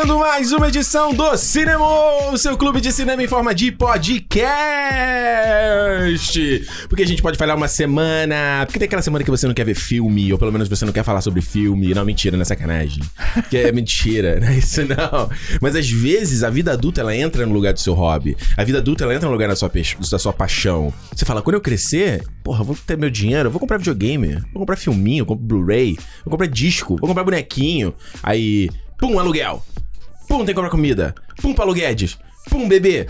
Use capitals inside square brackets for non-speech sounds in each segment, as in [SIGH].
começando mais uma edição do Cinema, o seu clube de cinema em forma de podcast. Porque a gente pode falhar uma semana, porque tem aquela semana que você não quer ver filme, ou pelo menos você não quer falar sobre filme. Não, mentira, não é sacanagem. Que é mentira, [LAUGHS] não é isso não. Mas às vezes a vida adulta ela entra no lugar do seu hobby. A vida adulta ela entra no lugar da sua, da sua paixão. Você fala, quando eu crescer, porra, vou ter meu dinheiro, eu vou comprar videogame, vou comprar filminho, vou comprar Blu-ray, vou comprar disco, vou comprar bonequinho. Aí Pum, aluguel. Pum, tem que comprar comida. Pum, Paulo Guedes. Pum, bebê.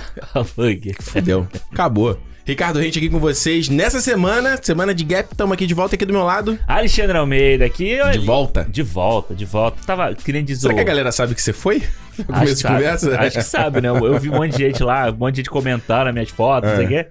Fudeu. Acabou. Ricardo Rente aqui com vocês. Nessa semana, semana de Gap, estamos aqui de volta aqui do meu lado. Alexandre Almeida aqui. De volta? De volta, de volta. Tava querendo dizer. Será que a galera sabe que você foi? Acho que, sabe, acho que sabe, né? Eu vi um monte de gente lá, um monte de gente comentando as minhas fotos, é. não sei o quê.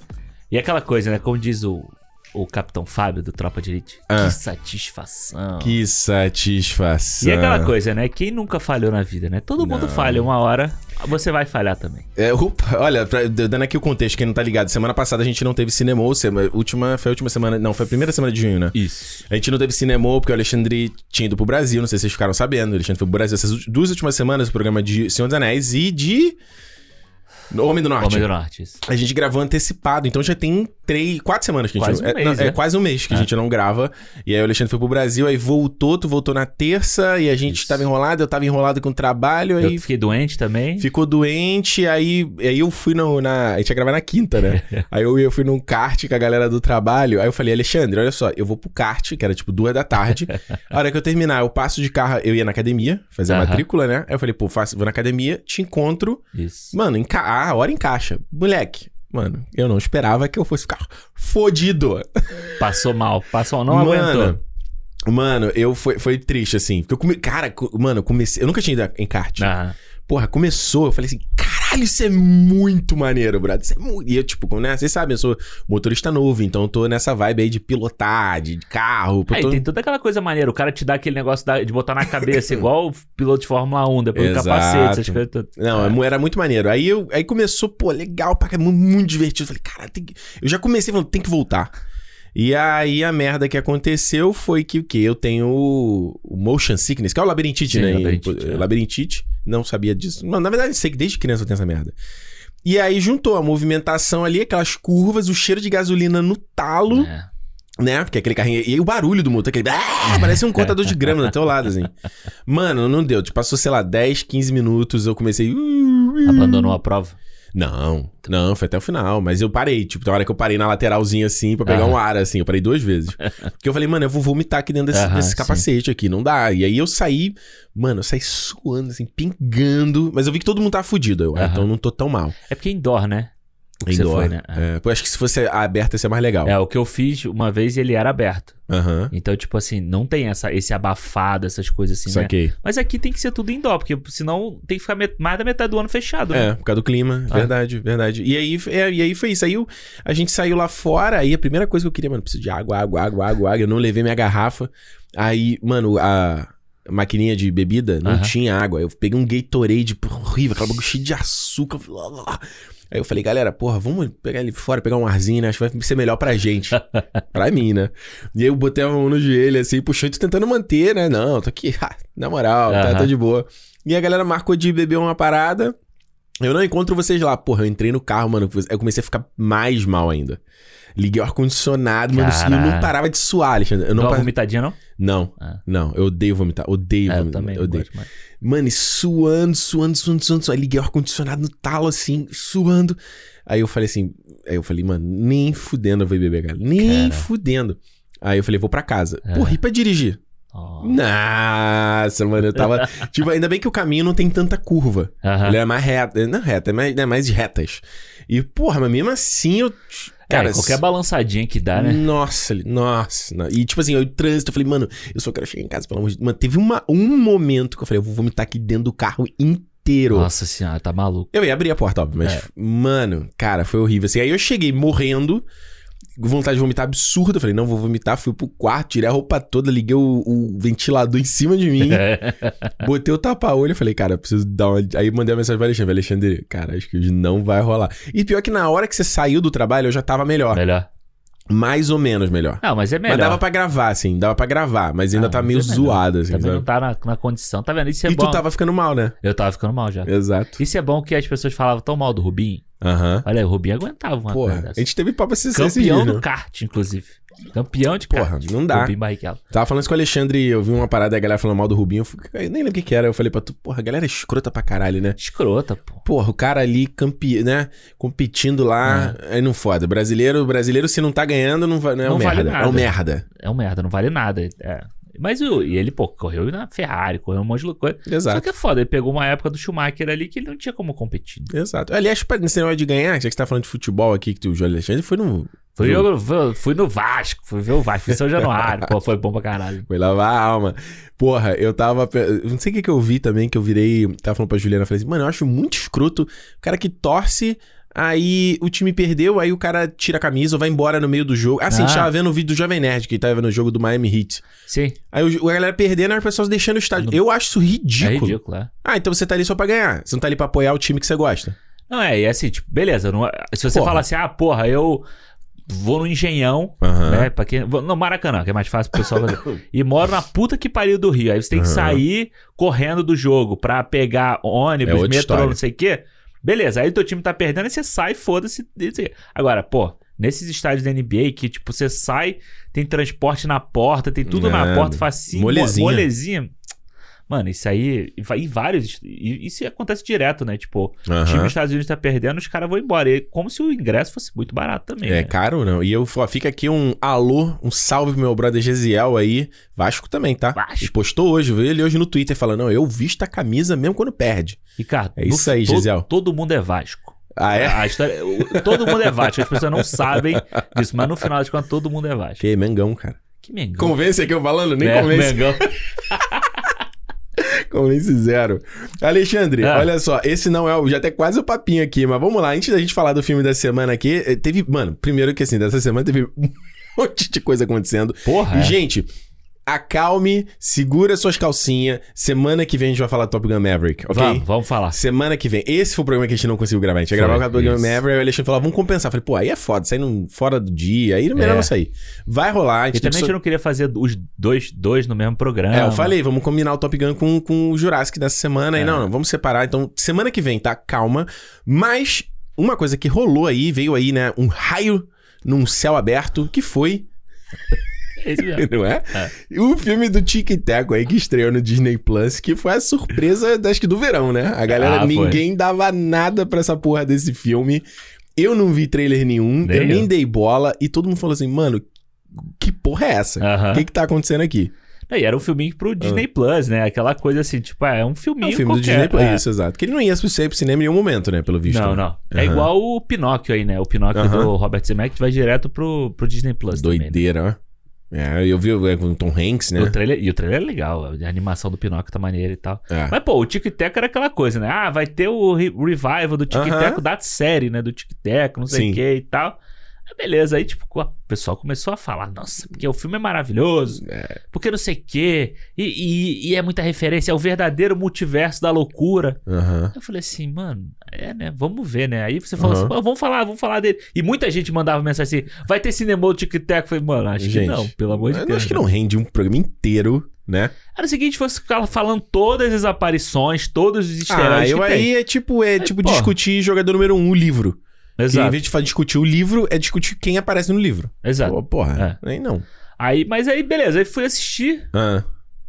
E aquela coisa, né? Como diz o, o Capitão Fábio do Tropa de Elite. Ah. Que satisfação. Que satisfação. E aquela coisa, né? Quem nunca falhou na vida, né? Todo mundo não. falha uma hora, você vai falhar também. É, opa, olha, pra, dando aqui o contexto, quem não tá ligado, semana passada a gente não teve cinema, última, foi a última semana, não, foi a primeira semana de junho, né? Isso. A gente não teve cinema porque o Alexandre tinha ido pro Brasil, não sei se vocês ficaram sabendo, o Alexandre foi pro Brasil essas duas últimas semanas, o programa de Senhor dos Anéis e de... Homem do Norte. Homem do Norte, isso. A gente gravou antecipado, então já tem três, quatro semanas que a gente quase não. Um mês, é, é, é, quase um mês que é. a gente não grava. E aí o Alexandre foi pro Brasil, aí voltou, tu voltou na terça e a gente isso. tava enrolado, eu tava enrolado com o trabalho. Aí eu fiquei doente também. Ficou doente, aí, aí eu fui no, na. A gente ia gravar na quinta, né? [LAUGHS] aí eu, eu fui num kart com a galera do trabalho. Aí eu falei, Alexandre, olha só, eu vou pro kart, que era tipo duas da tarde. [LAUGHS] a hora que eu terminar, eu passo de carro, eu ia na academia, fazer a matrícula, né? Aí eu falei, pô, faço, vou na academia, te encontro. Isso. Mano, a hora encaixa. Moleque, mano, eu não esperava que eu fosse ficar fodido. Passou mal, passou, não mano, aguentou. Mano, eu foi, foi triste, assim. Porque eu come... Cara, mano, eu comecei. Eu nunca tinha ido em kart. Ah. Porra, começou, eu falei assim, caralho, isso é muito maneiro, brother. Isso é muito... E eu, tipo, né, vocês sabem, eu sou motorista novo, então eu tô nessa vibe aí de pilotar, de carro. É, tô... tem toda aquela coisa maneira, o cara te dá aquele negócio de botar na cabeça, [LAUGHS] igual o piloto de Fórmula 1, depois do capacete, essas coisas todas. Não, é. era muito maneiro. Aí, eu, aí começou, pô, legal, pra muito, muito divertido. Eu falei, cara, tem que... eu já comecei falando, tem que voltar. E aí a merda que aconteceu foi que o que? Eu tenho o, o motion sickness, que é o labirintite, Sim, né? Labirintite, é. labirintite, não sabia disso. Não, na verdade, sei que desde criança eu tenho essa merda. E aí juntou a movimentação ali, aquelas curvas, o cheiro de gasolina no talo. É. Né? Porque aquele carrinho. E o barulho do motor, aquele. Ah, parece um contador de grama do teu lado, assim. Mano, não deu. Tipo, passou, sei lá, 10, 15 minutos, eu comecei. Abandonou a prova? Não, não, foi até o final. Mas eu parei, tipo, na hora que eu parei na lateralzinha assim, pra pegar um ar, assim, eu parei duas vezes. [LAUGHS] Porque eu falei, mano, eu vou vomitar aqui dentro desse, desse capacete sim. aqui, não dá. E aí eu saí, mano, eu saí suando, assim, pingando. Mas eu vi que todo mundo tava fudido, eu, então eu não tô tão mal. É porque indoor, né? Indoor. Foi, né? É. eu acho que se fosse aberto ia ser mais legal. É, o que eu fiz uma vez ele era aberto. Uhum. Então, tipo assim, não tem essa, esse abafado, essas coisas assim, Saquei. né? Mas aqui tem que ser tudo indoor, porque senão tem que ficar mais da metade do ano fechado, né? É, por causa do clima. Ah. Verdade, verdade. E aí, é, e aí foi isso. Aí eu, a gente saiu lá fora, aí a primeira coisa que eu queria, mano, preciso de água, água, água, água, água. Eu não levei minha garrafa. Aí, mano, a maquininha de bebida não uhum. tinha água. Eu peguei um Gatorade horrível, aquela bagulho cheio de açúcar. Blá, blá, blá. Aí eu falei, galera, porra, vamos pegar ele fora, pegar um arzinho, né? Acho que vai ser melhor pra gente. [LAUGHS] pra mim, né? E aí eu botei a mão no joelho, assim, puxando, tentando manter, né? Não, tô aqui, [LAUGHS] na moral, uhum. tá, tá de boa. E a galera marcou de beber uma parada. Eu não encontro vocês lá. Porra, eu entrei no carro, mano. Eu comecei a ficar mais mal ainda. Liguei o ar-condicionado, mano. Eu não parava de suar, Alexandre. Eu não, não par... vomitadinha, não? Não. Ah. Não, eu odeio vomitar. Odeio é, vomitar. Eu também. Eu odeio. Mano, e suando, suando, suando, suando, suando. Aí liguei o ar-condicionado no talo, assim, suando. Aí eu falei assim. Aí eu falei, mano, nem fudendo eu vou beber, cara. Nem Cara. fudendo. Aí eu falei, vou pra casa. É. Porra, e pra dirigir? Oh. Nossa, mano, eu tava. [LAUGHS] tipo, ainda bem que o caminho não tem tanta curva. Aham. Ele é mais reto. Não reto, é mais, é mais retas. E, porra, mas mesmo assim eu. Cara, qualquer balançadinha que dá, né? Nossa, nossa. não. E tipo assim, eu trânsito, eu falei, mano, eu só quero chegar em casa, pelo amor de Deus. Mano, teve uma, um momento que eu falei, eu vou vomitar aqui dentro do carro inteiro. Nossa senhora, tá maluco. Eu ia abrir a porta, óbvio, mas, É. mano, cara, foi horrível. Assim, aí eu cheguei morrendo, vontade de vomitar absurda. Eu falei, não, vou vomitar. Fui pro quarto, tirei a roupa toda, liguei o, o ventilador em cima de mim, [LAUGHS] botei o tapa-olho. Falei, cara, preciso dar uma. Aí mandei uma mensagem pro Alexandre: Alexandre, cara, acho que hoje não vai rolar. E pior que na hora que você saiu do trabalho, eu já tava melhor. Melhor. mais ou menos melhor. Não, mas é melhor. Mas dava pra gravar, assim, dava pra gravar, mas ainda Não, tá meio é zoado, assim, Também sabe? não tá na, na condição. Tá vendo? Isso é E bom. tu tava ficando mal, né? Eu tava ficando mal já. Exato. Isso é bom que as pessoas falavam tão mal do Rubinho. Aham. Olha o Rubinho aguentava uma Porra, dessa. a gente teve papo esses esses Campeão do kart, inclusive. Campeão de Porra, kart. não dá. Rubinho Barrichello. Tava falando isso com o Alexandre, eu vi uma parada da galera falando mal do Rubinho. Eu, fui- eu nem lembro o que, que era. Eu falei pra tu, porra, a galera é escrota pra caralho, né? Escrota, pô. Porra, o cara ali campe... né? competindo lá, aí não foda. Brasileiro, brasileiro, se não tá ganhando, não, vai, não é É. Não um vale merda. É um nada. merda. É um merda, não vale nada. É. Mas o- e ele, pô, correu na Ferrari, correu um monte de coisa. Só Exato. que é foda, ele pegou uma época do Schumacher ali que ele não tinha como competir. Exato. Aliás, nesse negócio de ganhar, já que você tá falando de futebol aqui, que o Júlio Alexandre foi no. Fui, eu, fui- no Vasco, fui ver o Vasco, fui em São Januário, pô, foi bom pra caralho. Foi lavar a alma. Porra, eu tava. eu Não sei o que, que eu vi também, que eu virei. Tava falando pra Juliana, falei assim, mano, eu acho muito escroto o cara que torce. Aí o time perdeu, aí o cara tira a camisa vai embora no meio do jogo. Ah, sim, Ah. tava vendo o vídeo do Jovem Nerd, que tava vendo o jogo do Miami Heat. Sim, Aí o- a galera perdendo, as pessoas deixando o estádio. Eu acho isso é ridículo. ridículo, é. Ah, então você tá ali só pra ganhar. Você não tá ali pra apoiar o time que você gosta. Não, é, e assim, tipo, beleza, não- se você Porra. falar assim, ah, porra, eu vou no Engenhão, Aham. né, pra quem, vou no Maracanã, que é mais fácil pro pessoal fazer, [LAUGHS] e moro na puta que pariu do Rio, aí você tem que Aham. sair correndo do jogo pra pegar É ônibus, outra metrô, história. não sei o quê, beleza, aí teu time tá perdendo e você sai, foda-se. Agora, pô, nesses estádios da NBA que, tipo, você sai, tem transporte na porta, tem tudo na porta, facinho, molezinha. mo- molezinha. Mano, isso aí, e vai- vários, e isso acontece direto, né? Tipo, o time dos Estados Unidos tá perdendo, os caras vão embora. E como se o ingresso fosse muito barato também. É né? caro, não. E eu, ó, fica aqui um alô, um salve pro meu brother Gesiel aí. Vasco também, tá? Vasco. Ele postou hoje, viu ele hoje no Twitter falando, não, eu visto a camisa mesmo quando perde. Ricardo, É isso aí, todo, Gisele. Todo mundo é Vasco. Ah, é? A história, todo mundo é Vasco. As pessoas não sabem disso, mas no final das contas todo mundo é Vasco. Que Mengão, cara. Que Mengão. Convence aqui eu falando? Nem É, convence. Mengão. [LAUGHS] Convence zero. Alexandre, Ah. olha só, esse não é o. Já até quase o papinho aqui, mas vamos lá. Antes da gente falar do filme da semana aqui, eh, teve. Mano, primeiro que assim, dessa semana teve [LAUGHS] um monte de coisa acontecendo. Porra. E, é. gente, acalme, segura suas calcinhas. Semana que vem a gente vai falar Top Gun Maverick, ok? Vamos, vamos falar. Semana que vem. Esse foi o programa que a gente não conseguiu gravar. A gente ia gravar o Top Gun. Maverick, aí o Alexandre falou, vamos compensar. Eu falei, pô, aí é foda, saindo fora do dia, aí é melhor É. não sair. Vai rolar, a gente E também a gente não queria fazer os dois, dois no mesmo programa. é, eu falei, vamos combinar o Top Gun com, com o Jurassic dessa semana. E É. não, não, vamos separar. Então, semana que vem, tá? Calma. Mas, uma coisa que rolou aí, veio aí, né? Um raio num céu aberto, que foi, É mesmo. [LAUGHS] não é? O filme do Tic Teco aí, que estreou no Disney Plus, que foi a surpresa, acho que do verão, né? A galera, Ah, ninguém dava nada pra essa porra desse filme. Eu não vi trailer nenhum, Nem eu nem dei bola, e todo mundo falou assim, mano, que porra é essa? O Aham. que que tá acontecendo aqui? E era um filminho pro Disney Plus, né? Aquela coisa assim, tipo, é um É filminho um filme do qualquer. Disney Plus, é. isso, exato. Que ele não ia pro cinema em nenhum momento, né? Pelo visto. Não, não. É igual o Pinóquio aí, né? O Pinóquio do Robert Zemeckis vai direto pro, pro Disney Plus também, né? É, eu vi é, com o Tom Hanks, né? O trailer, e o trailer é legal, a animação do Pinóquio tá maneira e tal. É. Mas, pô, o Tic Teco era aquela coisa, né? Ah, vai ter o re- revival do Tic. Teco da série, né? Do Tic Teco, não sei o que e tal. Aí, beleza, aí, tipo, o pessoal começou a falar, nossa, porque o filme é maravilhoso, É. porque não sei o quê, e, e- e é muita referência, é o verdadeiro multiverso da loucura. Aham. Eu falei assim, mano, é, né? Vamos ver, né? Aí você falou Aham. assim, "Pô, vamos falar, vamos falar dele. E muita gente mandava mensagem assim, vai ter cinema do Tic Teco? Eu falei, mano, acho Gente, que não, pelo amor de eu Deus. acho que não rende um programa inteiro, né? Era o seguinte, fosse ficar falando todas as aparições, todos os easter Ah, eggs eu que tem. aí é tipo, é tipo porra. discutir jogador número um, o livro. Que em Exato, vez de discutir o livro, é discutir quem aparece no livro. exato. Pô, porra, aí não. Aí, mas aí, beleza, aí fui assistir. Ah,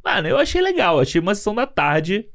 Mano, eu achei legal, achei uma sessão da tarde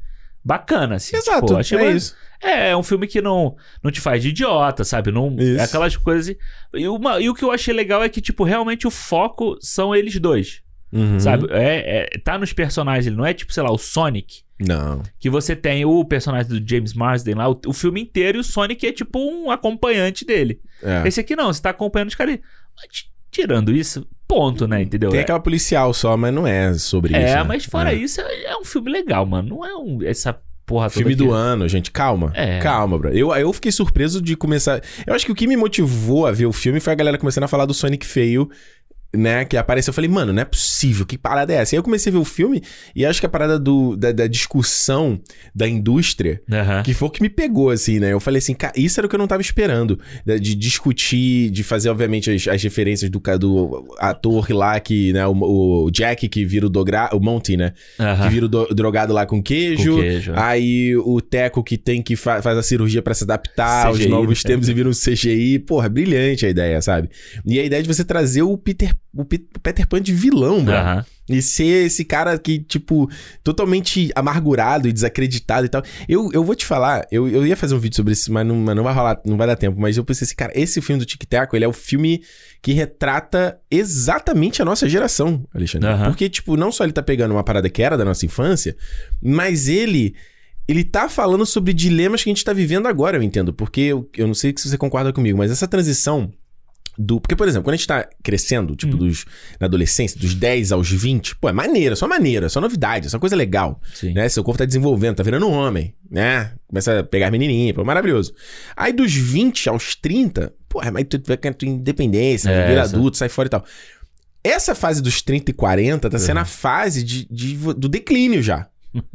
bacana, assim. exato, tipo, achei é uma- isso. É, é um filme que não, não te faz de idiota, sabe? Não, Isso. é aquelas coisas. E, uma, e o que eu achei legal é que, tipo, realmente o foco são eles dois. Uhum. Sabe? É, é- tá nos personagens, não é tipo, sei lá, o Sonic. Não. Que você tem o personagem do James Marsden lá, o, o filme inteiro, e o Sonic é tipo um acompanhante dele. É. Esse aqui não, você tá acompanhando os caras. Mas tirando isso, ponto, né? Entendeu? Tem É- aquela policial só, mas não é sobre é, isso. né? mas fora É. isso, é, é um filme legal, mano. Não é um, essa porra toda. Filme aqui. do ano, gente. Calma. É. Calma, bro. Eu, eu fiquei surpreso de começar. Eu acho que o que me motivou a ver o filme foi a galera começando a falar do Sonic feio né, que apareceu, eu falei, mano, não é possível, que parada é essa? E aí eu comecei a ver o filme e acho que a parada do, da, da discussão da indústria, Aham. que foi o que me pegou, assim, né? Eu falei assim, cara, isso era o que eu não tava esperando. né, De discutir, de fazer, obviamente, as, as referências do, do ator lá que, né, o, o Jack que vira o, dogra, o Monty, né? Aham. Que vira o do- drogado lá com queijo. Com queijo, é. Aí o Teco que tem que fa faz a cirurgia pra se adaptar aos CGI, novos né? tempos e vira um CGI. Porra, brilhante a ideia, sabe? E a ideia de você trazer o Peter, o Pe- o Peter Pan de vilão, mano. Aham. E ser esse cara que, tipo, totalmente amargurado e desacreditado e tal. Eu, eu vou te falar, eu, eu ia fazer um vídeo sobre isso, mas não, mas não vai rolar, não vai dar tempo. Mas eu pensei assim, cara, esse filme do Tic Tac, ele é o filme que retrata exatamente a nossa geração, Alexandre. Aham. Porque, tipo, não só ele tá pegando uma parada que era da nossa infância, mas ele. Ele tá falando sobre dilemas que a gente tá vivendo agora, eu entendo. Porque eu, eu não sei se você concorda comigo, mas essa transição do. Porque, por exemplo, quando a gente tá crescendo, tipo, dos, na adolescência, dos 10 aos 20, pô, é maneira, só maneira, só novidade, só coisa legal. Sim. Né? Seu corpo tá desenvolvendo, tá virando um homem, né? Começa a pegar menininha, pô, maravilhoso. Aí dos 20 aos 30, pô, mas tu vai querer tua independência, É, vira adulto, sai fora e tal. Essa fase dos 30 e 40 tá Uhum. sendo a fase de, de- do declínio já. [LAUGHS]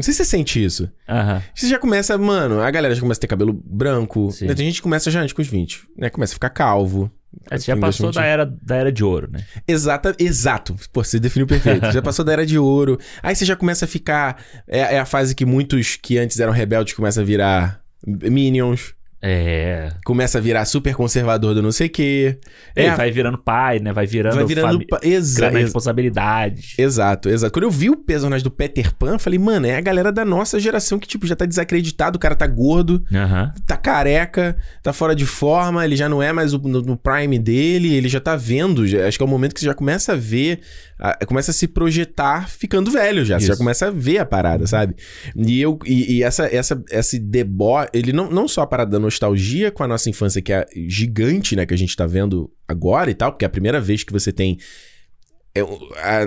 Não sei se você sente isso. Aham. Você já começa, mano, a galera já começa a ter cabelo branco. Sim. Né? Tem gente que começa já antes com os 20, né? Começa a ficar calvo. É, Você já passou da 20. era, da era de ouro, né? Exata, exato. Pô, você definiu perfeito. [LAUGHS] já passou da era de ouro. Aí você já começa a ficar. É, é a fase que muitos que antes eram rebeldes começam a virar minions. É. Começa a virar super conservador do não sei o quê. É, É, vai virando pai, né? Vai virando, vai virando. fami- pa- Exa, ex- responsabilidades. exato, exato. Quando eu vi o personagem do Peter Pan, eu falei, mano, é a galera da nossa geração que, tipo, já tá desacreditado, o cara tá gordo. Tá careca, tá fora de forma, ele já não é mais o- no, no prime dele, ele já tá vendo. já- acho que é o momento que você já começa a ver, a- começa a se projetar ficando velho já. Você já Isso. começa a ver a parada, sabe? E eu e, e essa, essa, esse debó, ele não, não só a parada da nostalgia com a nossa infância, que é gigante, né, que a gente tá vendo agora e tal, porque é a primeira vez que você tem. é,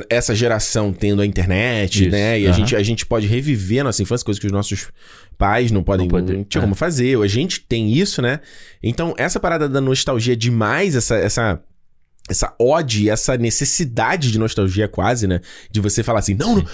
essa geração tendo a internet, Isso, né? E a, gente, a gente pode reviver a nossa infância, coisas que os nossos pais não podem. Não, poder- tinha é. como fazer. A gente tem isso, né? Então, essa parada da nostalgia é demais, essa. essa essa ode, essa necessidade de nostalgia quase, né? De você falar assim, não, não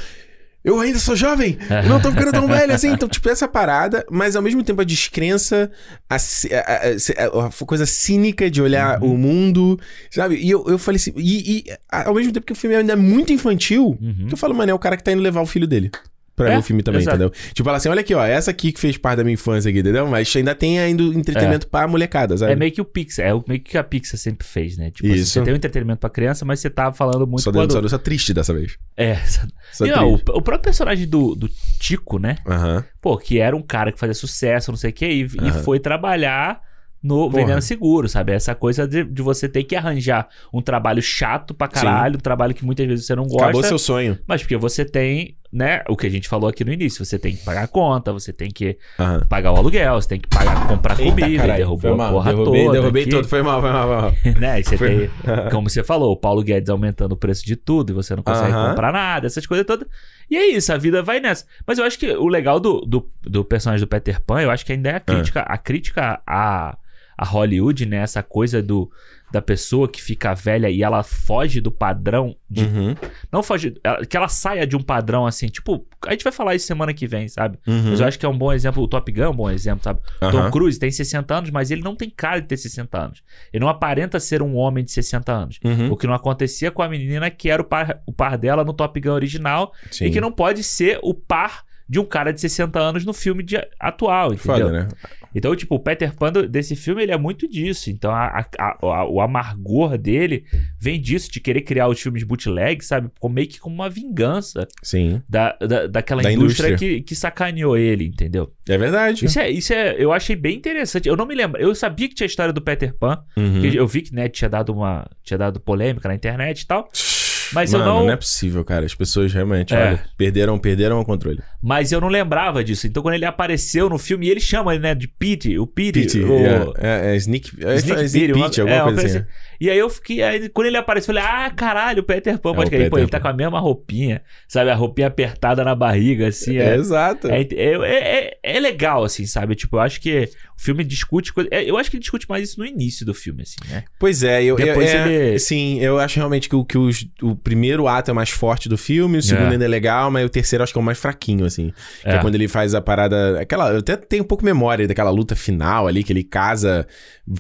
eu ainda sou jovem, eu não tô ficando tão [LAUGHS] velho assim. Então, tipo, essa parada, mas ao mesmo tempo a descrença, a, a- a- a- coisa cínica de olhar Uhum. o mundo, sabe? E eu, eu falei assim, e, e, ao mesmo tempo que o filme ainda é muito infantil, Uhum. que eu falo, mano, é o cara que tá indo levar o filho dele. Pra É, ver o filme também, exato. entendeu? Tipo, fala assim, olha aqui, ó, essa aqui que fez parte da minha infância aqui, entendeu? Mas ainda tem ainda entretenimento pra molecada, sabe? É meio que o Pixar, é o meio que a Pixar sempre fez, né? Tipo, assim, Isso. você tem um entretenimento pra criança, mas você tá falando muito só, quando... dando, só, só triste dessa vez. É, [LAUGHS] Só e, não, o, o próprio personagem do, do Tico, né? Aham. Pô, que era um cara que fazia sucesso, não sei o quê, e, e foi trabalhar no Porra. vendendo seguro, sabe? Essa coisa de, de você ter que arranjar um trabalho chato pra caralho, um trabalho que muitas vezes você não gosta. Acabou seu sonho. Mas porque você tem, né, o que a gente falou aqui no início, você tem que pagar a conta, você tem que Aham. pagar o aluguel, você tem que pagar, comprar Eita, comida, caralho, derrubou a porra derrubei, toda. derrubei aqui, todo, foi mal, foi mal, foi mal. [LAUGHS] Né? E você Foi- tem, como você falou, o Paulo Guedes aumentando o preço de tudo e você não consegue Aham. comprar nada, essas coisas todas. E é isso, a vida vai nessa. Mas eu acho que o legal do, do, do personagem do Peter Pan, eu acho que ainda é a crítica, a crítica a, a Hollywood, né? Essa coisa do, da pessoa que fica velha e ela foge do padrão de. Uhum, Não foge. que ela saia de um padrão assim, tipo, a gente vai falar isso semana que vem, sabe? uhum. Mas eu acho que é um bom exemplo. O Top Gun é um bom exemplo, sabe? Aham. Tom Cruise tem 60 anos, mas ele não tem cara de ter 60 anos. Ele não aparenta ser um homem de 60 anos. Uhum. O que não acontecia com a menina que era o par, o par dela no Top Gun original Sim. e que não pode ser o par de um cara de 60 anos no filme de- atual, entendeu? Foda, né? Então, tipo, o Peter Pan desse filme, ele é muito disso. Então, a- a- a- o amargor dele vem disso, de querer criar os filmes bootleg, sabe? Como- Meio que como uma vingança Sim. da, da, daquela Da indústria, indústria. Que, que sacaneou ele, entendeu? É verdade. Isso é, isso é, eu achei bem interessante. Eu não me lembro, eu sabia que tinha a história do Peter Pan, Uhum. eu vi que, né, tinha dado uma, tinha dado polêmica na internet e tal. [LAUGHS] Mas Mano, eu não. não é possível, cara. As pessoas realmente, É. olha, perderam, perderam o controle. Mas eu não lembrava disso. Então quando ele apareceu no filme, ele chama ele, né, de Pete, o Pete. Pete, o... é, é, é Sneak, é, Sneak é Sneak Pete, uma- Pete, alguma é, coisa assim. E aí eu fiquei. Aí, quando ele apareceu, eu falei, ah, caralho, o Peter Pan. Pode o crer. Pô, ele tá com a mesma roupinha, sabe? A roupinha apertada na barriga, assim. É, exato. é, é- é legal, assim, sabe? Tipo, eu acho que o filme discute coisa. é, Eu acho que ele discute mais isso no início do filme, assim, né? Pois é, eu, Depois eu- é, ele- sim, eu acho realmente que, o, que os- o primeiro ato é mais forte do filme, o segundo É. ainda é legal, mas o terceiro eu acho que é o mais fraquinho, assim. Que é, É. quando ele faz a parada. Aquela, eu até tenho um pouco memória daquela luta final ali, que ele casa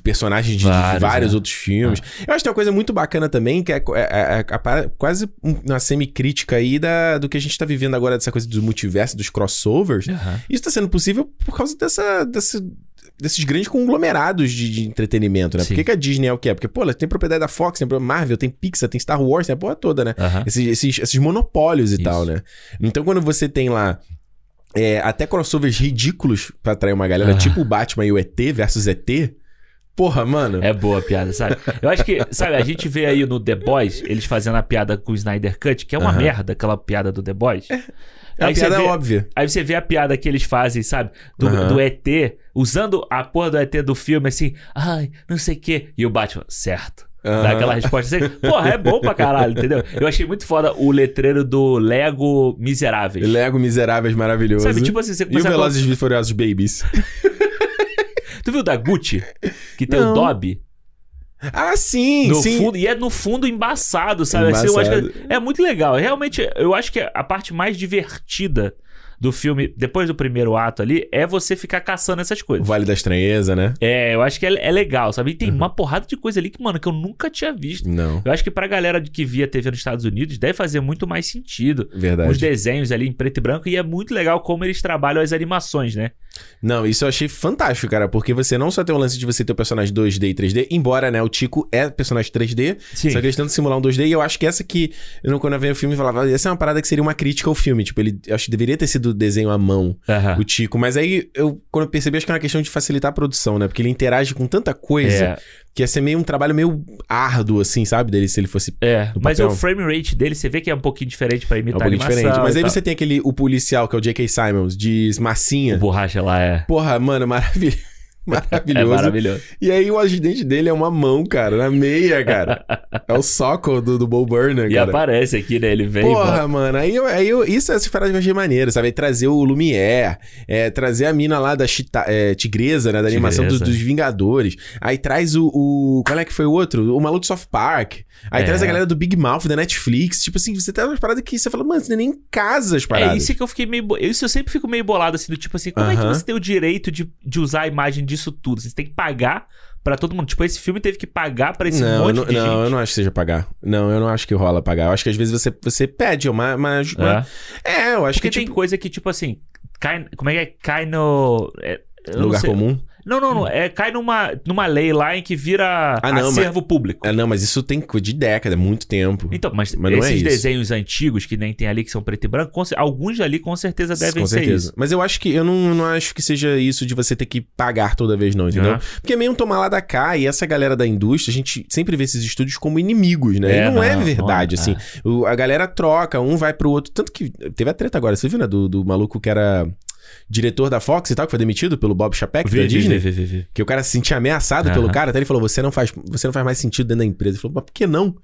personagens de de vários, Vários, é. outros filmes. Eu acho que tem uma coisa muito bacana também, que é, é- é- é a quase uma semicrítica aí da, do que a gente tá vivendo agora, dessa coisa do multiverso, dos crossovers. Isso tá sendo possível por causa dessa, dessa- desses grandes conglomerados de, de entretenimento, né? Por Sim. que, que a Disney é o que é? Porque, pô, ela tem propriedade da Fox, tem Marvel, tem Pixar, tem Star Wars, tem a porra toda, né? Esses, esses, esses monopólios e Isso. tal, né? Então, quando você tem lá é, até crossovers ridículos pra atrair uma galera, tipo o Batman e o ET versus ET, porra, mano. É boa a piada, sabe? Eu acho que, sabe, a gente vê aí no The Boys, eles fazendo a piada com o Snyder Cut, que é uma merda, aquela piada do The Boys. É Aí você piada vê- óbvia. Aí você vê a piada que eles fazem, sabe? Do, do ET, usando a porra do ET do filme, assim, ai, não sei o quê. E o Batman, certo. Dá Aham. aquela resposta assim, porra, é bom pra caralho, entendeu? Eu achei muito foda o letreiro do Lego Miseráveis. Lego Miseráveis maravilhoso. Sabe, tipo assim, você E o a... Velozes e Furiosos Babies. [LAUGHS] Tu viu o da Gucci? Que tem Não. o Dobby? ah, sim, no sim. fundo, e é no fundo embaçado, sabe? Assim, eu acho que Embaçado. é, é muito legal. Realmente, eu acho que a parte mais divertida do filme, depois do primeiro ato ali, é você ficar caçando essas O coisas. Vale da Estranheza, né? É, eu acho que é, é legal, sabe? E Uhum. tem uma porrada de coisa ali que, mano, que eu nunca tinha visto. Não, Eu acho que pra galera de que via TV nos Estados Unidos deve fazer muito mais sentido. verdade. Os desenhos ali em preto e branco, e é muito legal como eles trabalham as animações, né? Não, isso eu achei fantástico, cara, porque você não só tem o lance de você ter o personagem 2D e 3D, embora, né, o Tico é personagem 3D, Sim. só que eles tentam simular um 2D, e eu acho que essa que, eu quando eu vi o filme, eu falava, essa é uma parada que seria uma crítica ao filme, tipo, ele, acho que deveria ter sido desenho à mão, Aham. o Tico, mas aí, eu, quando eu percebi, acho que é uma questão de facilitar a produção, né, porque ele interage com tanta coisa, É, que ia ser meio um trabalho meio árduo, assim, sabe, dele, se ele fosse é. Mas o frame rate dele, você vê que é um pouquinho diferente pra é um imitar pouquinho diferente, mas aí tal. você tem aquele, o policial, que é o J.K. Simons, de massinha, O borracha lá é. porra, mano, [LAUGHS] maravilhoso. É Maravilhoso. E aí o agente dele é uma mão, cara, na meia, cara. é o soco do, do Bo Burnham, E cara. aparece aqui, né? Ele vem e Porra, mano, aí, eu- aí isso é que eu achei maneiro, sabe? Aí Trazer o Lumière, é, trazer a mina lá da chita, é, Tigresa, né? Da animação dos, dos Vingadores. Aí traz o, o. Qual é que foi o outro? O maluco do South Park. Aí É. traz a galera do Big Mouth, da Netflix. Tipo assim, você tem umas paradas que você fala, mano, você nem em casa as paradas. É isso que eu fiquei meio. bo- Isso eu sempre fico meio bolado, assim, do tipo assim, como é que você tem o direito de, de usar a imagem disso tudo? Você tem que pagar pra todo mundo. Tipo, esse filme teve que pagar pra esse não, monte não, de não, gente. eu não acho que seja pagar. Não, eu não acho que rola pagar. Eu acho que às vezes você, você pede uma. uma, uma- É. É, eu acho Porque que tem tipo. coisa que, tipo assim, cai. Como é que é? Cai no. é, não Lugar comum? Não, não, não. É, cai numa, numa lei lá em que vira Ah, não, acervo público. É, não, mas isso tem de década, é muito tempo. Então, mas, Mas é esses isso. desenhos antigos que nem tem ali, que são preto e branco, com alguns ali com certeza devem Com ser certeza. isso. Mas eu acho que eu não, não acho que seja isso de você ter que pagar toda vez, não, entendeu? Ah. Porque é meio um tomar lá da cá, e essa galera da indústria, a gente sempre vê esses estúdios como inimigos, né? É, e não, é não, verdade, não é. assim. O- a galera troca, um vai pro outro. Tanto que teve a treta agora, você viu, né? Do, do maluco que era diretor da Fox e tal, que foi demitido pelo Bob Chapek da Disney. vi, vi. Que o cara se sentia ameaçado pelo Aham. cara, até ele falou: você não, faz, você não faz mais sentido dentro da empresa. Ele falou, mas por que não?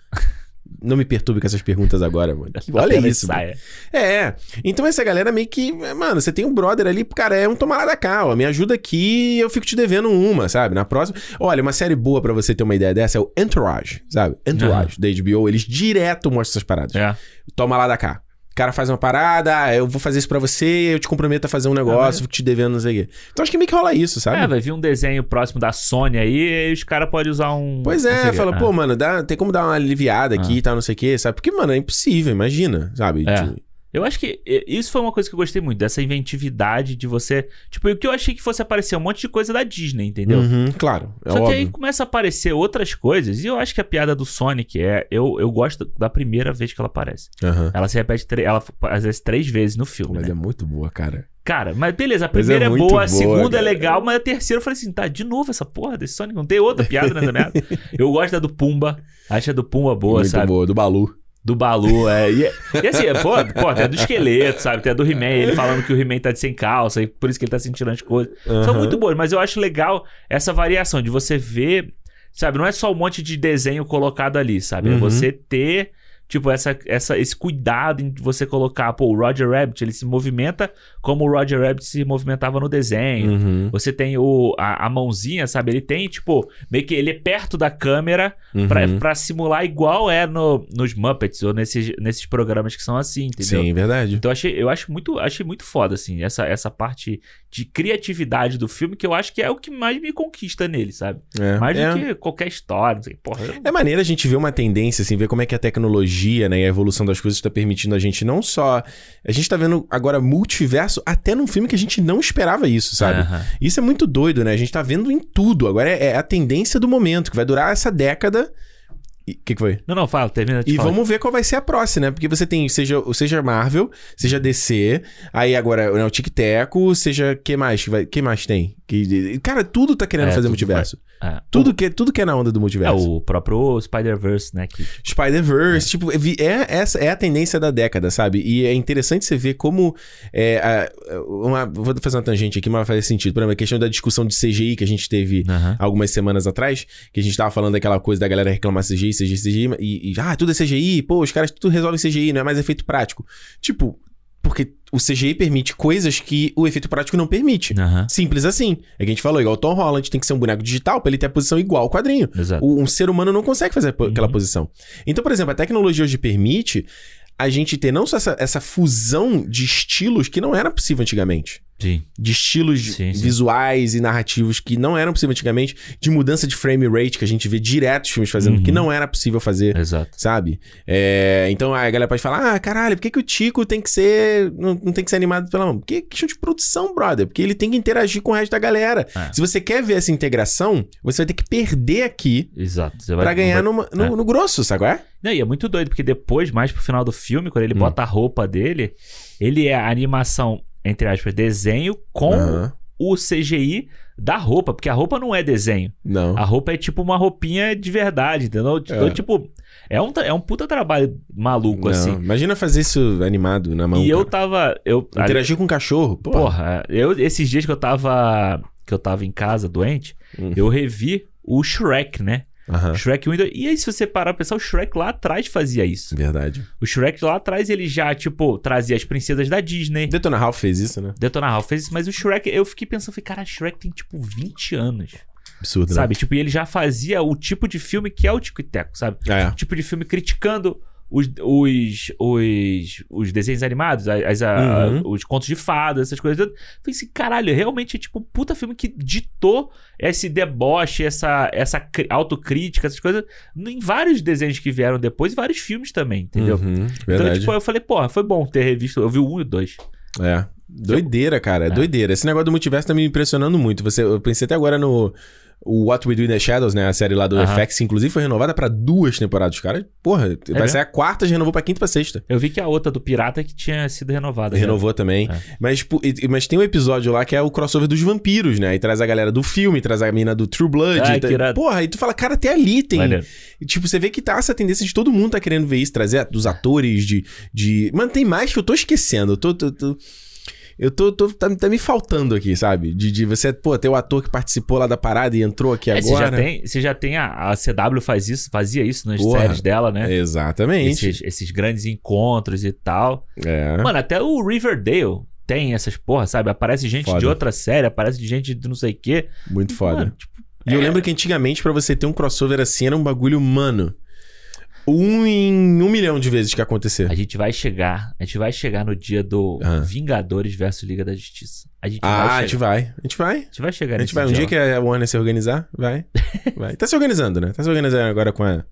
Não me perturbe com essas perguntas agora, mano. [LAUGHS] Olha isso, mano. saia. É. Então essa galera meio que. Mano, você tem um brother ali, cara, é um tomar lá da cá, ó. Me ajuda aqui eu fico te devendo uma, sabe? Na próxima. Olha, uma série boa pra você ter uma ideia dessa é o Entourage, sabe? Entourage, da HBO. Eles direto mostram essas paradas. É. Toma lá da cá. O cara faz uma parada, ah, eu vou fazer isso pra você, eu te comprometo a fazer um negócio, fico te devendo, não sei o quê. Então acho que meio que rola isso, sabe? É, vai vir um desenho próximo da Sony aí, e aí os caras podem usar um. Pois é, fala, Ah. pô, mano, dá, tem como dar uma aliviada aqui e tal, não sei o quê, sabe? Porque, mano, é impossível, imagina, sabe? É. Tipo, Eu acho que isso foi uma coisa que eu gostei muito, dessa inventividade de você. Tipo, o que eu achei que fosse aparecer um monte de coisa da Disney, entendeu? uhum, claro, é Só que óbvio. aí começa a aparecer outras coisas, e eu acho que a piada do Sonic é. Eu, eu gosto da primeira vez que ela aparece. Aham. Ela se repete, ela às vezes três vezes no filme. Mas né? é muito boa, cara. Cara, mas beleza, a é primeira é, muito boa, a segunda é legal, mas a terceira eu falei assim, tá, de novo essa porra desse Sonic, não tem outra piada nessa merda. [LAUGHS] Eu gosto da do Pumba, acho a do Pumba boa, muito sabe? boa, do Balu. Do Balu. É, e, e assim, pô, pô, até do esqueleto, sabe? Até do He-Man, ele falando que o He-Man tá de sem calça, e por isso que ele tá sentindo as coisas. São Aham. muito boas, mas eu acho legal essa variação de você ver, sabe? Não é só um monte de desenho colocado ali, sabe? É Uhum. você ter. Tipo, essa, essa, esse cuidado em você colocar, pô, o Roger Rabbit, ele se movimenta como o Roger Rabbit se movimentava no desenho. Uhum. Você tem o, a, a mãozinha, sabe? Ele tem, tipo, meio que ele é perto da câmera pra, Uhum. pra simular igual é no, nos Muppets ou nesses, nesses programas que são assim, entendeu? Sim, verdade. Então eu achei, eu acho muito, achei muito foda, assim, essa, essa parte de criatividade do filme, que eu acho que é o que mais me conquista nele, sabe? É. Mais é. do que qualquer história, não sei, porra. eu- É maneiro a gente ver uma tendência, assim, ver como é que a tecnologia, né, e a evolução das coisas está permitindo a gente não só. A gente tá vendo agora multiverso até num filme que a gente não esperava isso, sabe? Aham. Isso é muito doido, né? A gente tá vendo em tudo. Agora é, é a tendência do momento, que vai durar essa década. O que, que foi? Não, não, fala, termina de E vamos ver qual vai ser a próxima, né? Porque você tem, seja, seja Marvel, seja DC, aí agora né, o Tic Teco, seja. que mais? que vai- que mais tem? Que, cara, tudo tá querendo É, fazer multiverso. É. Tudo que, tudo que é na onda do É, multiverso. o próprio Spider-Verse, né? Que, Spider-Verse, tipo, é, é, essa é a tendência da década, sabe? E é interessante você ver como. É, a- uma, vou fazer uma tangente aqui, mas vai fazer sentido. Por exemplo, a questão da discussão de CGI que a gente teve algumas semanas atrás, que a gente tava falando daquela coisa da galera reclamar CGI, CGI, CGI, e, e ah, tudo é CGI, pô, os caras tudo resolvem CGI, não é mais efeito prático. Tipo, porque o CGI permite coisas que o efeito prático não permite. Aham. Simples assim. É que a gente falou, igual o Tom Holland tem que ser um boneco digital pra ele ter a posição igual ao quadrinho. O- um ser humano não consegue fazer po- aquela Uhum. posição. Então, por exemplo, a tecnologia hoje permite a gente ter não só essa, essa fusão de estilos que não era possível antigamente. Sim. De estilos Sim, sim. visuais e narrativos que não eram possível antigamente. De mudança de frame rate que a gente vê direto os filmes fazendo, Uhum. que não era possível fazer. Exato. Sabe? É, então a galera pode falar: ah, caralho, por que, que o Tico tem que ser. Não, não tem que ser animado pela mão? Porque é questão de produção, brother. Porque ele tem que interagir com o resto da galera. É. Se você quer ver essa integração, você vai ter que perder aqui Exato. Você vai- pra ganhar vai- numa- no, é. no grosso, sabe? é? Não, e é muito doido, porque depois, mais pro final do filme, quando ele Hum. bota a roupa dele, ele é a animação, entre aspas, desenho com Aham. o CGI da roupa, porque a roupa não é desenho. Não. A roupa é tipo uma roupinha de verdade, entendeu? Então, É. tipo, é um, é um puta trabalho maluco, Não. assim. Imagina fazer isso animado na mão. e eu cara. tava. Eu, Interagir com um cachorro. Porra. Porra, eu, esses dias que eu tava. Que eu tava em casa doente, Hum. eu revi o Shrek, né? Aham. Shrek 1 e 2. E aí, se você parar pra pensar, o Shrek lá atrás fazia isso. Verdade. O Shrek lá atrás, ele já, tipo, trazia as princesas da Disney. Detona Ralph fez isso, né? Detona Ralph fez isso, mas o Shrek, eu fiquei pensando, falei, cara, Shrek tem, tipo, 20 anos. Absurdo, Sabe? Tipo, e ele já fazia o tipo de filme que é o Tico e Teco, sabe? né? É. O tipo de filme criticando os, os, os, os desenhos animados, as, a- Uhum. os contos de fadas, essas coisas. Eu falei assim, caralho, realmente é tipo um puta filme que ditou esse deboche, essa, essa autocrítica, essas coisas, em vários desenhos que vieram depois e vários filmes também, entendeu? Uhum, Então, tipo, eu falei, porra, foi bom ter revisto. Eu vi o 1 e o 2. É. Doideira, cara. É. Doideira. Esse negócio do multiverso tá me impressionando muito. Você, eu pensei até agora no o What We Do in the Shadows, né? A série lá do. FX, inclusive, foi renovada pra duas temporadas. Cara, porra, vai mesmo? ser a quarta, já renovou pra quinta e pra sexta. Eu vi que a outra do Pirata que tinha sido renovada. já. Renovou também. É. Mas, mas tem um episódio lá que é o crossover dos vampiros, né? E traz a galera do filme, traz a mina do True Blood. Ai, tá-. Porra, e tu fala, cara, até ali tem. E, tipo, você vê que tá essa tendência de todo mundo tá querendo ver isso, trazer dos atores, de. de... Mano, tem mais que eu tô esquecendo. Eu tô. tô- tô- Eu tô. tô- tá, tá me faltando aqui, sabe? De, de você, pô, ter o ator que participou lá da parada e entrou aqui É, você já agora. tem, você já tem a, a CW faz isso, fazia isso nas Porra. séries dela, né? Exatamente. Esses, esses grandes encontros e tal. É. Mano, até o Riverdale tem essas porra, sabe? Aparece gente Foda. de outra série, aparece gente de não sei o quê. Muito foda. Mano, tipo, E eu é- lembro que antigamente, pra você ter um crossover assim, era um bagulho humano. Um em um milhão de vezes que acontecer. A gente vai chegar, a gente vai chegar no dia do Ah. Vingadores versus Liga da Justiça. A gente Ah, vai a gente vai. A gente vai. A gente vai chegar A gente vai. Um dia que a Warner se organizar, vai. [LAUGHS] Vai. Tá se organizando, né? Tá se organizando agora com a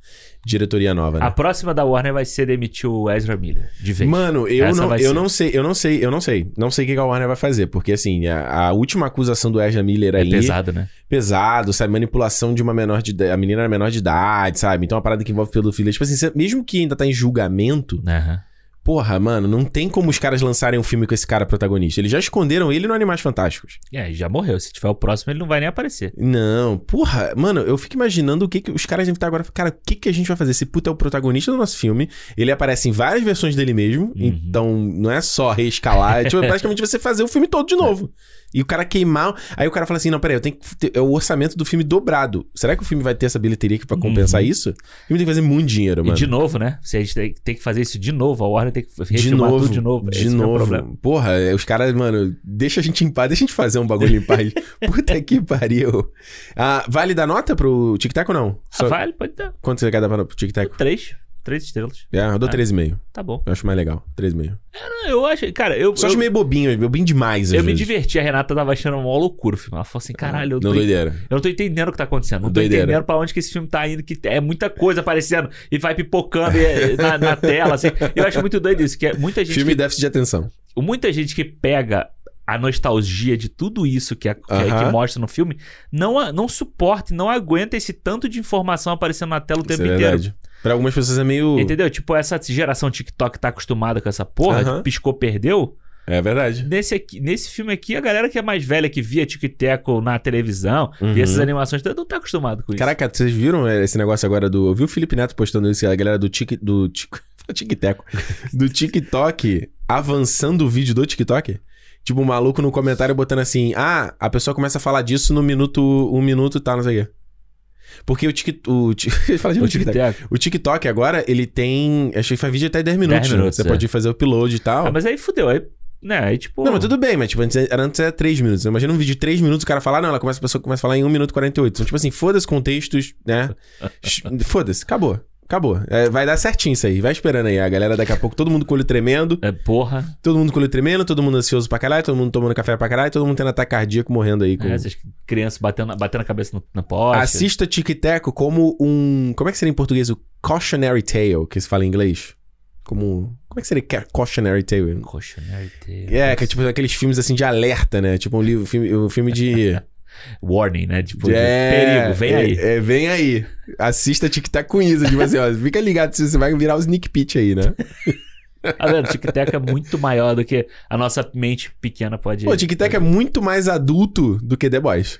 diretoria nova, né? A próxima da Warner vai ser demitir o Ezra Miller, de vez. Mano, eu, Essa não, eu ser. não sei, eu não sei, eu não sei. Não sei o que a Warner vai fazer, porque assim, a, a última acusação do Ezra Miller é aí... pesado, né? pesado, sabe? Manipulação de uma menor de. A menina era menor de idade, sabe? Então é uma parada que envolve pedofilia. Tipo assim, mesmo que ainda tá em julgamento, Aham. Porra, mano, não tem como os caras lançarem um filme com esse cara protagonista. Eles já esconderam ele no Animais Fantásticos. É, já morreu. Se tiver o próximo, ele não vai nem aparecer. Não, porra, mano, eu fico imaginando o que, que os caras devem estar agora. Cara, o que, que a gente vai fazer? Esse puta é o protagonista do nosso filme. Ele aparece em várias versões dele mesmo. Então, não é só reescalar. É tipo, [LAUGHS] praticamente você fazer o filme todo de novo. E o cara queimar. Aí o cara fala assim: não, peraí, eu tenho que ter é o orçamento do filme dobrado. Será que o filme vai ter essa bilheteria aqui pra compensar isso? O filme tem que fazer muito dinheiro, mano. E de novo, né? Se a gente tem, que fazer isso de novo, a Warner tem que De novo, tudo de novo. de Esse é novo. problema. Porra, é, os caras, mano, deixa a gente em paz, deixa a gente fazer um bagulho em paz. [LAUGHS] Puta que pariu. Ah, vale dar nota pro Tic Tac ou não? Ah, vale, pode dar. Quanto você quer dar pro Tic Tac? Três. Três estrelas. É, eu dou Ah. 3,5. Tá bom. Eu acho mais legal. 3,5. Não, Eu acho, cara, eu. Só eu, acho meio bobinho, bobinho demais, eu me vezes. diverti. A Renata tava achando uma loucura o filme. Ela falou assim: caralho, eu Não, tô, doideira. eu não tô entendendo o que tá acontecendo. Não tô Doideira. entendendo pra onde que esse filme tá indo, que é muita coisa aparecendo e vai pipocando e é- na, na tela, assim. Eu acho muito doido isso, que é muita gente. Filme déficit de atenção. que, muita gente que pega a nostalgia de tudo isso que, a- que, Aham. que mostra no filme não, não suporta, e não aguenta esse tanto de informação aparecendo na tela o tempo Isso é inteiro. verdade. Pra algumas pessoas é meio. Entendeu? Tipo, essa geração TikTok tá acostumada com essa porra, Aham. de piscou, perdeu. É verdade. Nesse, aqui, nesse filme aqui, a galera que é mais velha, que via Tic-Teco na televisão, Uhum. via essas animações, todas, não tá acostumado com isso. Caraca, vocês viram esse negócio agora do. Eu vi o Felipe Neto postando isso, a galera do Tic. Do Tic. [LAUGHS] Tic-Teco. Do TikTok avançando o vídeo do TikTok. Tipo, um maluco no comentário botando assim: Ah, a pessoa começa a falar disso no minuto. Um minuto e tal, não sei o quê. Porque o Tik. O, [LAUGHS] de o TikTok. O TikTok agora, ele tem. Acho que faz vídeo até 10 minutos. 10 né? minutos, Você é. pode fazer o upload e tal. Ah, mas aí fudeu. Aí, né, aí tipo... Não, mas tudo bem, mas tipo, antes era, antes era 3 minutos. Imagina um vídeo de 3 minutos, o cara falar, não, ela começa, a pessoa começa a falar em 1 minuto e 48. Então, tipo assim, foda-se contextos, né? [LAUGHS] foda-se, acabou. Acabou. É, vai dar certinho isso aí. Vai esperando aí. A galera daqui a pouco, todo mundo com o olho tremendo, É, porra. todo mundo com o olho tremendo, todo mundo ansioso pra caralho, todo mundo tomando café pra caralho, todo mundo tendo ataque cardíaco morrendo aí. Com... É, essas crianças batendo, batendo a cabeça no, na poste. Assista Tic Teco como um. Como é que seria em português? O cautionary tale, que se fala em inglês. Como. Como é que seria ca- cautionary tale? Cautionary Tale. É, que é tipo aqueles filmes assim de alerta, né? Tipo um livro, filme, um filme de. [LAUGHS] Warning, né? Tipo, é, perigo, vem é, aí. É, vem aí. Assista Tic Tac com isso. Tipo assim, ó, fica ligado se você vai virar o sneak peek aí, né? Tá vendo? Tic-Tac é muito maior do que a nossa mente pequena pode... Pô, Tic Tac é muito mais adulto do que The Boys.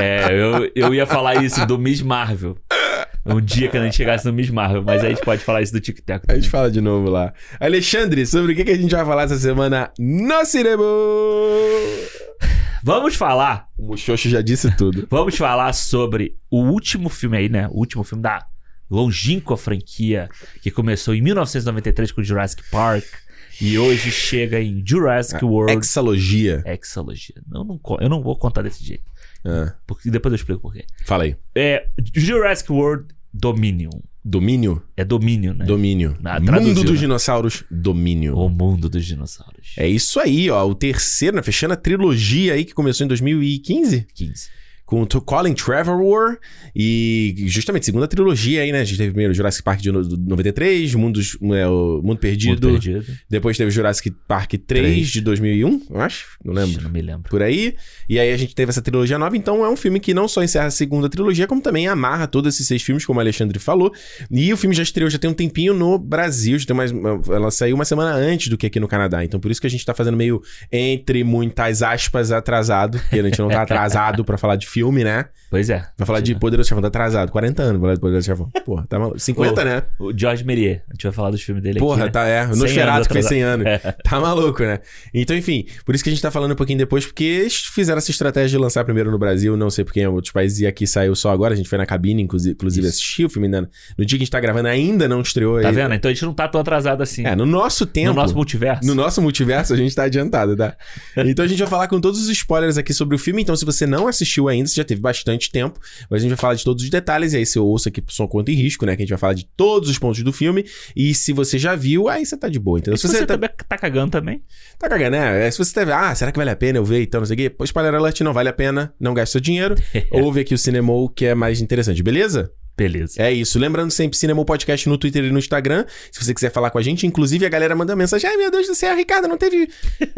É, eu, eu ia falar isso do Miss Marvel. Um dia que a gente chegasse no Miss Marvel, mas aí a gente pode falar isso do Tic-Tac. A gente fala de novo lá. Alexandre, sobre o que, a gente vai falar essa semana no cinema? Vamos falar, O Muxoxo já disse tudo. [LAUGHS] vamos falar sobre o último filme aí, né? O último filme da longínqua franquia que começou em 1993 com Jurassic Park e hoje chega em Jurassic World Exalogia. Exalogia. Eu não, co- eu não vou contar desse jeito, Ah, porque depois eu explico por quê. fala aí. É Jurassic World Dominion. Domínio? É domínio, né? Domínio. Ah, Mundo dos né? dinossauros, domínio. O mundo dos dinossauros. É isso aí, ó. O terceiro, né? Fechando a trilogia aí que começou em 2015. 15. Com o Colin Trevorrow e justamente segunda trilogia aí, né? A gente teve primeiro Jurassic Park de no- do 93, Mundos, é, o Mundo Perdido. Mundo perdido. Depois teve Jurassic Park 3, Três. de 2001, eu acho. Não lembro. Não me lembro. Por aí. E aí a gente teve essa trilogia nova. Então é um filme que não só encerra a segunda trilogia, como também amarra todos esses seis filmes, como o Alexandre falou. E o filme já estreou, já tem um tempinho no Brasil. Já tem mais, ela saiu uma semana antes do que aqui no Canadá. Então por isso que a gente tá fazendo meio, entre muitas aspas, atrasado. Porque a gente não tá [LAUGHS] atrasado pra falar de filme, né? Pois é. Vai falar de Poderoso Chefão, tá atrasado. 40 anos pra falar de Poderoso Chefão. Porra, tá maluco. 50, Ô, né? O George Melier. A gente vai falar dos filmes dele Porra, aqui. né? tá, é. O 100 Nosferatu que fez 100 anos. É. Tá maluco, né? Então, enfim, por isso que a gente tá falando um pouquinho depois, porque eles fizeram essa estratégia de lançar primeiro no Brasil, não sei porque em outros países, e aqui saiu só agora. A gente foi na cabine, inclusive, inclusive assistiu o filme ainda. No dia que a gente tá gravando, ainda não estreou. Tá aí. vendo? Então a gente não tá tão atrasado assim. É, no nosso tempo. no nosso multiverso. No nosso multiverso, a gente tá adiantado, tá? Então a gente vai falar com todos os spoilers aqui sobre o filme. Então, se você não assistiu ainda, você já teve bastante tempo. Mas a gente vai falar de todos os detalhes. E aí você ouça aqui por som, conta e risco, né? Que a gente vai falar de todos os pontos do filme. E se você já viu, aí você tá de boa. Entendeu? Se você, também tá cagando também. Tá cagando, né? É, Se você teve, ah, será que vale a pena eu ver então, não sei o quê? Pô, spoiler alert, não vale a pena, não gaste seu dinheiro. [LAUGHS] Ouve aqui o Cinemol, que é mais interessante, beleza? Beleza. É isso. Lembrando sempre, Cinemol Podcast no Twitter e no Instagram. Se você quiser falar com a gente, inclusive a galera manda mensagem. Ai, meu Deus do céu, Ricardo, não teve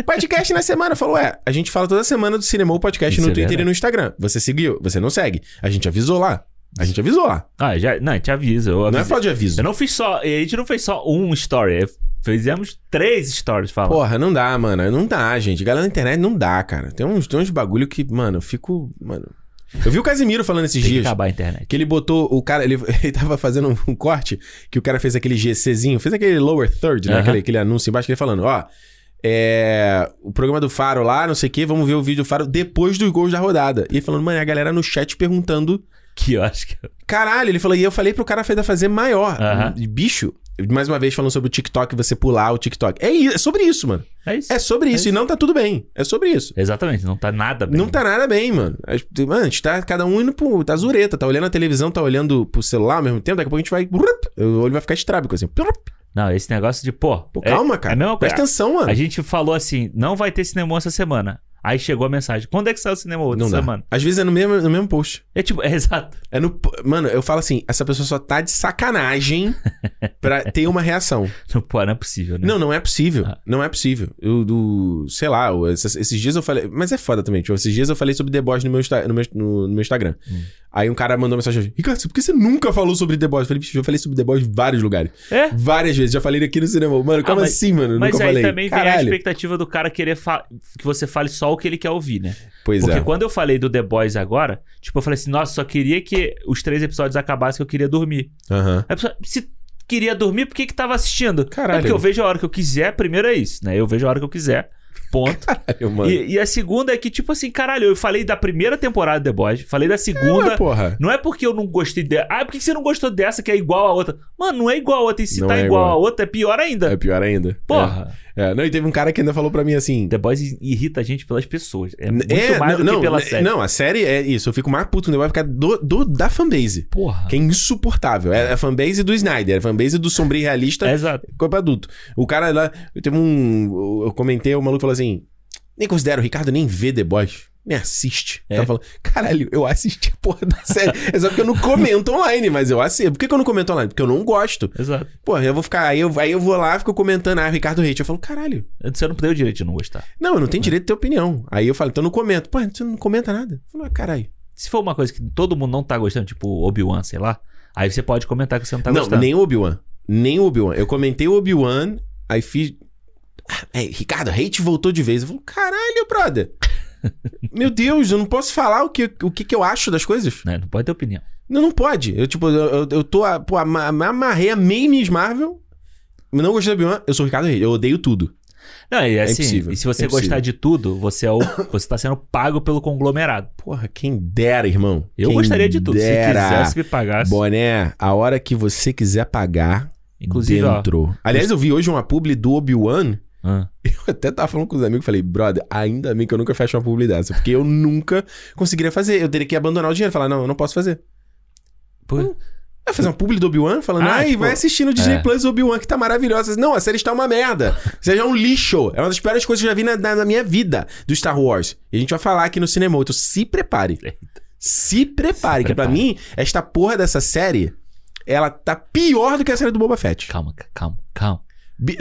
podcast na semana. Falou, é, a gente fala toda semana do Cinemol Podcast Isso no é Twitter e verdade. no Instagram. Você seguiu? Você não segue. A gente avisou lá. A gente avisou lá. Ah, já. Não, a gente avisa. Não é falta de aviso. eu não fiz só. A gente não fez só um story. Fizemos três stories falando. Porra, não dá, mano. Não dá, gente. Galera na internet não dá, cara. Tem uns, tem uns bagulho que, mano, eu fico. Mano. Eu vi o Casimiro falando esses Tem que dias. acabar a internet. Que ele botou o cara, ele, [LAUGHS] ele tava fazendo um, corte que o cara fez aquele GCzinho, fez aquele lower third, né? Aham. Aquele, aquele anúncio embaixo, que ele falando, ó. É. O programa do Faro lá, não sei o quê, vamos ver o vídeo do Faro depois dos gols da rodada. E ele falando, mano, a galera no chat perguntando. Que eu acho que. Caralho, ele falou, e eu falei pro cara fazer fazer maior. E, Bicho, mais uma vez falando sobre o TikTok, você pular o TikTok. É, é sobre isso, mano. É isso. É sobre isso. E não tá tudo bem. É sobre isso. Exatamente, não tá nada bem. Não tá nada bem, mano. A gente- Mano, a gente tá cada um indo pro. Tá zureta, tá olhando a televisão, tá olhando pro celular ao mesmo tempo, daqui a pouco a gente vai. O olho vai ficar estrábico, assim. Pô, Não, esse negócio de, pô. é- calma, cara. É a mesma coisa. Presta atenção, mano. A gente falou assim: não vai ter cinema essa semana. Aí chegou a mensagem: quando é que sai o cinema Não dá. semana? Às vezes é no mesmo, no mesmo post. É tipo, é exato. É no. Mano, eu falo assim, essa pessoa só tá de sacanagem [LAUGHS] pra ter uma reação. Não, pô, não é possível, né? Não, não é possível. Ah. Não é possível. Eu, do. Sei lá, eu- esses, esses dias eu falei. Mas é foda também. Tipo, esses dias eu falei sobre deboche no meu, no meu, no, no meu Instagram. Hum. Aí um cara mandou mensagem: Ricardo, por que você nunca falou sobre deboche? Eu falei, bicho, eu falei sobre deboche em vários lugares. É? Várias vezes. Já falei aqui no cinema. Mano, como Ah, mas- assim, mano? Mas nunca aí falei. também vem a Caralho. expectativa do cara querer que você fale só o que ele quer ouvir, né? Pois Porque é. quando eu falei do The Boys agora, tipo, eu falei assim, nossa, só queria que os três episódios acabassem que eu queria dormir. Aí a pessoa, se queria dormir, por que que tava assistindo? Caralho. É porque eu vejo a hora que eu quiser, primeiro é isso, né? Eu vejo a hora que eu quiser, ponto. Caralho, mano. E, e a segunda é que, tipo assim, caralho, eu falei da primeira temporada de The Boys, falei da segunda... Mas, porra. Não é porque eu não gostei dela. Ah, por que você não gostou dessa que é igual a outra? Mano, não é igual a outra. E se Não tá é igual, igual. a outra, é pior ainda. É pior ainda. Porra. É. É. Não, e teve um cara que ainda falou pra mim assim. The Boys irrita a gente pelas pessoas. É muito é, mais do não, que pela não, série. Não, a série é isso. Eu fico mais puto no The Boys por causa do, do- da fanbase. Porra. Que é insuportável. É a fanbase do Snyder, é a fanbase do sombrio realista, É exato. corpo adulto. O cara lá, eu teve um. Eu comentei, o maluco falou assim: nem considero, o Ricardo nem vê The Boys. Nem assiste. É? O cara falou, caralho, eu assisti a porra da série. é só porque eu não comento online, mas eu assisto. Por que, que eu não comento online? Porque eu não gosto. Exato. Pô, eu vou ficar. Aí eu, aí eu vou lá, fico comentando, ah, Ricardo Hate. Eu falo, caralho. Você não tem o direito de não gostar. Não, eu não tenho direito de ter opinião. Aí eu falo, então eu não comento. Pô, você não comenta nada. Eu falo, ah, caralho. Se for uma coisa que todo mundo não tá gostando, tipo Obi-Wan, sei lá, aí você pode comentar que você não tá não, gostando. nem o Obi-Wan. Nem o Obi-Wan. Eu comentei o Obi-Wan, aí fiz. É, Ricardo, hate voltou de vez. Eu falo, caralho, brother. [LAUGHS] Meu Deus, eu não posso falar o que, o que, que eu acho das coisas. Né? Não pode ter opinião. Não, não pode. Eu, tipo, eu, eu, tô. a- Pô, me amarrei a meio Miss Marvel. Não gostei do Obi-Wan, eu sou o Ricardo Hate. Eu odeio tudo. Não, e assim, impossível, e se você é gostar de tudo, você é o, [COUGHS] você tá sendo pago pelo conglomerado. Porra, quem dera, irmão. Eu Quem gostaria de tudo. Dera. Se quisesse me pagasse. Boné, a hora que você quiser pagar, Inclusive, ó. dentro. Aliás, eu vi hoje uma publi do Obi-Wan. Ah, Eu até tava falando com os amigos, falei, brother, ainda bem que eu nunca fecho uma publi dessa, porque eu nunca conseguiria fazer. Eu teria que abandonar o dinheiro, falar, não, eu não posso fazer. pô, Vai fazer uma publi do Obi-Wan falando, Ah, ai, tipo, vai assistir no Disney é. Plus Obi-Wan, que tá maravilhosa. Não, a série está uma merda. Seja um lixo. É uma das piores coisas que eu já vi na, na- na minha vida do Star Wars. E a gente vai falar aqui no cinema. Então se prepare. Se prepare, Se que pra prepare. mim, esta porra dessa série, ela tá pior do que a série do Boba Fett. calma, calma, calma.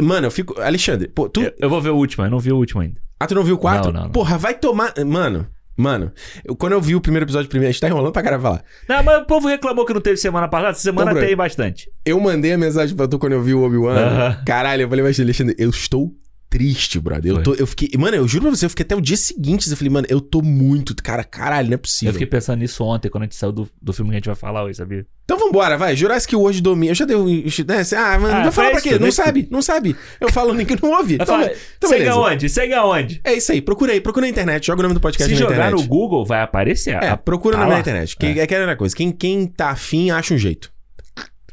Mano, eu fico. Alexandre, pô, tu. Eu, eu vou ver o último, eu não vi o último ainda. Ah, tu não viu o 4? Não, não, não. Porra, vai tomar. Mano, mano, eu- quando eu vi o primeiro episódio primeiro, a gente tá enrolando pra caralho falar. Não, mas o povo reclamou que não teve semana passada. Semana Então, tem bastante. Eu mandei a mensagem pra tu quando eu vi o Obi-Wan. Aham. Caralho, eu falei, mas Alexandre, eu estou triste, brother. Eu, tô, eu fiquei. Mano, eu juro pra você, eu fiquei até o dia seguinte. Eu falei, mano, eu tô muito. Cara, caralho, não é possível. Eu fiquei pensando nisso ontem, quando a gente saiu do, do filme que a gente vai falar hoje, sabia? Então vambora, vai. Jurassic World domina. Eu já dei um. Né? Ah, mano, Ah, vai falar pra quê? Não sabe, não sabe. Eu falo, ninguém não ouve. Então, falei, então segue aonde? Segue aonde? É isso aí, procura aí, procura na internet, joga o nome do podcast Se na jogar internet. no Google, vai aparecer. É, a- procura tá na internet. Que, é. aquela coisa. Quem, quem tá afim, acha um jeito.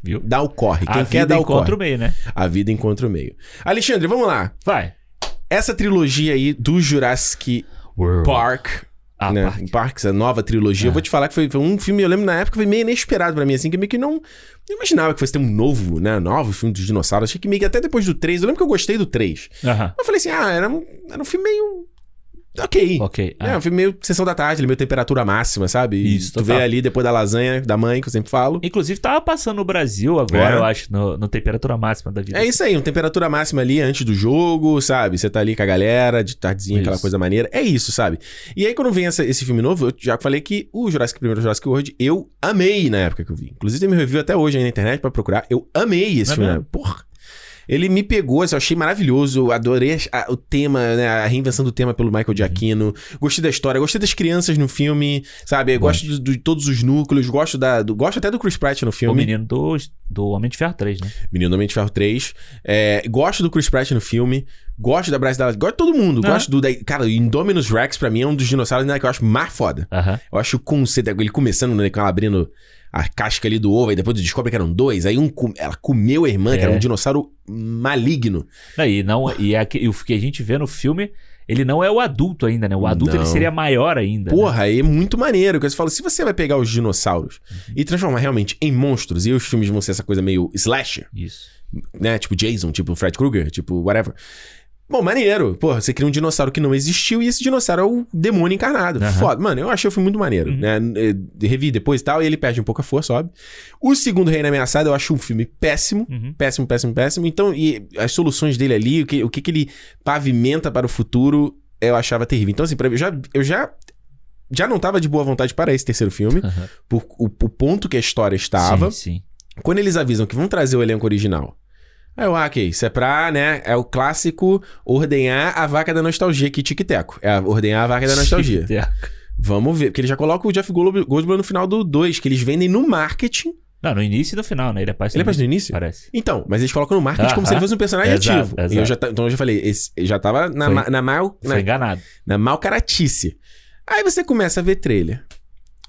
Viu? Dá o corre. Quem a quer vida dá o encontra corre. o meio, né? A vida encontra o meio. Alexandre, vamos lá. Vai. Essa trilogia aí do Jurassic World. Park. Ah, né? Park. Parks, a nova trilogia. É. Eu vou te falar que foi, foi um filme, eu lembro na época, foi meio inesperado pra mim, assim, que meio que não, não imaginava que fosse ter um novo, né? Novo filme dos dinossauros. Achei que meio que até depois do 3, eu lembro que eu gostei do 3. Aham. Eu falei assim, ah, era um, era um filme meio. Ok. Ok. É, Ah, um filme meio sessão da tarde, meio temperatura máxima, sabe? E Isso, tu total. vê ali depois da lasanha da mãe, que eu sempre falo. Inclusive, tava passando no Brasil agora, É. eu acho, no, no temperatura máxima da vida. É isso aí, uma temperatura máxima ali antes do jogo, sabe? Você tá ali com a galera, de tardezinha, aquela Isso. coisa maneira. É isso, sabe? E aí, quando vem essa- esse filme novo, eu já falei que o Jurassic, primeiro Jurassic World, eu amei na época que eu vi. Inclusive, tem meu review até hoje aí na internet pra procurar. Eu amei esse É filme. né? Porra. Ele me pegou, assim, eu achei maravilhoso, eu adorei a- o tema, né, a reinvenção do tema pelo Uhum. Michael Giacchino. Gostei da história, gostei das crianças no filme, sabe? Gosto de, de todos os núcleos, gosto da, do- gosto até do Chris Pratt no O filme. menino do, do Homem de Ferro 3, né? Menino do Homem de Ferro 3. É, gosto do Chris Pratt no filme. Gosto da Bryce Dallas. Gosto de todo mundo. Gosto do... da- cara, o Indominus Rex, pra mim, é um dos dinossauros né, que eu acho mais foda. Eu acho o conceito... Ele começando, né, com ela abrindo a casca ali do ovo, aí depois descobre que eram dois. Aí um com- ela comeu a irmã, que É. era um dinossauro maligno. Não, E, não, e, é que- e o que a gente vê no filme, ele não é o adulto ainda, né? O adulto ele seria maior ainda. né? Porra, aí é muito maneiro. Que você fala, se você vai pegar os dinossauros Uhum. e transformar realmente em monstros, e os filmes vão ser essa coisa meio slasher, Isso. né? Tipo Jason, tipo Fred Krueger, tipo whatever. Bom, maneiro. Porra, você cria um dinossauro que não existiu e esse dinossauro é o demônio encarnado. Aham. Foda. Mano, eu achei o filme muito maneiro. Uhum. Né? Eh, Revi depois e tal, e ele perde um pouco a força, óbvio. O segundo Reino Ameaçado eu acho um filme péssimo. Uhum. Péssimo, péssimo, péssimo. Então, e as soluções dele ali, o que, o que, que ele pavimenta para o futuro, eu achava terrível. Então, assim, pra mim, eu já, eu já, já não tava de boa vontade para esse terceiro filme, Aham. por o, o ponto que a história estava. Sim, sim. Quando eles avisam que vão trazer o elenco original. Aí eu, ah, ok, isso é pra, né? É o clássico ordenhar a vaca da nostalgia aqui, tic-teco. É ordenhar a vaca da nostalgia. Vamos ver. Porque ele já coloca o Jeff Goldblum no final do 2, que eles vendem no marketing. Não, no início e no final, né? Ele aparece Ele no início? Parece. Então, mas eles colocam no marketing como se ele fosse um personagem Exato, ativo. E eu exato. já, então eu já falei, esse, já tava na, Foi- ma- na mal. Foi Na, enganado. na mal caratice. Aí você começa a ver trailer.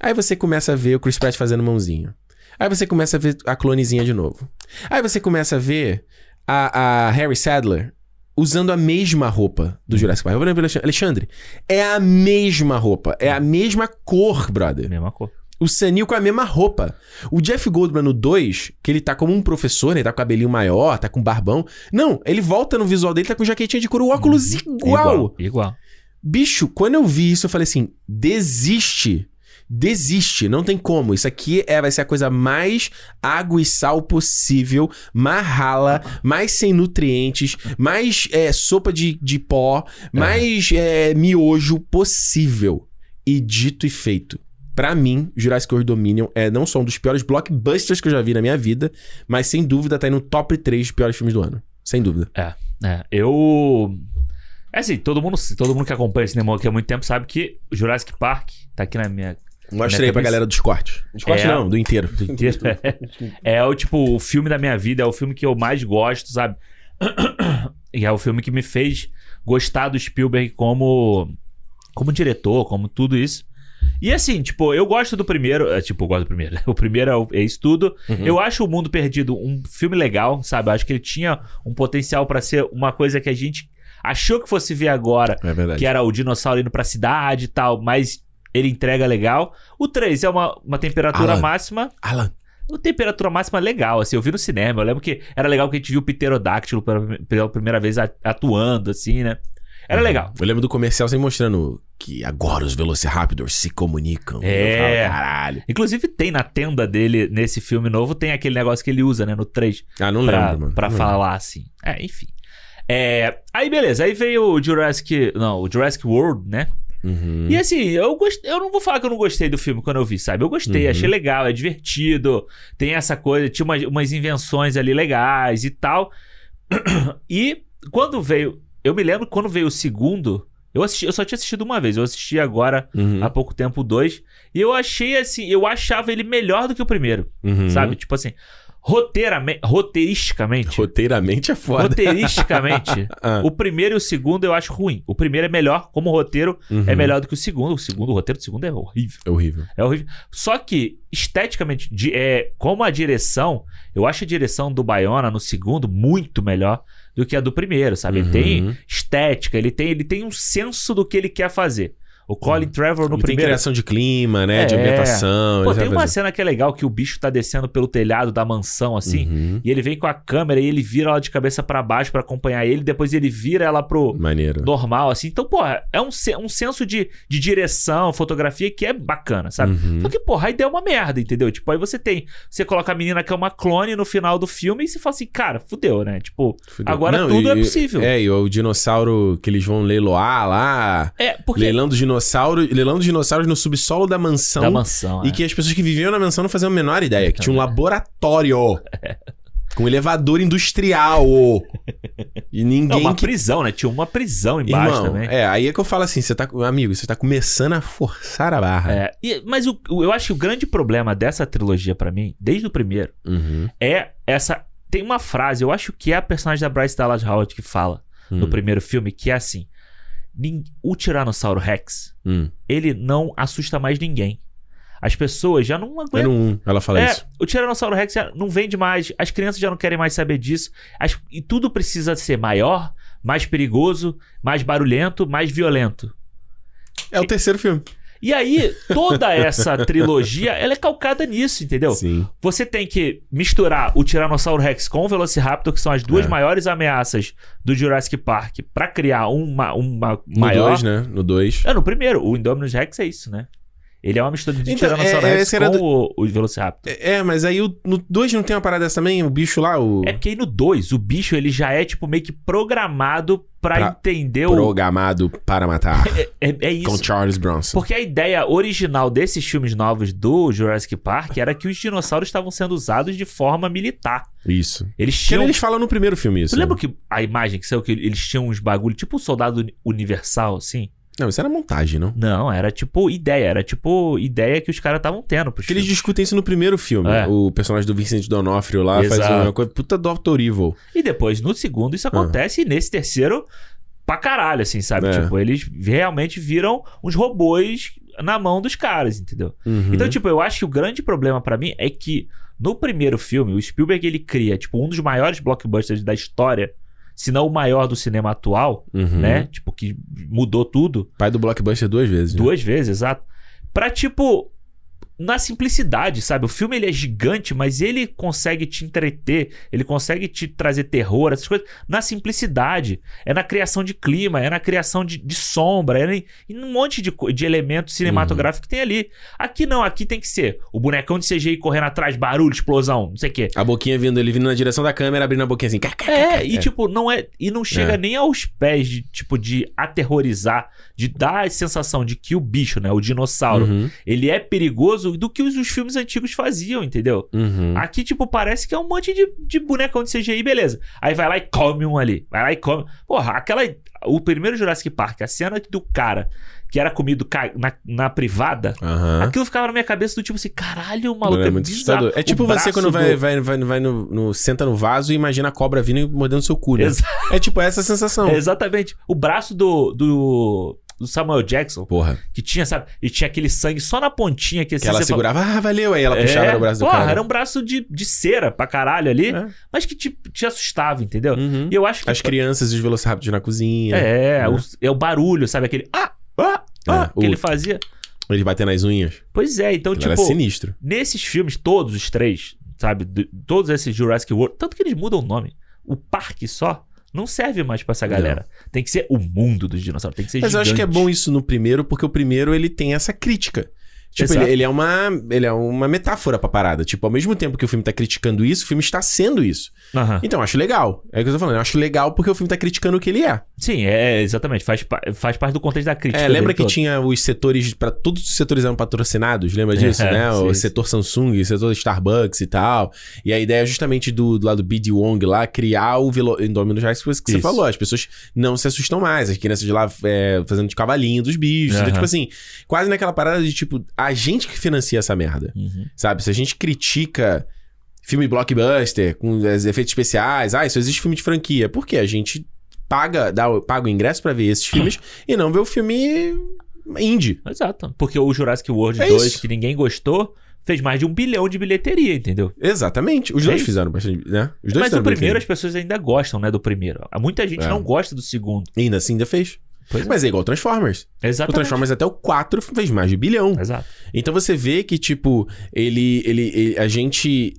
Aí você começa a ver o Chris Pratt fazendo mãozinha. Aí você começa a ver a clonezinha de novo. Aí você começa a ver a, a Harry Sadler usando a mesma roupa do Jurassic Park. Eu Alexandre, é a mesma roupa. É a mesma cor, brother. Mesma cor. O Sanil com a mesma roupa. O Jeff Goldblum no 2, que ele tá como um professor, né? Ele tá com cabelinho maior, tá com barbão. Não, ele volta no visual dele, tá com jaquetinha de couro, óculos igual. Igual. Igual. Bicho, quando eu vi isso, eu falei assim: desiste. Desiste, não tem como. Isso aqui é, vai ser a coisa mais água e sal possível, mais rala, mais sem nutrientes, mais é, sopa de, de pó, mais é, miojo possível. E dito e feito. Pra mim, Jurassic World Dominion é não só um dos piores blockbusters que eu já vi na minha vida, mas sem dúvida tá aí no top 3 de piores filmes do ano. Sem dúvida. É, é. Eu. É assim, todo mundo, todo mundo que acompanha cinema aqui há muito tempo sabe que Jurassic Park tá aqui na minha. Mostra aí pra galera dos cortes. Dos cortes É. não, do inteiro. do inteiro. [LAUGHS] é o tipo o filme da minha vida, é o filme que eu mais gosto, sabe? [CLEARS THROAT] e é o filme que me fez gostar do Spielberg como como diretor, como tudo isso. E assim, tipo, eu gosto do primeiro, é, tipo, eu gosto do primeiro. [LAUGHS] O primeiro é, o- é isso tudo. Uhum. Eu acho o Mundo Perdido um filme legal, sabe? Eu acho que ele tinha um potencial pra ser uma coisa que a gente achou que fosse ver agora, É verdade. que era o dinossauro indo pra cidade e tal, mas ele entrega legal. O 3 é uma, uma temperatura Alan. máxima. Alan, Uma temperatura máxima legal, assim. Eu vi no cinema. Eu lembro que era legal que a gente viu o Pterodáctilo pela, pela primeira vez atuando, assim, né? Era Uhum. legal. Eu lembro do comercial sempre mostrando que agora os Velociraptors se comunicam. É. Eu falo, caralho. Inclusive, tem na tenda dele, nesse filme novo, tem aquele negócio que ele usa, né? No 3. Ah, não pra, lembro, mano. pra Não falar assim. É, enfim. É, aí, beleza. Aí veio o Jurassic... Não, o Jurassic World, né? Uhum. E assim, eu gostei, eu não vou falar que eu não gostei do filme quando eu vi, sabe? Eu gostei, Uhum. achei legal, é divertido, tem essa coisa, tinha umas, umas invenções ali legais e tal. [CLEARS THROAT] E quando veio, eu me lembro quando veio o segundo, eu assisti, eu só tinha assistido uma vez, eu assisti agora Uhum. há pouco tempo dois, e eu achei assim, eu achava ele melhor do que o primeiro, Uhum. sabe? Tipo assim, roteiramente, roteiristicamente, Roteiramente é foda. roteiristicamente, [LAUGHS] Ah, o primeiro e o segundo eu acho ruim. O primeiro é melhor, como roteiro, uhum. é melhor do que o segundo. O segundo, o roteiro do segundo é horrível. É horrível. É horrível. Só que, esteticamente, de- é, como a direção, eu acho a direção do Bayona no segundo muito melhor do que a do primeiro, sabe? Ele Uhum. tem estética, ele tem, ele tem um senso do que ele quer fazer. O Colin Trevor no Ele primeiro. criação de clima, né? De É. ambientação. Pô, tem uma cena que é legal que o bicho tá descendo pelo telhado da mansão, assim. Uhum. E ele vem com a câmera e ele vira ela de cabeça pra baixo pra acompanhar ele. Depois ele vira ela pro Maneiro. normal, assim. Então, porra, é um, um senso de, de direção, fotografia que é bacana, sabe? Uhum. Só que, porra, a ideia é uma merda, entendeu? Tipo, aí você tem. Você coloca a menina que é uma clone no final do filme e você fala assim, cara, fudeu, né? Tipo, Fudeu. agora Não, tudo e- é possível. É, e o dinossauro que eles vão leiloar lá. É, porque. Leilão dos dinossauros. Leilão dos dinossauros no subsolo da mansão. Da mansão. E é. que as pessoas que viviam na mansão não faziam a menor ideia. Que tinha um laboratório. [LAUGHS] Com elevador industrial. E ninguém. Não, uma que... prisão, né? Tinha uma prisão embaixo Irmão, também. é, aí é que eu falo assim, você tá, amigo, você tá começando a forçar a barra. É, e- mas o- eu acho que o grande problema dessa trilogia pra mim, desde o primeiro, Uhum. é essa. Tem uma frase, eu acho que é a personagem da Bryce Dallas Howard que fala no Hum. primeiro filme, que é assim: "Nin- o Tiranossauro Rex, Hum. ele não assusta mais ninguém. As pessoas já não aguentam. 1, ela fala É, isso. o Tiranossauro Rex já não vende mais, as crianças já não querem mais saber disso, as- e tudo precisa ser maior, mais perigoso, mais barulhento, mais violento. É o terceiro filme. E aí, toda essa [LAUGHS] trilogia, ela é calcada nisso, entendeu? Sim. Você tem que misturar o Tiranossauro Rex com o Velociraptor, que são as duas É. maiores ameaças do Jurassic Park, pra criar uma, uma No maior. 2, né? No 2. É, no primeiro, o Indominus Rex é isso, né? Ele é uma mistura de Então, Tiranossauro é- Rex esse era com do- o, o Velociraptor. É, é, mas aí o, no 2 não tem uma parada dessa também? O bicho lá, o. É porque aí no 2, o bicho ele já é tipo meio que programado pra, Pra- entender o. Programado para matar. [LAUGHS] É, é com isso. Charles Bronson. Porque a ideia original desses filmes novos do Jurassic Park era que os dinossauros estavam sendo usados de forma militar. Isso. Eles tinham. eles falam no primeiro filme isso. Tu lembra né? que a imagem que saiu que eles tinham uns bagulho, tipo o soldado uni- universal, assim? Não, isso era montagem, não? Não, era tipo ideia, era tipo ideia que os caras estavam tendo Porque eles discutem isso no primeiro filme. É. O personagem do Vincent D'Onofrio lá faz Exato. uma coisa. Puta Dr. Evil. E depois, no segundo, isso acontece, e nesse terceiro, pra caralho, assim, sabe? É. Tipo, eles realmente viram uns robôs na mão dos caras, entendeu? Uhum. Então, tipo, eu acho que o grande problema pra mim é que no primeiro filme, o Spielberg ele cria, tipo, um dos maiores blockbusters da história, se não o maior do cinema atual, Uhum. né? Tipo, que mudou tudo. Pai do blockbuster duas vezes. né? Duas vezes, exato. Pra, tipo, na simplicidade, sabe? O filme ele é gigante, mas ele consegue te entreter, ele consegue te trazer terror, essas coisas, na simplicidade. É na criação de clima, é na criação de, de sombra, é em, em um monte de, de elementos cinematográficos que tem ali. Aqui não, aqui tem que ser o bonecão de CGI correndo atrás, barulho, explosão, não sei o quê. A boquinha vindo, ele vindo na direção da câmera, abrindo a boquinha assim. É, e tipo, não é. E não chega É. nem aos pés de, tipo, de aterrorizar, de dar a sensação de que o bicho, né? O dinossauro, Uhum. ele é perigoso do que os, os filmes antigos faziam, entendeu? Uhum. Aqui, tipo, parece que é um monte de, de bonecão de CGI, beleza. Aí vai lá e come um ali. Vai lá e come. Porra, aquela. O primeiro Jurassic Park, a cena do cara que era comido na, na privada. Aham. Aquilo ficava na minha cabeça do tipo assim, caralho, maluco é é, muito bizarro. É tipo O você quando vai, do- vai, vai, vai no, no- Senta no vaso e imagina a cobra vindo e mordendo seu cu, né? Exa- É tipo essa sensação. É, [LAUGHS] exatamente. O braço do, do, do Samuel Jackson, Porra. que tinha, sabe? E tinha aquele sangue só na pontinha que, assim, Que ela fala- segurava, ah, valeu. Aí ela puxava É, o braço do porra, cara. era um braço de, de cera pra caralho ali, É. mas que te, te assustava, entendeu? Uhum. E eu acho que. As crianças e os velociraptors na cozinha. É, né? o, é o barulho, sabe? Aquele. Ah! Ah! Ah! É, que o- ele fazia. Ele batendo nas unhas. Pois é, então, Ele era tipo, sinistro. nesses filmes, todos os três, sabe? de- todos esses Jurassic World, tanto que eles mudam o nome. O parque só não serve mais pra essa galera. Tem que ser o mundo dos dinossauros, tem que ser Mas eu acho que é gigante. bom isso no primeiro, porque o primeiro ele tem essa crítica. Tipo, ele, ele é uma, ele é uma metáfora pra parada. Tipo, ao mesmo tempo que o filme tá criticando isso, o filme está sendo isso. Aham. Então, eu acho legal. É o que eu tô falando. Eu acho legal porque o filme tá criticando o que ele é. Sim, é exatamente. Faz, faz parte do contexto da crítica. É, lembra que todo. tinha os setores, para todos os setores eram patrocinados, lembra disso, É, né? O sim, setor Samsung, o setor Starbucks e tal. E a ideia é justamente do, do lado do BD Wong lá, criar o Velo Indominus Rex, que você Isso. falou. As pessoas não se assustam mais, as crianças de lá é, fazendo de cavalinho dos bichos. Então, Aham. tipo assim, quase naquela parada de tipo, a gente que financia essa merda, Uhum. sabe? Se a gente critica filme blockbuster, com os efeitos especiais, ah, isso existe filme de franquia. Por quê? A gente paga, dá, o- paga o ingresso pra ver esses filmes [CLEARS THROAT] e não ver o filme indie. Exato. Porque o Jurassic World É 2, isso. que ninguém gostou, fez mais de um bilhão de bilheteria, entendeu? Exatamente. Os É dois isso. fizeram bastante, né? Os dois Mas o primeiro as pessoas ainda gostam, né, do primeiro. Muita gente É. não gosta do segundo. E ainda assim ainda fez. Pois é. Mas é igual Transformers. O Exatamente. Transformers até o 4 fez mais de bilhão. Exato. Então você vê que, tipo, ele, ele, ele- A gente.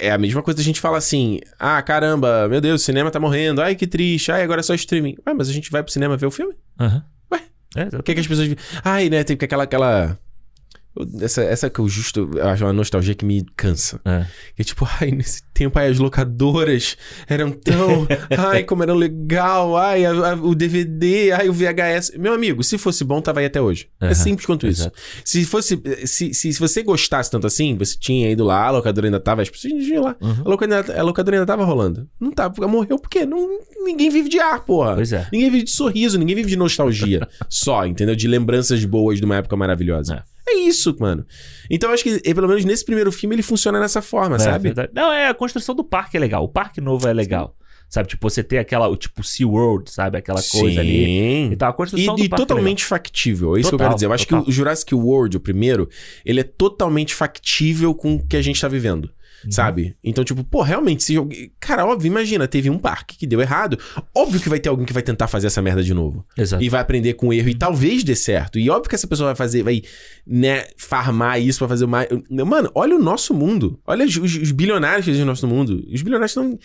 É a mesma coisa da gente falar assim: ah, caramba, meu Deus, o cinema tá morrendo, ai que triste, ai agora é só streaming. Ué, mas a gente vai pro cinema ver o filme? Aham. Ué, É, O que, que as pessoas. Ai, né, tem aquela. aquela... Essa, essa que eu justo. Eu acho uma nostalgia que me cansa. É. Que é tipo, ai, nesse tempo, ai, as locadoras eram tão. [LAUGHS] ai, como era legal, ai, a- a- o DVD, ai, o VHS. Meu amigo, se fosse bom, tava aí até hoje. É Aham, simples quanto isso. Se fosse. Se, se, se você gostasse tanto assim, você tinha ido lá, a locadora ainda tava, as pessoas iam lá. Uhum. A, locadora, ainda- a locadora ainda tava rolando. Não tava, morreu por quê? Não, ninguém vive de ar, porra. Pois é. Ninguém vive de sorriso, ninguém vive de nostalgia. [LAUGHS] só, entendeu? De lembranças boas de uma época maravilhosa. É. isso, mano. Então eu acho que, eh, pelo menos nesse primeiro filme, ele funciona dessa forma, É, sabe? verdade. Não, é a construção do parque é legal. O parque novo é legal. Sabe, tipo, você ter aquela, tipo SeaWorld, sabe? Aquela coisa ali. Sim. Então a E, construção do e é totalmente factível. É isso que eu Total, quero dizer. Eu acho total. que o Jurassic World, o primeiro, ele é totalmente factível com o que a gente tá vivendo. Uhum. Sabe? Então, tipo, pô, realmente, se. alguém- Cara, óbvio, imagina, teve um parque que deu errado. Óbvio que vai ter alguém que vai tentar fazer essa merda de novo. Exato. E vai aprender com o erro e talvez dê certo. E óbvio que essa pessoa vai fazer, vai, né, farmar isso pra fazer mais. Mano, olha o nosso mundo. Olha os, os- os bilionários que existem no nosso mundo. Os bilionários estão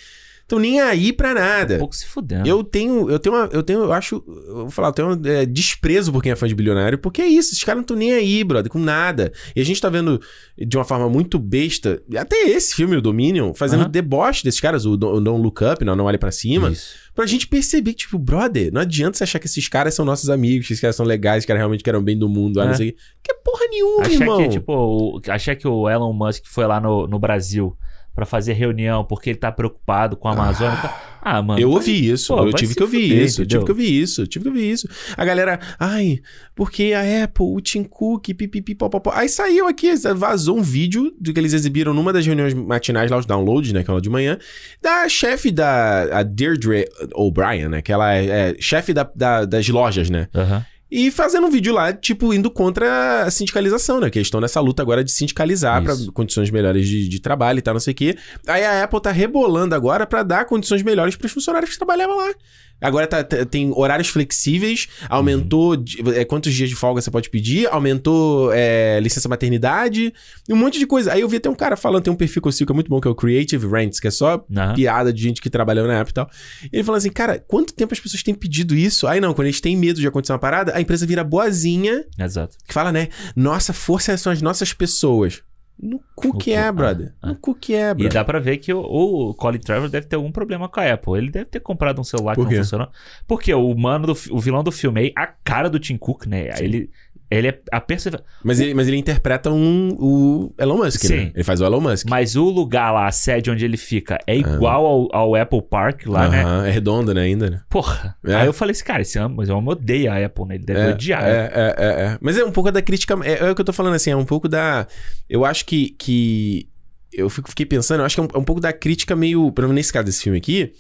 estão nem aí pra nada. Um pouco se fudendo. Eu tenho, eu tenho, uma, eu tenho, eu acho, eu vou falar, eu tenho um, é, desprezo por quem é fã de bilionário, porque é isso, esses caras não estão nem aí, brother, com nada. E a gente tá vendo de uma forma muito besta, até esse filme, o Dominion, fazendo Aham. deboche desses caras, o Don't, Don't Look Up, não, não olhe pra cima, Isso. pra gente perceber que, tipo, brother, não adianta você achar que esses caras são nossos amigos, que esses caras são legais, que caras realmente querem bem do mundo, ah, não É. sei o quê. Que porra nenhuma, Achar irmão. que, tipo, o, achar que o Elon Musk foi lá no, no Brasil pra fazer reunião porque ele tá preocupado com a Amazônia. tal. Ah, mano. Eu vai- ouvi isso, pô, eu tive que ouvir fuder, isso, eu tive entendeu? que ouvir isso, eu tive que ouvir isso. A galera, ai, porque a Apple, o Tim Cook, pipipi, popopó. Aí saiu aqui, vazou um vídeo do que eles exibiram numa das reuniões matinais lá, os downloads, né, que é lá de manhã, da chefe da a Deirdre O'Brien, né, que ela é, é chefe da, da- das lojas, né. Aham. E fazendo um vídeo lá, tipo, indo contra a sindicalização, né? Que eles estão nessa luta agora de sindicalizar Isso. condições melhores de, de trabalho e tal, não sei o quê. Aí a Apple tá rebolando agora pra dar condições melhores pros funcionários que trabalhavam lá. Agora tá- tá- tem horários flexíveis, aumentou de- é, quantos dias de folga você pode pedir, aumentou é, licença maternidade, um monte de coisa. Aí eu vi até um cara falando, tem um perfil que eu sigo que é muito bom, que é o Creative Rants, que é só Aham. piada de gente que trabalhou na Apple e tal. E ele falou assim, cara, quanto tempo as pessoas têm pedido isso? Aí não, quando eles têm medo de acontecer uma parada, a empresa vira boazinha, Exato. que fala, né? Nossa força são as nossas pessoas. No cu No que cu, é, ah, brother. ah. No cu que é, E brother. dá pra ver que o, o Colin Trevor deve ter algum problema com a Apple. Ele deve ter comprado um celular Por que não funcionou. Porque o mano, do, o vilão do filme aí, a cara do Tim Cook, né? Sim. Ele, ele é a perseverança. Mas, ele, mas ele interpreta um, o Elon Musk, Sim. né? Ele faz o Elon Musk. Mas o lugar lá, a sede onde ele fica, é igual ao, ao Apple Park lá, né? É redondo, né, ainda, né? Porra. É. Aí eu falei assim, cara, esse mas homem odeia a Apple, né? Ele deve É, odiar. é, é, é, é. Mas é um pouco da crítica. É, é o que eu tô falando assim, é um pouco da. Eu acho que. que eu fiquei pensando, eu acho que é um, é um pouco da crítica meio. Pelo menos nesse caso desse filme aqui.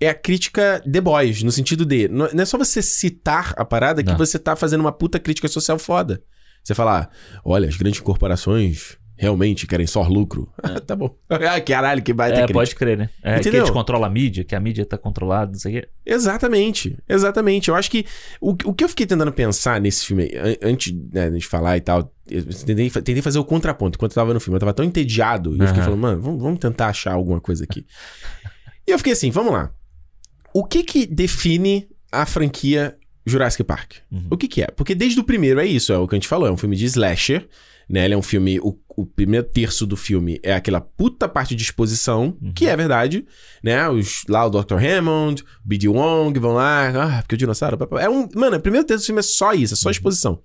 É a crítica The Boys, no sentido de. Não é só você citar a parada que Não. você tá fazendo uma puta crítica social foda. Você falar, olha, as grandes corporações realmente querem só lucro. [LAUGHS] tá bom. [LAUGHS] Ah, caralho, que baita É, crítica. pode crer, né? É, que Entendeu? eles controlam a mídia, que a mídia tá controlada, não sei o quê. Exatamente, exatamente. Eu acho que o, o que eu fiquei tentando pensar nesse filme, an- antes né, de falar e tal, eu tentei, tentei fazer o contraponto. Enquanto eu tava no filme, eu tava tão entediado, e eu fiquei falando, mano, vamos, vamos tentar achar alguma coisa aqui. [LAUGHS] e eu fiquei assim, vamos lá. O que que define a franquia Jurassic Park? Uhum. O que que é? Porque desde o primeiro é isso, é o que a gente falou, é um filme de slasher, né? Ele é um filme, o, o primeiro terço do filme é aquela puta parte de exposição, Uhum. que é verdade, né? Os, lá o Dr. Hammond, o B.D. Wong vão lá, ah, porque o dinossauro... É um, mano, o primeiro terço do filme é só isso, é Uhum. só exposição.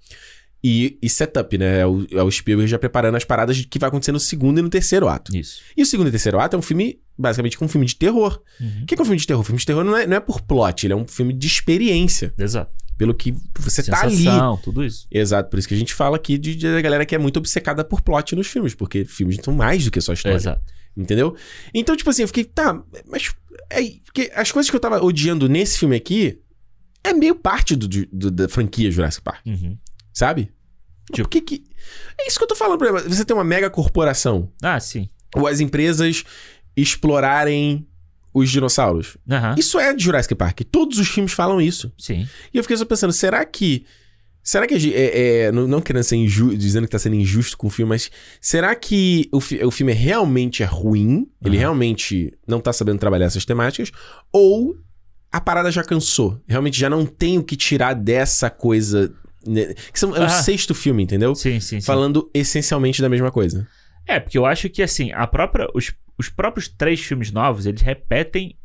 E, e setup, né? É o, é o Spielberg já preparando as paradas de que vai acontecer no segundo e no terceiro ato. Isso. E o segundo e terceiro ato é um filme, basicamente, um filme de terror. Uhum. O que é um filme de terror? O filme de terror não é, não é por plot, ele é um filme de experiência. Exato. Pelo que você tá ali. Sensação, tudo isso. Exato, por isso que a gente fala aqui de, de a galera que é muito obcecada por plot nos filmes, porque filmes são mais do que só história. Exato. Entendeu? Então, tipo assim, eu fiquei, tá, mas. É, porque as coisas que eu tava odiando nesse filme aqui é meio parte do, do- da franquia Jurassic Park, Uhum. sabe? Tipo- Por que que. É isso que eu tô falando pra você. Você tem uma mega corporação, Ah, sim. ou as empresas explorarem os dinossauros. Aham. Isso é de Jurassic Park. Todos os filmes falam isso. Sim. E eu fiquei só pensando, será que. Será que. É, é, não, não querendo ser injusto, dizendo que tá sendo injusto com o filme, mas será que o, fi- o filme é realmente é ruim? Ele Aham. realmente não tá sabendo trabalhar essas temáticas? Ou a parada já cansou? Realmente já não tem o que tirar dessa coisa. né? Que são, é o Ah. sexto filme, entendeu? Sim, sim, sim. Falando essencialmente da mesma coisa. É, porque eu acho que assim, a própria. Os, os próprios três filmes novos, eles repetem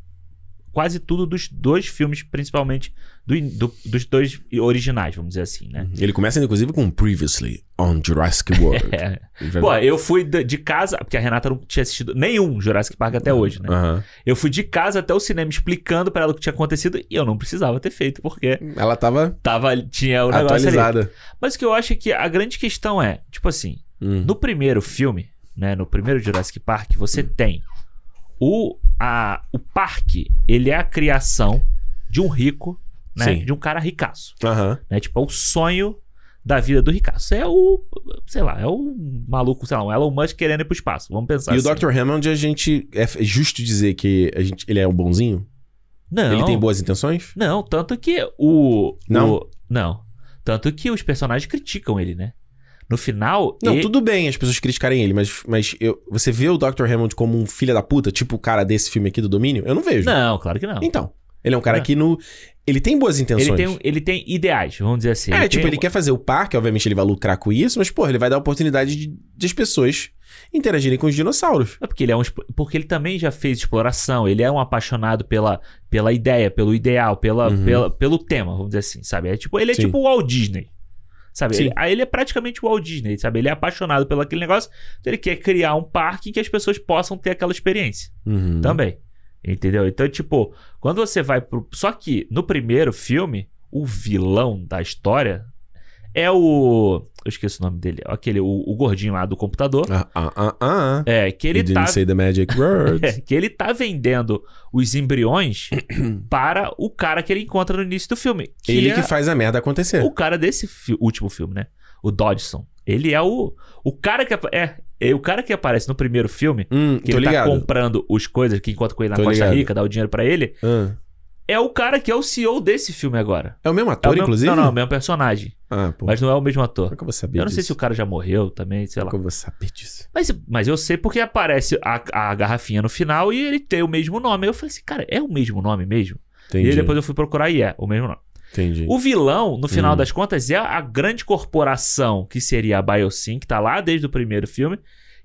quase tudo dos dois filmes, principalmente do, do- dos dois originais, vamos dizer assim, né? Ele começa, inclusive, com Previously on Jurassic World. [LAUGHS] É. Vai- Pô, eu fui de, casa, porque a Renata não tinha assistido nenhum Jurassic Park até hoje, né? Eu fui de casa até o cinema explicando pra ela o que tinha acontecido e eu não precisava ter feito, porque Ela tava tava, tinha o negócio ali. atualizada. Mas o que eu acho é que a grande questão é, tipo assim, Hum. no primeiro filme, né, no primeiro Jurassic Park, você tem o, a, o parque, ele é a criação de um rico, né, de um cara ricaço, Aham. né, tipo, é o sonho da vida do ricaço. É o, sei lá, é o maluco, sei lá, um Elon Musk querendo ir pro espaço, vamos pensar E assim. o Dr. Hammond, a gente. É é justo dizer que a gente, ele é um bonzinho? Não, Ele tem boas intenções? não, tanto que o... Não? o- não, tanto que os personagens criticam ele, né. No final... Não, e- tudo bem as pessoas criticarem ele, mas, mas eu- você vê o Dr. Hammond como um filho da puta, tipo o cara desse filme aqui do Domínio? Eu não vejo. Não, claro que não. Então, ele é um cara Não. que no. Ele tem boas intenções. Ele tem, ele tem ideais, vamos dizer assim. É, Ele tipo, tem ele quer fazer o parque, obviamente ele vai lucrar com isso, mas, porra, ele vai dar a oportunidade de, de as pessoas interagirem com os dinossauros. É porque ele é um porque ele também já fez exploração, ele é um apaixonado pela, pela ideia, pelo ideal, pela, Uhum. pela, pelo tema, vamos dizer assim, sabe? É tipo, ele é Sim. tipo o Walt Disney. Sabe? Ele, aí ele é praticamente o Walt Disney, sabe? Ele é apaixonado pelo aquele negócio, então ele quer criar um parque em que as pessoas possam ter aquela experiência Uhum. também. Entendeu? Então, tipo, quando você vai pro. Só que no primeiro filme, o vilão da história é o. Eu esqueci o nome dele. Aquele, o, o gordinho lá do computador. Ah, ah, ah, ah. É, que ele You didn't tá. say the magic [LAUGHS] words. É, que ele tá vendendo os embriões [COUGHS] para o cara que ele encontra no início do filme. Que ele é que faz a merda acontecer. o cara desse fi- último filme, né? O Dodgson. Ele é o. O cara que. É, é o cara que aparece no primeiro filme. Hum, Que ele ligado. tá comprando os coisas que encontra com ele na Tô Costa ligado. Rica, dá o dinheiro pra ele. Ah. É o cara que é o CEO desse filme agora. É o mesmo É ator, o mesmo- inclusive? Não, não, é o mesmo personagem. Ah, pô. Mas não é o mesmo ator. Como é que eu vou saber Eu não disso? sei se o cara já morreu também, sei lá. Como é que eu vou saber disso? Mas, mas eu sei porque aparece a, a garrafinha no final e ele tem o mesmo nome. Eu falei assim, cara, é o mesmo nome mesmo? Entendi. E aí depois eu fui procurar e é o mesmo nome. Entendi. O vilão, no final Hum. das contas, é a grande corporação que seria a Biosyn, que tá lá desde o primeiro filme,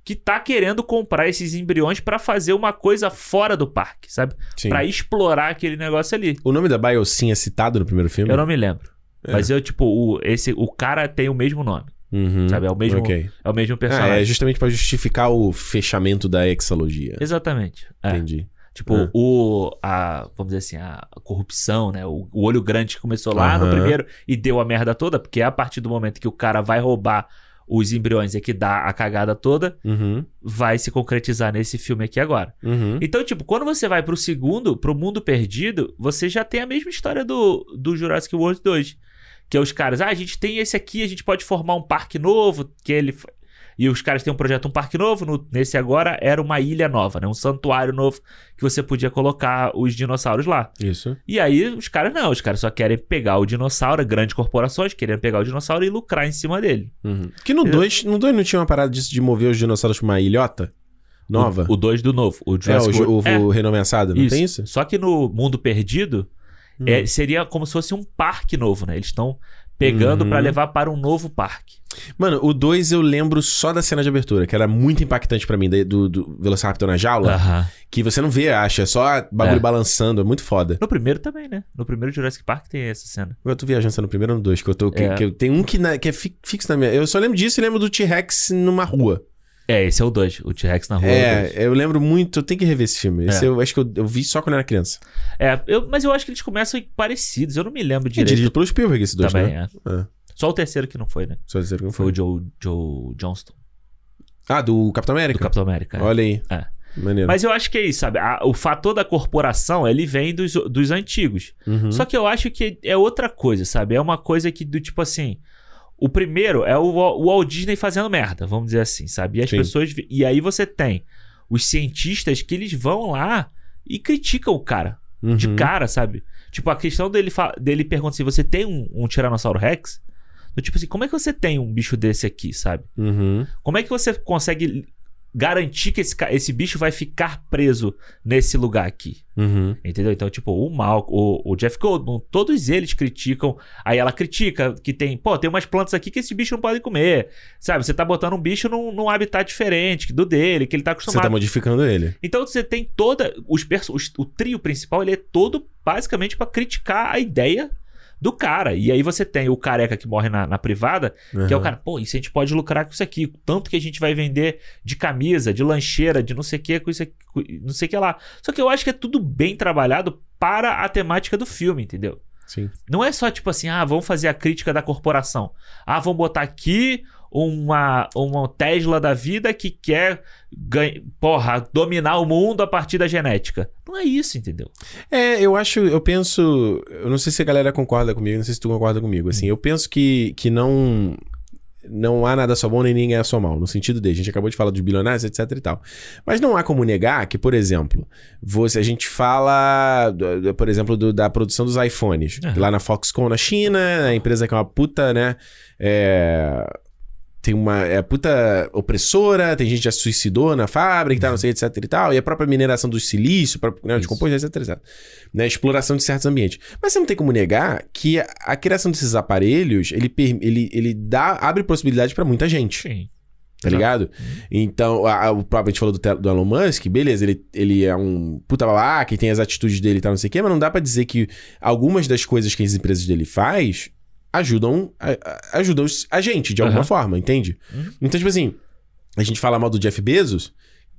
que tá querendo comprar esses embriões pra fazer uma coisa fora do parque, sabe? Pra explorar aquele negócio ali. O nome da Biosyn é citado no primeiro filme? Eu não me lembro. É. Mas eu, tipo, o, esse, o cara tem o mesmo nome, Uhum. sabe? É o mesmo, Ok. é o mesmo Ah, personagem. é justamente pra justificar o fechamento da exalogia. Exatamente. É. Entendi. Tipo, Ah. o. A, vamos dizer assim, a corrupção, né? O, o olho grande que começou lá no Aham. primeiro e deu a merda toda, porque é a partir do momento que o cara vai roubar os embriões e que dá a cagada toda, Uhum. vai se concretizar nesse filme aqui agora. Uhum. Então, tipo, quando você vai pro segundo, pro Mundo Perdido, você já tem a mesma história do, do Jurassic World 2. Que é os caras, ah, a gente tem esse aqui, a gente pode formar um parque novo, que ele. E os caras têm um projeto, um parque novo. no- nesse agora era uma ilha nova, né? Um santuário novo que você podia colocar os dinossauros lá. Isso. E aí os caras não, os caras só querem pegar o dinossauro, grandes corporações querendo pegar o dinossauro e lucrar em cima dele. Uhum. Que no 2 no dois não tinha uma parada disso de mover os dinossauros pra uma ilhota nova? O 2 do novo. O é, o, Jurassic ju- World. o, É, o renomeaçado, não tem isso? Só que no Mundo Perdido, Hum. é, seria como se fosse um parque novo, né? Eles estão pegando Uhum. pra levar para um novo parque. Mano, o 2 eu lembro só da cena de abertura, que era muito impactante pra mim, do, do Velociraptor na jaula, Aham. que você não vê, acha, é só bagulho É. balançando, é muito foda. No primeiro também, né? No primeiro Jurassic Park tem essa cena. Eu tô viajando no primeiro ou no 2, que eu tô. Que, É. que eu- tem um que, na- que é fi- fixo na minha. Eu só lembro disso e lembro do T-Rex numa rua. É, esse é o 2, o T-Rex na rua. é o. É, eu lembro muito, eu tenho que rever esse filme. Esse É. eu acho que eu, eu vi só quando eu era criança. É, eu- mas eu acho que eles começam parecidos, eu não me lembro É direito. dirigido pelo Spielberg esse dois, também, né? é. É. Só o terceiro que não foi, né? Só dizer que não Foi foi. o Joe, Joe Johnston, Ah, do Capitão do América? Capitão América. Olha aí. É. Maneiro. Mas eu acho que é isso, sabe? A- o fator da corporação, ele vem dos, dos antigos. Uhum. Só que eu acho que é outra coisa, sabe? É uma coisa que do tipo assim. O primeiro é o, o Walt Disney fazendo merda, vamos dizer assim, sabe? E as Sim. pessoas. E aí você tem os cientistas que eles vão lá e criticam o cara. De Uhum. cara, sabe? Tipo, a questão dele, dele pergunta se você tem um, um Tiranossauro Rex. Tipo assim, como é que você tem um bicho desse aqui, sabe? Uhum. Como é que você consegue garantir que esse, esse bicho vai ficar preso nesse lugar aqui? Uhum. Entendeu? Então, tipo, o Mal, o, o Jeff Goldblum, todos eles criticam. Aí ela critica que tem, pô, tem umas plantas aqui que esse bicho não pode comer. Sabe? Você tá botando um bicho num, num habitat diferente do dele, que ele tá Você acostumado. tá modificando ele. Então você tem toda. Os os- o trio principal ele é todo basicamente pra criticar a ideia do cara. E aí você tem o careca que morre na, na privada, que é o Uhum. cara, pô, isso a gente pode lucrar com isso aqui. Tanto que a gente vai vender de camisa, de lancheira, de não sei o que, com isso aqui, com- não sei o que lá. Só que eu acho que é tudo bem trabalhado para a temática do filme, entendeu? Sim. Não é só tipo assim, ah, vamos fazer a crítica da corporação. Ah, vamos botar aqui uma, uma Tesla da vida que quer ganha, porra, dominar o mundo a partir da genética. Não é isso, entendeu? É, eu acho, eu penso. Eu não sei se a galera concorda comigo, não sei se tu concorda comigo. Assim, eu penso que, que não. Não há nada só bom nem ninguém é só mal, no sentido de a gente acabou de falar dos bilionários, etc e tal. Mas não há como negar que, por exemplo, você, a gente fala, por exemplo, do- da produção dos iPhones. Aham. Lá na Foxconn, na China, a empresa que é uma puta, né? É, tem uma é puta opressora, tem gente que já suicidou na fábrica e tal, não sei, etc e tal, e a própria mineração do silício, próprio, né, de composto, etc, etc. Né, exploração de certos ambientes. Mas você não tem como negar que a, a criação desses aparelhos, ele, ele, ele dá, abre possibilidade pra muita gente. Sim. Tá ligado? Então, a, a- o próprio a gente falou do, do Elon Musk, beleza, ele, ele é um puta babaca e tem as atitudes dele e tal, não sei o quê, mas não dá pra dizer que algumas das coisas que as empresas dele faz ajudam a, ajudam a gente, de alguma Aham. forma, entende? Uhum. Então, tipo assim, a gente fala mal do Jeff Bezos,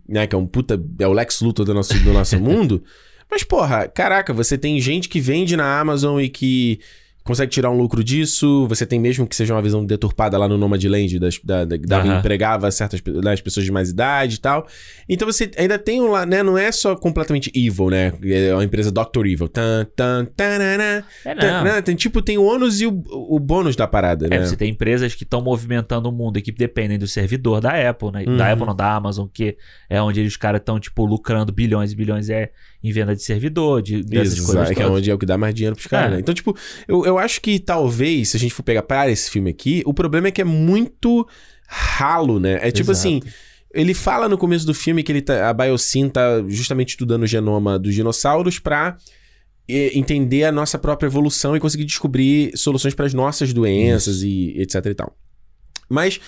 né, que é um puta, é o Lex Luthor do nosso, do nosso [LAUGHS] mundo, mas porra, caraca, você tem gente que vende na Amazon e que consegue tirar um lucro disso. Você tem mesmo que seja uma visão deturpada lá no Nomadland, das, da, da, dava, Aham. empregava certas das pessoas de mais idade e tal. Então você ainda tem um lá, né? Não é só completamente evil, né? É uma empresa Dr. Evil. Tan, tan, tanana, É, tan, não. né? Tem tipo, tem o ônus e o, o bônus da parada, É, né? você tem empresas que estão movimentando o mundo e que dependem do servidor da Apple, né? Uhum. Da Apple, não, da Amazon, que é onde os caras estão, tipo, lucrando bilhões e bilhões é em venda de servidor, de, dessas Exato, coisas que é onde é o que dá mais dinheiro pros caras, É. né? Então, tipo, eu, eu acho que talvez, se a gente for pegar para esse filme aqui, o problema é que é muito ralo, né? É tipo Exato. assim, ele fala no começo do filme que ele tá, a Biosyn tá justamente estudando o genoma dos dinossauros pra entender a nossa própria evolução e conseguir descobrir soluções para as nossas doenças e etc e tal. Mas,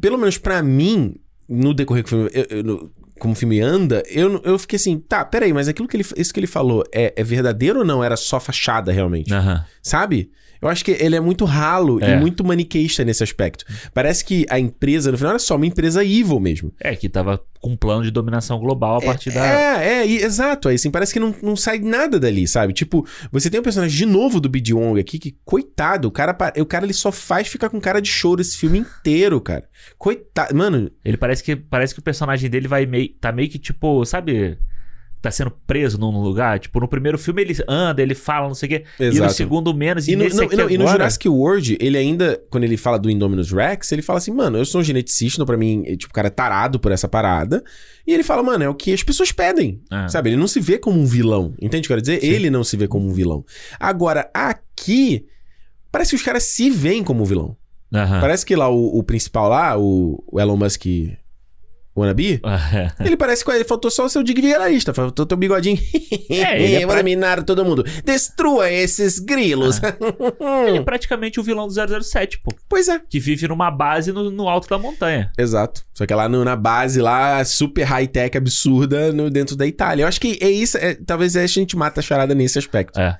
pelo menos pra mim, no decorrer do filme, eu- eu- como o filme anda, eu, eu fiquei assim, tá, peraí, mas aquilo que ele, isso que ele falou é, é verdadeiro ou não? Era só fachada realmente? Aham. Sabe? Eu acho que ele é muito ralo É. e muito maniqueísta nesse aspecto. Parece que a empresa, no final, era só uma empresa evil mesmo. É, que tava com um plano de dominação global a partir da. É, é, e- exato. Aí, assim, parece que não, não sai nada dali, sabe? Tipo, você tem um personagem de novo do Bid Wong aqui que, coitado, o cara, o cara ele só faz ficar com cara de choro esse filme inteiro, cara. Coitado. Mano, Ele parece que parece que o personagem dele vai meio. tá meio que tipo, sabe? Tá sendo preso num lugar. Tipo, no primeiro filme ele anda, ele fala, não sei o quê. E no Exato. segundo menos. E, E no, não, não, e no agora- Jurassic World, ele ainda, quando ele fala do Indominus Rex, ele fala assim, mano, eu sou um geneticista, pra mim, é, tipo, o cara é tarado por essa parada. E ele fala, mano, é o que as pessoas pedem. Ah. Sabe? Ele não se vê como um vilão. Entende o que eu quero dizer? Sim. Ele não se vê como um vilão. Agora, aqui, parece que os caras se veem como um vilão. Aham. Parece que lá o, o principal lá, o, o Elon Musk wannabe, [LAUGHS] ele parece que ele faltou só o seu dig vigarista, faltou teu bigodinho. É, ele é [LAUGHS] pra- dominar todo mundo. Destrua esses grilos. [LAUGHS] Ele é praticamente o vilão do 007, pô. pois é. Que vive numa base no, no alto da montanha. Exato. Só que é lá no- na base, lá, super high-tech, absurda, no, dentro da Itália. Eu acho que é isso. é- talvez a gente mata a charada nesse aspecto. É.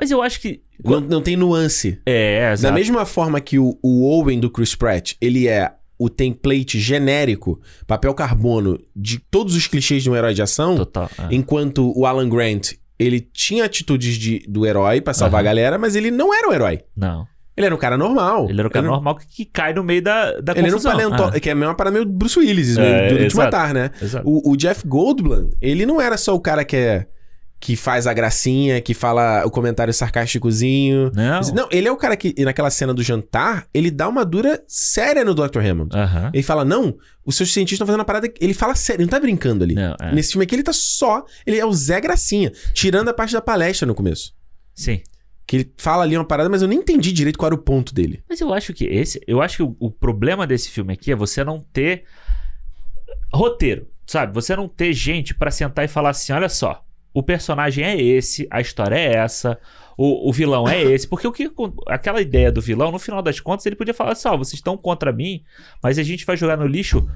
Mas eu acho que. Não, não tem nuance. É, Da exato. mesma forma que o, o Owen do Chris Pratt, ele é o template genérico, papel carbono, de todos os clichês de um herói de ação, Total. é. enquanto o Alan Grant, ele tinha atitudes de, do herói pra salvar Aham. a galera, mas ele não era um herói. Não. Ele era um cara normal. Ele era o cara Ele- normal que, que cai no meio da, da Ele era um confusão. paleontólogo, Ah, que é a mesma parada meio Bruce Willis, É, meio duro de exato. matar, né? exato. O, o Jeff Goldblum, ele não era só o cara que é que faz a gracinha, que fala o comentário sarcásticozinho. Não. Não, ele é o cara que, naquela cena do jantar, ele dá uma dura séria no Dr. Hammond. Aham. Ele fala, não, os seus cientistas estão fazendo uma parada... Ele fala sério, ele não tá brincando ali. Não, é. Nesse filme aqui, ele tá só... Ele é o Zé Gracinha, tirando a parte da palestra no começo. Sim. Que ele fala ali uma parada, mas eu nem entendi direito qual era o ponto dele. Mas eu acho que esse. Eu acho que o, o problema desse filme aqui é você não ter roteiro, sabe? Você não ter gente pra sentar e falar assim: olha só, o personagem é esse, a história é essa, o, o vilão é esse. Porque o que. Aquela ideia do vilão, no final das contas, ele podia falar assim: ó, vocês estão contra mim, mas a gente vai jogar no lixo.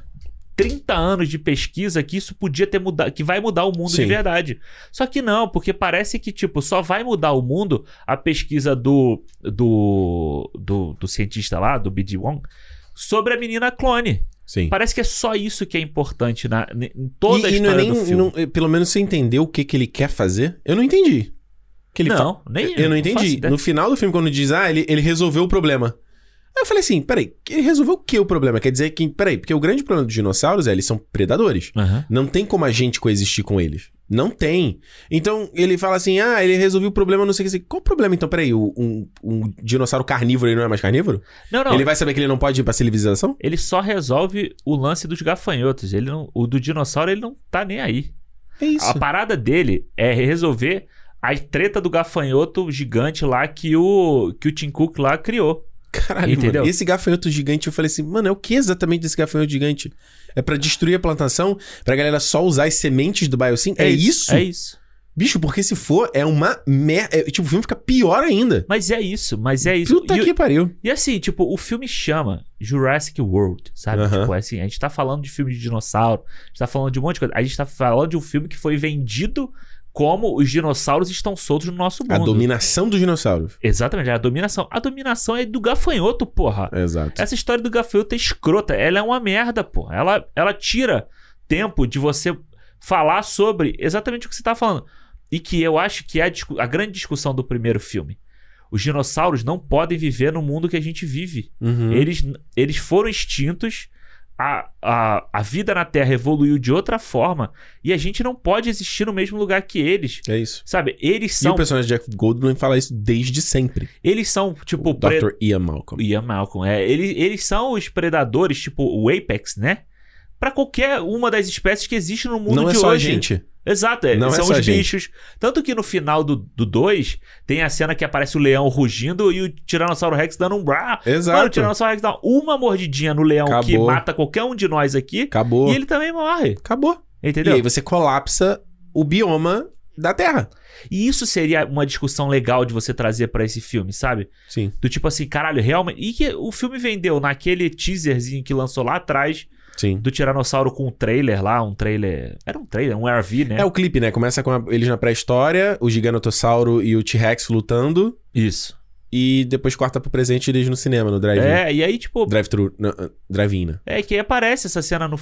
30 anos de pesquisa que isso podia ter mudado, que vai mudar o mundo Sim. de verdade. Só que não, porque parece que, tipo, só vai mudar o mundo a pesquisa do, do, do, do cientista lá, do B.D. Wong, sobre a menina clone. Sim. Parece que é só isso que é importante na, em toda a e, e não história é nem, do filme. não- pelo menos você entendeu o que, que ele quer fazer? Eu não entendi. Que ele fa- não, nem Eu não faço entendi. No final do filme, quando diz, ah, ele, ele resolveu o problema. Aí eu falei assim, peraí, ele resolveu o que o problema? Quer dizer que, peraí, porque o grande problema dos dinossauros é eles são predadores. Aham. Não tem como a gente coexistir com eles. Não tem. Então, ele fala assim, ah, ele resolveu o problema, não sei o que. Qual o problema, então? Peraí, o- um, um dinossauro carnívoro, ele não é mais carnívoro? Não, não. Ele vai saber que ele não pode ir pra civilização? Ele só resolve o lance dos gafanhotos. Ele não, o do dinossauro ele não tá nem aí. É isso. A parada dele é resolver a treta do gafanhoto gigante lá que o que o Tim Cook lá criou. Caralho, Entendeu? mano. Esse gafanhoto gigante, eu falei assim, mano, é o que exatamente desse gafanhoto gigante? É pra destruir a plantação? Pra galera só usar as sementes do Biosyn? É, isso? É isso. Bicho, porque se for, é uma merda. tipo, o filme fica pior ainda. Mas é isso, mas é isso. Puta E- que pariu. E assim, tipo, o filme chama Jurassic World, sabe? Tipo, é assim, a gente tá falando de filme de dinossauro, a gente tá falando de um monte de coisa. A gente tá falando de um filme que foi vendido como os dinossauros estão soltos no nosso A mundo. dominação dos dinossauros. Exatamente, a dominação. A dominação é do gafanhoto, porra. Exato. Essa história do gafanhoto é escrota. Ela é uma merda, porra. Ela, ela tira tempo de você falar sobre exatamente o que você tá falando. E que eu acho que é a, a grande discussão do primeiro filme. Os dinossauros não podem viver no mundo que a gente vive. Uhum. Eles, eles foram extintos, a, a, a vida na Terra evoluiu de outra forma e a gente não pode existir no mesmo lugar que eles. É isso. Sabe, eles E são. o personagem de Jeff Goldblum fala isso desde sempre. Eles são, tipo, O pre- Dr. Ian Malcolm. Ian Malcolm, é. Eles, eles são os predadores, tipo o Apex, né? Pra qualquer uma das espécies que existe no mundo Não é de só hoje. a gente. Exato, é, Não é são só os gente. bichos. Tanto que no final do 2 tem a cena que aparece o leão rugindo e o Tiranossauro Rex dando um brá. Exato. Mano, o Tiranossauro Rex dá uma mordidinha no leão que Acabou. mata qualquer um de nós aqui Acabou. e ele também morre. Acabou. Entendeu? E aí você colapsa o bioma da Terra. E isso seria uma discussão legal de você trazer pra esse filme, sabe? Sim. Do tipo assim, caralho, realmente. E que o filme vendeu naquele teaserzinho que lançou lá atrás Sim. do Tiranossauro com um trailer lá, um trailer. Era um trailer, um RV, né? É o clipe, né? Começa com a- eles na pré-história, o Gigantossauro e o T-Rex lutando. Isso. E depois corta pro presente eles no cinema, no drive-in. É, e aí, tipo, Drive-thru. ah, Drive-in, né? é que aparece essa cena no.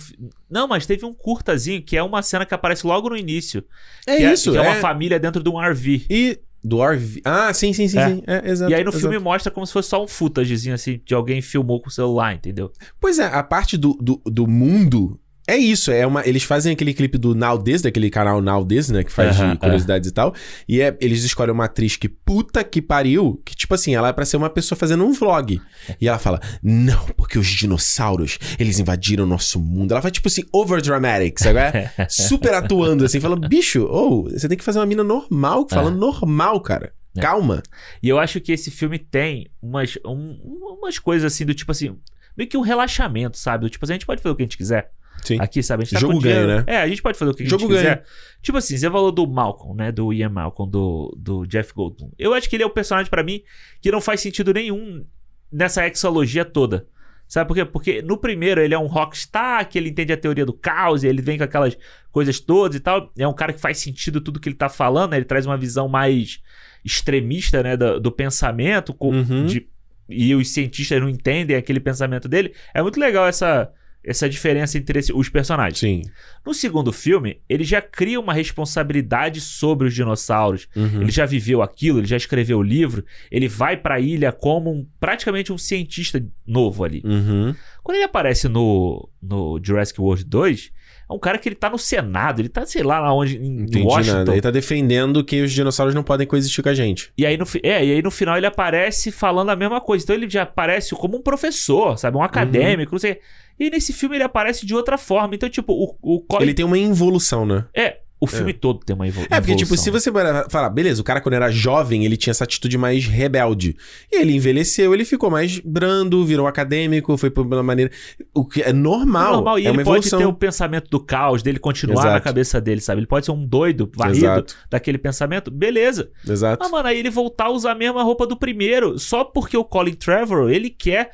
Não, mas teve um curtazinho que é uma cena que aparece logo no início. É que isso, que é, é. uma família dentro de um RV. E do RV. Ah, sim, sim, sim, É. sim. É, exato. e aí no exato. filme mostra como se fosse só um footagezinho assim, de alguém filmou com o celular, entendeu? Pois é, a parte do, do, do mundo é isso. É uma, eles fazem aquele clipe do Now This, daquele canal Now This, né? Que faz de curiosidades e tal. E é, eles escolhem uma atriz que puta que pariu, que tipo assim, ela é pra ser uma pessoa fazendo um vlog. E ela fala: Não, porque os dinossauros, eles invadiram o nosso mundo. Ela vai tipo assim, over dramatic, sabe? É? [LAUGHS] Super atuando assim, falando: Bicho, ou você tem que fazer uma mina normal, falando normal, cara. É. Calma. E eu acho que esse filme tem umas, um- umas coisas assim do tipo assim, meio que um relaxamento, sabe? Do tipo assim, a gente pode fazer o que a gente quiser. Sim. Aqui, sabe? A gente tá Jogo ganho, né? É, a gente pode fazer o que a gente Jogo quiser. Tipo assim, você falou do Malcolm, né? Do Ian Malcolm, do, do Jeff Goldblum. Eu acho que ele é o personagem pra mim que não faz sentido nenhum nessa exologia toda. Sabe por quê? Porque no primeiro ele é um rockstar, que ele entende a teoria do caos, e ele vem com aquelas coisas todas e tal. É um cara que faz sentido tudo que ele tá falando, né? Ele traz uma visão mais extremista, né? Do, do pensamento, com, Uhum. de- e os cientistas não entendem aquele pensamento dele. É muito legal essa, essa diferença entre esse- os personagens. Sim. No segundo filme, ele já cria uma responsabilidade sobre os dinossauros. Uhum. Ele já viveu aquilo, ele já escreveu o livro, ele vai pra ilha como um- praticamente um cientista novo ali. Uhum. Quando ele aparece no, no Jurassic World 2, É um cara que ele tá no Senado, ele tá, sei lá, lá onde, em Entendi Washington. nada. Ele tá defendendo que os dinossauros não podem coexistir com a gente. E aí, no, é, e aí no final ele aparece falando a mesma coisa. Então ele já aparece como um professor, sabe? Um acadêmico, não sei. E nesse filme ele aparece de outra forma. Então, tipo, o, o Colin. Ele tem uma involução, né? É, o filme todo tem uma evol- É, porque, tipo, evolução. se você parar pra falar, beleza, o cara quando era jovem, ele tinha essa atitude mais rebelde. E ele envelheceu, ele ficou mais brando, virou acadêmico, foi por uma maneira. O que é normal. É normal, e é ele pode evolução. ter o pensamento do caos, dele continuar na Exato. cabeça dele, sabe? Ele pode ser um doido, varrido Exato. daquele pensamento, beleza. Exato. Mas, mano, aí ele voltar a usar a mesma roupa do primeiro, só porque o Colin Trevor, ele quer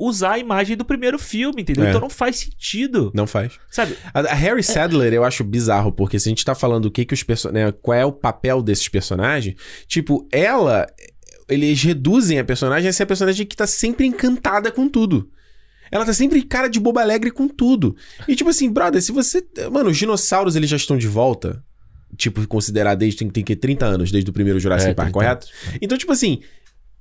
usar a imagem do primeiro filme, entendeu? É. Então não faz sentido, Não faz. sabe? A, a É. Harry Sadler eu acho bizarro, porque se a gente tá falando o que que os personagens. qual é o papel desses personagens, tipo, ela. Eles reduzem a personagem a ser a personagem que tá sempre encantada com tudo. Ela tá sempre cara de boba alegre com tudo. E tipo assim, brother, se você. Mano, os dinossauros eles já estão de volta. Tipo, considerar desde. Tem, tem que 30 anos, desde o primeiro Jurassic É, Park, 30 correto? Então, tipo assim.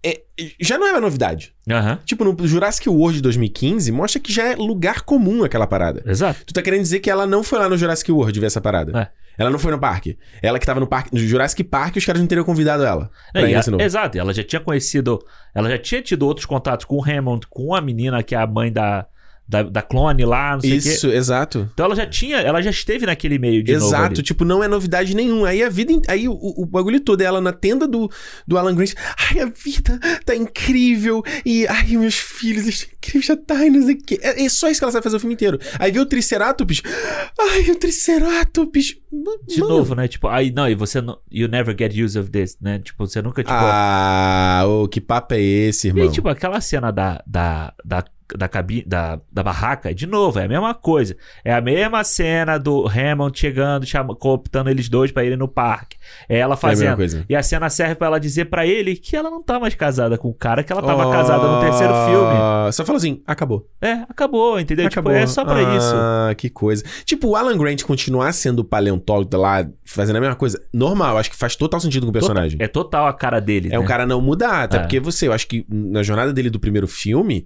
É- já não é uma novidade. Aham, Tipo, no Jurassic World de 2015, mostra que já é lugar comum aquela parada. exato. Tu tá querendo dizer que ela não foi lá no Jurassic World ver essa parada? É. Ela não foi no parque. Ela que tava no parque, no Jurassic Park, os caras não teriam convidado ela. Pra Não, ir a- exato, ela já tinha conhecido, ela já tinha tido outros contatos com o Hammond, com a menina que é a mãe da, da, da clone lá, não sei o quê. Isso, exato. Então ela já tinha, ela já esteve naquele meio de Exato, tipo, não é novidade nenhuma. Aí a vida. Aí o, o bagulho todo é ela na tenda do, do Alan Grant. Ai, a vida tá incrível. E ai, meus filhos estão incríveis, já tá, e não sei o quê. É, é só isso que ela sabe fazer o filme inteiro. Aí vê o Triceratops. Ai, o Triceratops. De Mano. novo, né? Tipo, aí não, e você não, you never get use of this, né? Tipo, você nunca tipo Ah, ô, que papo é esse, E irmão? aí, tipo, aquela cena da, da, da, da, cabine, da, da barraca, de novo, é a mesma coisa. É a mesma cena do Hammond chegando, chama, cooptando eles dois pra irem no parque. É ela é a mesma fazendo. coisa. e a cena serve pra ela dizer pra ele que ela não tá mais casada com o cara, que ela tava casada no terceiro filme. Ah, Só falou assim, acabou. É, acabou, entendeu? Acabou. Tipo, é só pra isso. Ah, que coisa. Tipo, o Alan Grant continuar sendo paleontólogo lá, fazendo a mesma coisa, normal, acho que faz total sentido com o personagem. É total a cara dele. É né? o cara não mudar, até É. porque você, eu acho que na jornada dele do primeiro filme,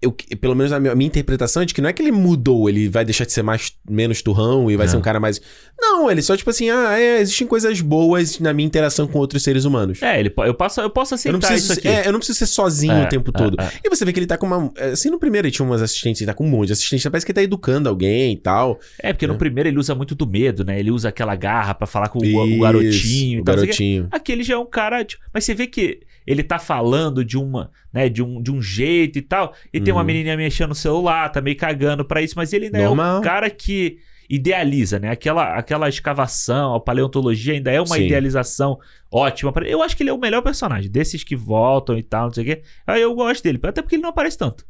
eu, pelo menos a minha, a minha interpretação é de que não é que ele mudou, ele vai deixar de ser mais menos turrão e vai É. ser um cara mais. Não, ele só tipo assim, ah, é, existem coisas boas na minha interação com outros seres humanos. É, ele, eu, posso, eu posso Eu aceitar preciso, isso aqui. é, eu não preciso ser sozinho É, o tempo é, todo. é. E você vê que ele tá com uma. Assim, no primeiro ele tinha umas assistentes, ele tá com um monte de assistentes, parece que ele tá educando alguém e tal. É, porque no É. primeiro ele usa muito do medo, né? Ele usa aquela garra pra falar com o, Isso, garotinho O sei o garotinho. Aqui ele já é um cara. tipo, mas você vê que ele tá falando de uma, né, de um, de um jeito e tal. E tem uma Uhum. menininha mexendo no celular, tá meio cagando pra isso, mas ele ainda é Normal. um cara que idealiza, né? Aquela, aquela escavação, a paleontologia ainda é uma Sim. idealização ótima. Pra... Eu acho que ele é o melhor personagem, desses que voltam e tal, não sei o quê. Aí eu gosto dele, até porque ele não aparece tanto.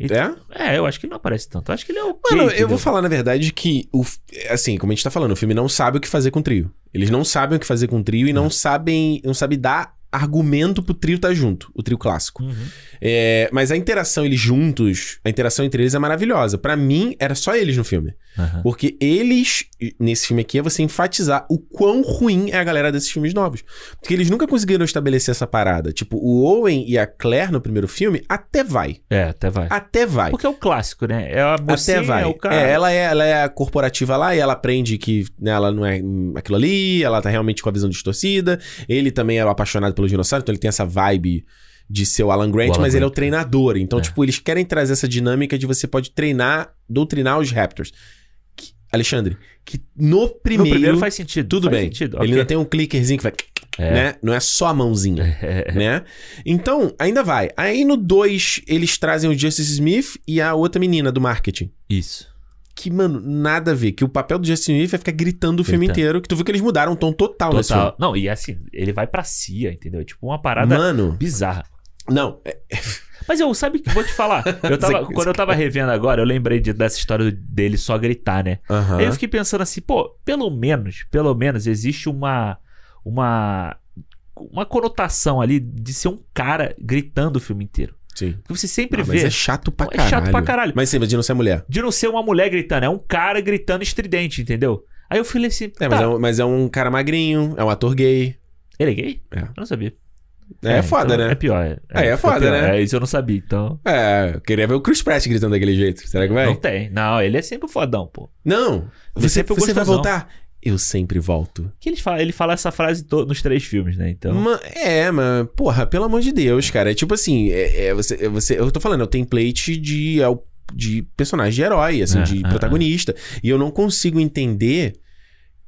É? É, eu acho que ele não aparece tanto. Eu acho que ele é o. Mano, eu vou falar na verdade que, o, assim, como a gente tá falando, o filme não sabe o que fazer com o trio. Eles não sabem o que fazer com o trio e não sabem, não sabe dar argumento pro trio tá junto, o trio clássico. Uhum. É, mas a interação eles juntos, a interação entre eles é maravilhosa. Pra mim, era só eles no filme. Aham. Porque eles, nesse filme aqui, é você enfatizar o quão ruim é a galera desses filmes novos. Porque eles nunca conseguiram estabelecer essa parada. Tipo, o Owen e a Claire no primeiro filme, até vai. É, até vai. Até vai. Porque é o clássico, né? É a Até vai. é o cara. É, ela é, ela é a corporativa lá e ela aprende que né, ela não é aquilo ali, ela tá realmente com a visão distorcida. Ele também é apaixonado pelo dinossauro, então ele tem essa vibe de ser o Alan Grant, O Alan mas ele é o Grant, treinador. Então, É. tipo, eles querem trazer essa dinâmica de você pode treinar, doutrinar os Raptors. Que- Alexandre, que no No primeiro, primeiro faz sentido. tudo faz bem. Sentido. Ele ok. ainda tem um clickerzinho que vai, É. né? Não é só a mãozinha [LAUGHS] é, né? Então, ainda vai. Aí no 2, eles trazem o Justice Smith e a outra menina do marketing. Isso. Que, mano, nada a ver. Que o papel do Justin Smith é ficar gritando o filme Gritando. inteiro. Que tu viu que eles mudaram o tom total, nesse filme. Total. Não, e assim, ele vai pra CIA, entendeu? É Tipo uma parada Mano, bizarra. não. é- Mas eu, sabe que vou te falar. Eu tava, [LAUGHS] quando eu tava revendo agora, eu lembrei de- dessa história dele só gritar, né? Aham. Aí eu fiquei pensando assim, pô, pelo menos, pelo menos existe uma. Uma. Uma conotação ali de ser um cara gritando o filme inteiro. Sim. Porque você sempre Ah, vê. mas é chato pra É chato caralho. pra caralho. Mas sim, mas de não ser mulher. De não ser uma mulher gritando, é um cara gritando estridente, entendeu? Aí eu falei assim. É, mas, tá, é um, mas é um cara magrinho, é um ator gay. Ele é gay? É. Eu não sabia. É, foda, então né? É pior. É, É, é fica foda, pior. né? É, isso eu não sabia, então. É, eu queria ver o Chris Pratt gritando daquele jeito. Será que vai? Não tem. Não, ele é sempre fodão, pô. Não. Ele Você, é você vai voltar? Eu sempre volto. Que ele fala, ele fala essa frase nos três filmes, né? Então. Ma- é, mas, porra, pelo amor de Deus, cara. É tipo assim, é, é você, é você, eu tô falando, é o template de, é de personagem de herói, assim, É, de é, protagonista. E eu não consigo entender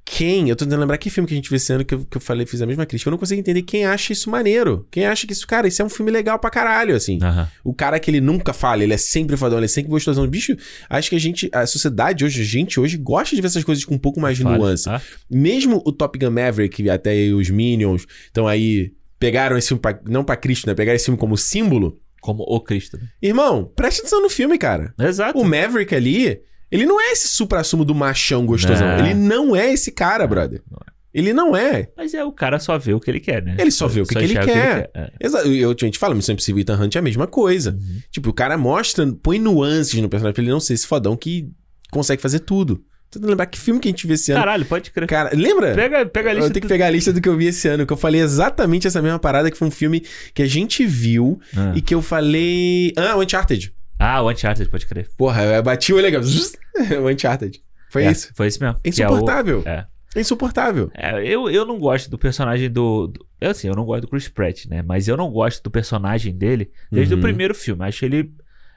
quem. Eu tô tentando lembrar que filme que a gente viu esse ano que eu, que eu falei, fiz a mesma crítica. Eu não consigo entender quem acha isso maneiro. Quem acha que isso, cara, isso é um filme legal pra caralho, assim. Aham. O cara que ele nunca fala, ele é sempre fodão, ele é sempre gostosão. Bicho, acho que a gente, a sociedade hoje, a gente hoje gosta de ver essas coisas com um pouco mais de nuance. Ah, Mesmo o Top Gun Maverick, até aí os Minions estão aí, pegaram esse filme, pra, não pra Cristo, né? Pegaram esse filme como símbolo. como o Cristo. né? Irmão, preste atenção no filme, cara. Exato. O Maverick ali, ele não é esse supra-sumo do machão gostosão. Não. Ele não é esse cara, brother. não é. Ele não é. Mas é o cara só vê o que ele quer, né? Ele só vê o que que ele enxerga quer. É. Exato. Eu, a gente fala, Missão Impossível e Ethan Hunt é a mesma coisa. Uhum. Tipo, o cara mostra, põe nuances no personagem pra ele não ser esse fodão que consegue fazer tudo. Tentando lembrar que filme que a gente viu esse ano. Caralho, pode crer. Cara, lembra? Pega, pega a lista. Eu tenho que pegar a lista do que eu vi esse ano, que eu falei exatamente essa mesma parada, que foi um filme que a gente viu Ah. e que eu falei. Ah, o Uncharted. Ah, o Uncharted, pode crer. Porra, eu bati o ó. [LAUGHS] o Uncharted. Foi É, isso. Foi isso mesmo. É Que é o- insuportável. É. É insuportável. É, eu, eu não gosto do personagem do, do- Eu assim, eu não gosto do Chris Pratt, né? Mas eu não gosto do personagem dele desde Uhum. o primeiro filme. Acho ele.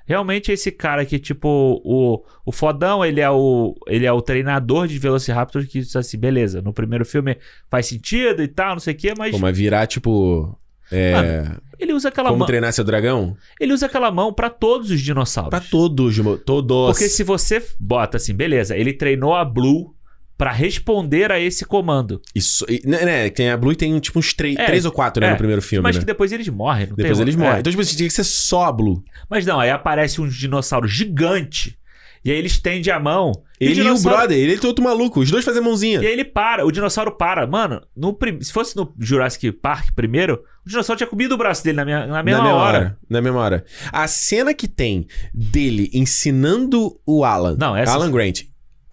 Realmente esse cara que, tipo, o, o fodão, ele é o, ele é o treinador de Velociraptor que diz assim, beleza, no primeiro filme faz sentido e tal, não sei o quê, mas Pô, mas virar, tipo. É, ele usa aquela como mão. treinar seu dragão? Ele usa aquela mão pra todos os dinossauros. Pra todos, todos. Porque se você bota assim, beleza, ele treinou a Blue pra responder a esse comando. Isso, e- né, né, tem a Blue e tem tipo uns três, É, três ou quatro, né, é, no primeiro filme, mas né? que depois eles morrem, não Depois tem eles é. morrem. Então, tipo assim, tinha que ser só a Blue. Mas não, aí aparece um dinossauro gigante. E aí ele estende a mão. Ele e o dinossauro- brother, ele e outro maluco. Os dois fazem mãozinha. E aí ele para, o dinossauro para. Mano, no prim- se fosse no Jurassic Park primeiro, o dinossauro tinha comido o braço dele na, minha- na mesma na mesma hora. Na mesma hora. A cena que tem dele ensinando o Alan, Não, essa- Alan Grant,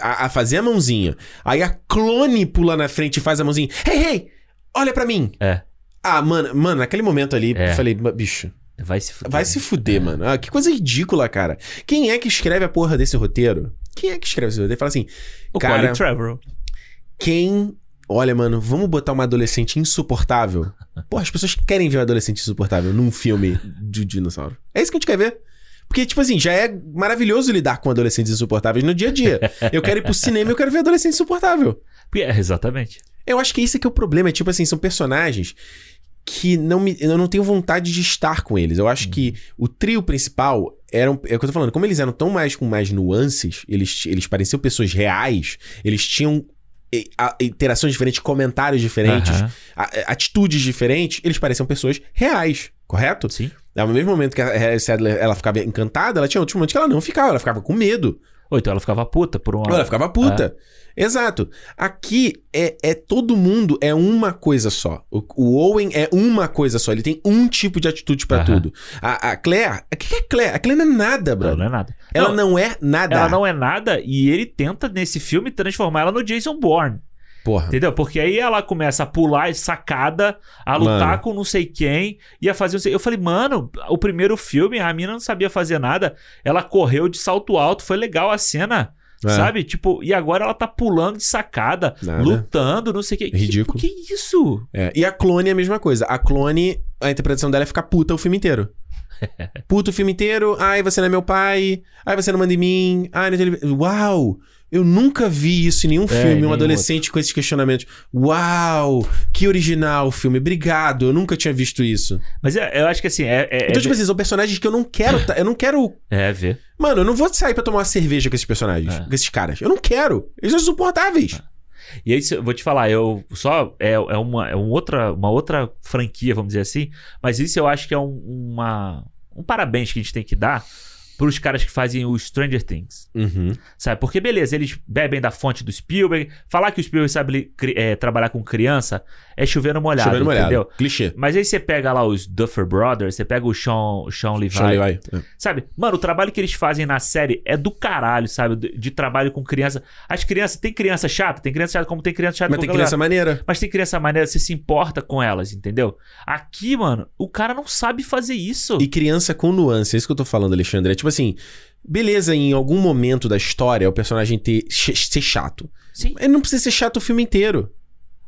a, a fazer a mãozinha. Aí a clone pula na frente e faz a mãozinha. Hey, hey, olha pra mim. É, Ah, mano, mano, naquele momento ali, É. eu falei, bicho, vai se fuder. vai se fuder, mano. Ah, que coisa ridícula, cara. Quem é que escreve a porra desse roteiro? Quem é que escreve esse roteiro? Fala assim, O cara, Colin Trevorrow. quem. Olha, mano, vamos botar uma adolescente insuportável. Pô, as pessoas querem ver um adolescente insuportável num filme de dinossauro. É isso que a gente quer ver. Porque, tipo assim, já é maravilhoso lidar com adolescentes insuportáveis no dia a dia. Eu quero ir pro cinema e eu quero ver adolescente insuportável. É, exatamente. Eu acho que esse que é o problema. É tipo assim, são personagens que não me, eu não tenho vontade de estar com eles. Eu acho que o trio principal eram. É o que eu tô falando. Como eles eram tão mais com mais nuances, eles, eles pareciam pessoas reais, eles tinham interações diferentes, comentários diferentes, a- atitudes diferentes, eles pareciam pessoas reais, correto? Sim. Ao mesmo momento que a Harry Sadler ela ficava encantada, ela tinha outros momentos que ela não ficava, ela ficava com medo. Ou então ela ficava puta por uma. Ela ficava puta. Exato. Aqui é, é todo mundo é uma coisa só. O, o Owen é uma coisa só. Ele tem um tipo de atitude pra Aham. tudo. A, a Claire. O que é Claire? A Claire não é nada, Não, brother. não é nada. Ela Não, não, é nada. Ela não é nada e ele tenta, nesse filme, transformar ela no Jason Bourne. Porra. Entendeu? Porque aí ela começa a pular sacada, a lutar Mano. com não sei quem, e a fazer. não sei- Eu falei, mano, o primeiro filme, a mina não sabia fazer nada. Ela correu de salto alto, foi legal a cena. É. Sabe? Tipo, e agora ela tá pulando de sacada, Nada. lutando, não sei o que. Que- Ridículo. Que, que isso? É, E a clone é a mesma coisa. A clone, a interpretação dela é ficar puta o filme inteiro. [LAUGHS] Puta o filme inteiro. Ai, você não é meu pai. Ai, você não manda em mim. Ai, não tem... Uau! Eu nunca vi isso em nenhum filme. nenhum Um adolescente com esses questionamentos. Uau! Que original o filme. Obrigado. Eu nunca tinha visto isso. Mas é- eu acho que assim, é. É, Então, é, tipo assim, são personagens que eu não quero. Eu não quero. é ver. Mano, eu não vou sair pra tomar uma cerveja com esses personagens. É. Com esses caras. Eu não quero. Eles são insuportáveis. E aí, eu vou te falar, eu só. É, é, uma, é um outra, uma outra franquia, vamos dizer assim. Mas isso eu acho que é um, uma, um parabéns que a gente tem que dar pros caras que fazem o Stranger Things. Uhum. Sabe? Porque, beleza, eles bebem da fonte do Spielberg. Falar que o Spielberg sabe é, trabalhar com criança é chover no molhado, Chovendo molhado. entendeu? Clichê. Mas aí você pega lá os Duffer Brothers, você pega o Sean, Sean Levi. Sean Levi. É. Sabe? Mano, o trabalho que eles fazem na série é do caralho, sabe? De, de trabalho com criança. As crianças, tem criança chata? Tem criança chata como tem criança chata Mas em tem criança lugar. maneira. Mas tem criança maneira, você se importa com elas, entendeu? Aqui, mano, o cara não sabe fazer isso. E criança com nuance, é isso que eu tô falando, Alexandre. É tipo assim, beleza, em algum momento da história o personagem ter, ser chato. Sim. Ele não precisa ser chato o filme inteiro.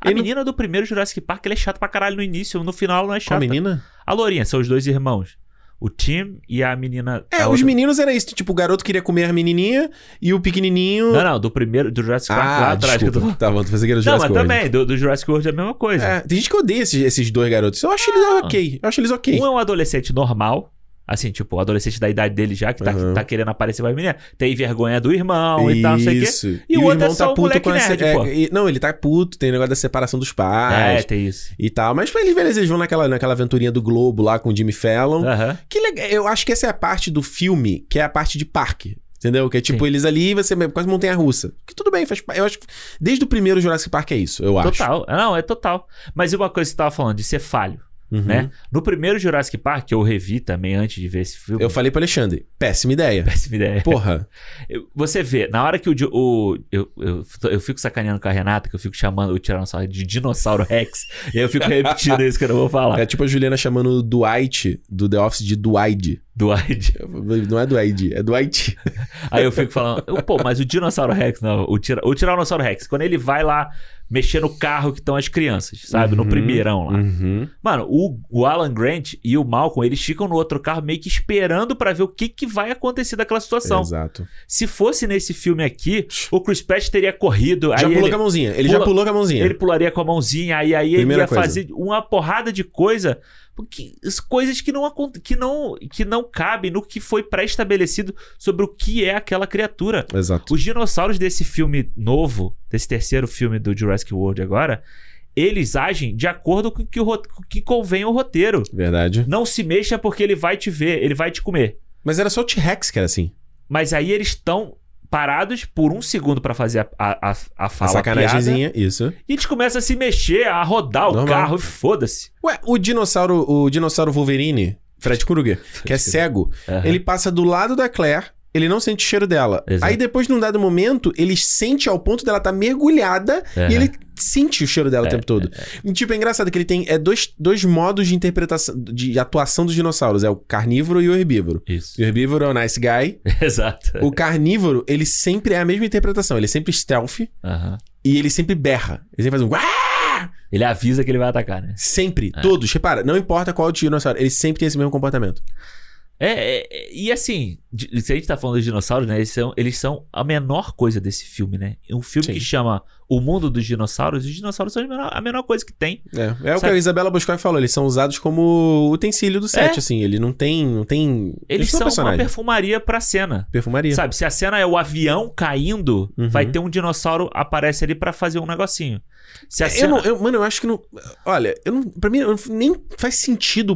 A Ele não- menina do primeiro Jurassic Park, ele é chato pra caralho no início, no final não é Com a menina? A Lourinha, são os dois irmãos. O Tim e a menina. É, a os outra- meninos era isso. Tipo, o garoto queria comer a menininha e o pequenininho... Não, não, do primeiro, do Jurassic Park lá Ah, atrás. que eu tô... Tá bom, tu pensei que era o Não, mas Jurassic World. também, do, do Jurassic World é a mesma coisa. É, tem gente que odeia esses, esses dois garotos. Eu acho eles Ah. ok. Eu acho eles ok. Um é um adolescente normal. Assim, tipo, o adolescente da idade dele já, que tá, Aham. tá querendo aparecer pra menina. Tem vergonha do irmão e tal, não sei o quê. Isso. E o outro é irmão tá só o moleque essa- nerd, é, e- Não, ele tá puto, tem o negócio da separação dos É, pais tem isso. e tal. Mas pra eles, eles vão naquela, naquela aventurinha do Globo lá com o Jimmy Fallon. Aham. Que legal. Eu acho que essa é a parte do filme, que é a parte de parque. Entendeu? Que é tipo, Sim. eles ali, você quase montanha russa. Que tudo bem, faz Eu acho que desde o primeiro Jurassic Park é isso, eu acho. Total. Não, é total. Mas e uma coisa que você tava falando, de ser falho, Uhum. né? No primeiro Jurassic Park, que eu revi também antes de ver esse filme. Eu falei pro Alexandre, péssima ideia. Péssima ideia. Porra. [LAUGHS] Você vê, na hora que o, o eu, eu, eu fico sacaneando com a Renata, que eu fico chamando o Tiranossauro de Dinossauro Rex, e aí eu fico repetindo isso que eu não vou falar. É tipo a Juliana chamando o Dwight do The Office de Dwight. Aide. Não é Dwight, é Dwight. Aí eu fico falando, pô, mas o Dinossauro Rex, não, o, tira, o Tiranossauro Rex, quando ele vai lá mexer no carro que estão as crianças, sabe? No Uhum. primeirão lá. Uhum. Mano, o, o Alan Grant e o Malcolm, eles ficam no outro carro meio que esperando pra ver o que, que vai acontecer daquela situação. Exato. Se fosse nesse filme aqui, o Chris Pratt teria corrido. Já pulou ele, com a mãozinha. Ele já pula- pulou com a mãozinha. ele pularia com a mãozinha, aí, aí ele ia coisa. fazer uma porrada de coisa. Porque, as coisas que não, que, não, que não cabem no que foi pré-estabelecido sobre o que é aquela criatura. Exato. Os dinossauros desse filme novo, desse terceiro filme do Jurassic World agora, eles agem de acordo com o que, o o que convém ao roteiro. Verdade. Não se mexa porque ele vai te ver, ele vai te comer. Mas era só o T-Rex que era assim. Mas aí eles estão parados por um segundo pra fazer a, a, a, fala, a sacanagemzinha, isso. e eles começam a se mexer, a rodar o Normal. carro e foda-se. Ué, o dinossauro, o dinossauro Wolverine, Fred Krueger, que é [LAUGHS] cego, Aham. ele passa do lado da Claire, ele não sente o cheiro dela. Exato. Aí depois, num dado momento, ele sente ao ponto dela estar mergulhada Aham. e ele sente o cheiro dela o É, tempo todo. E, tipo, é engraçado que ele tem é dois, dois modos de interpretação, de atuação dos dinossauros. É o carnívoro e o herbívoro. Isso. O herbívoro é o nice guy. [LAUGHS] Exato. O carnívoro, ele sempre é a mesma interpretação. Ele é sempre stealth e ele sempre berra. Ele sempre faz um... Ele avisa que ele vai atacar, né? Sempre. É. Todos. Repara, não importa qual dinossauro. Ele sempre tem esse mesmo comportamento. É, é, é, e assim, se a gente tá falando dos dinossauros, né? Eles são, eles são a menor coisa desse filme, né? Um filme Sim. que chama O Mundo dos Dinossauros, os dinossauros são a menor, a menor coisa que tem. É, é o que a Isabela Boscoi falou. Eles são usados como utensílio do set, É. assim. Ele não tem... Não tem Eles não são uma perfumaria pra cena. Perfumaria. Sabe, se a cena é o avião caindo, Uhum. vai ter um dinossauro aparece ali pra fazer um negocinho. Se a É, Eu cena... não, eu- mano, eu acho que não. Olha, eu não, pra mim eu não- nem faz sentido o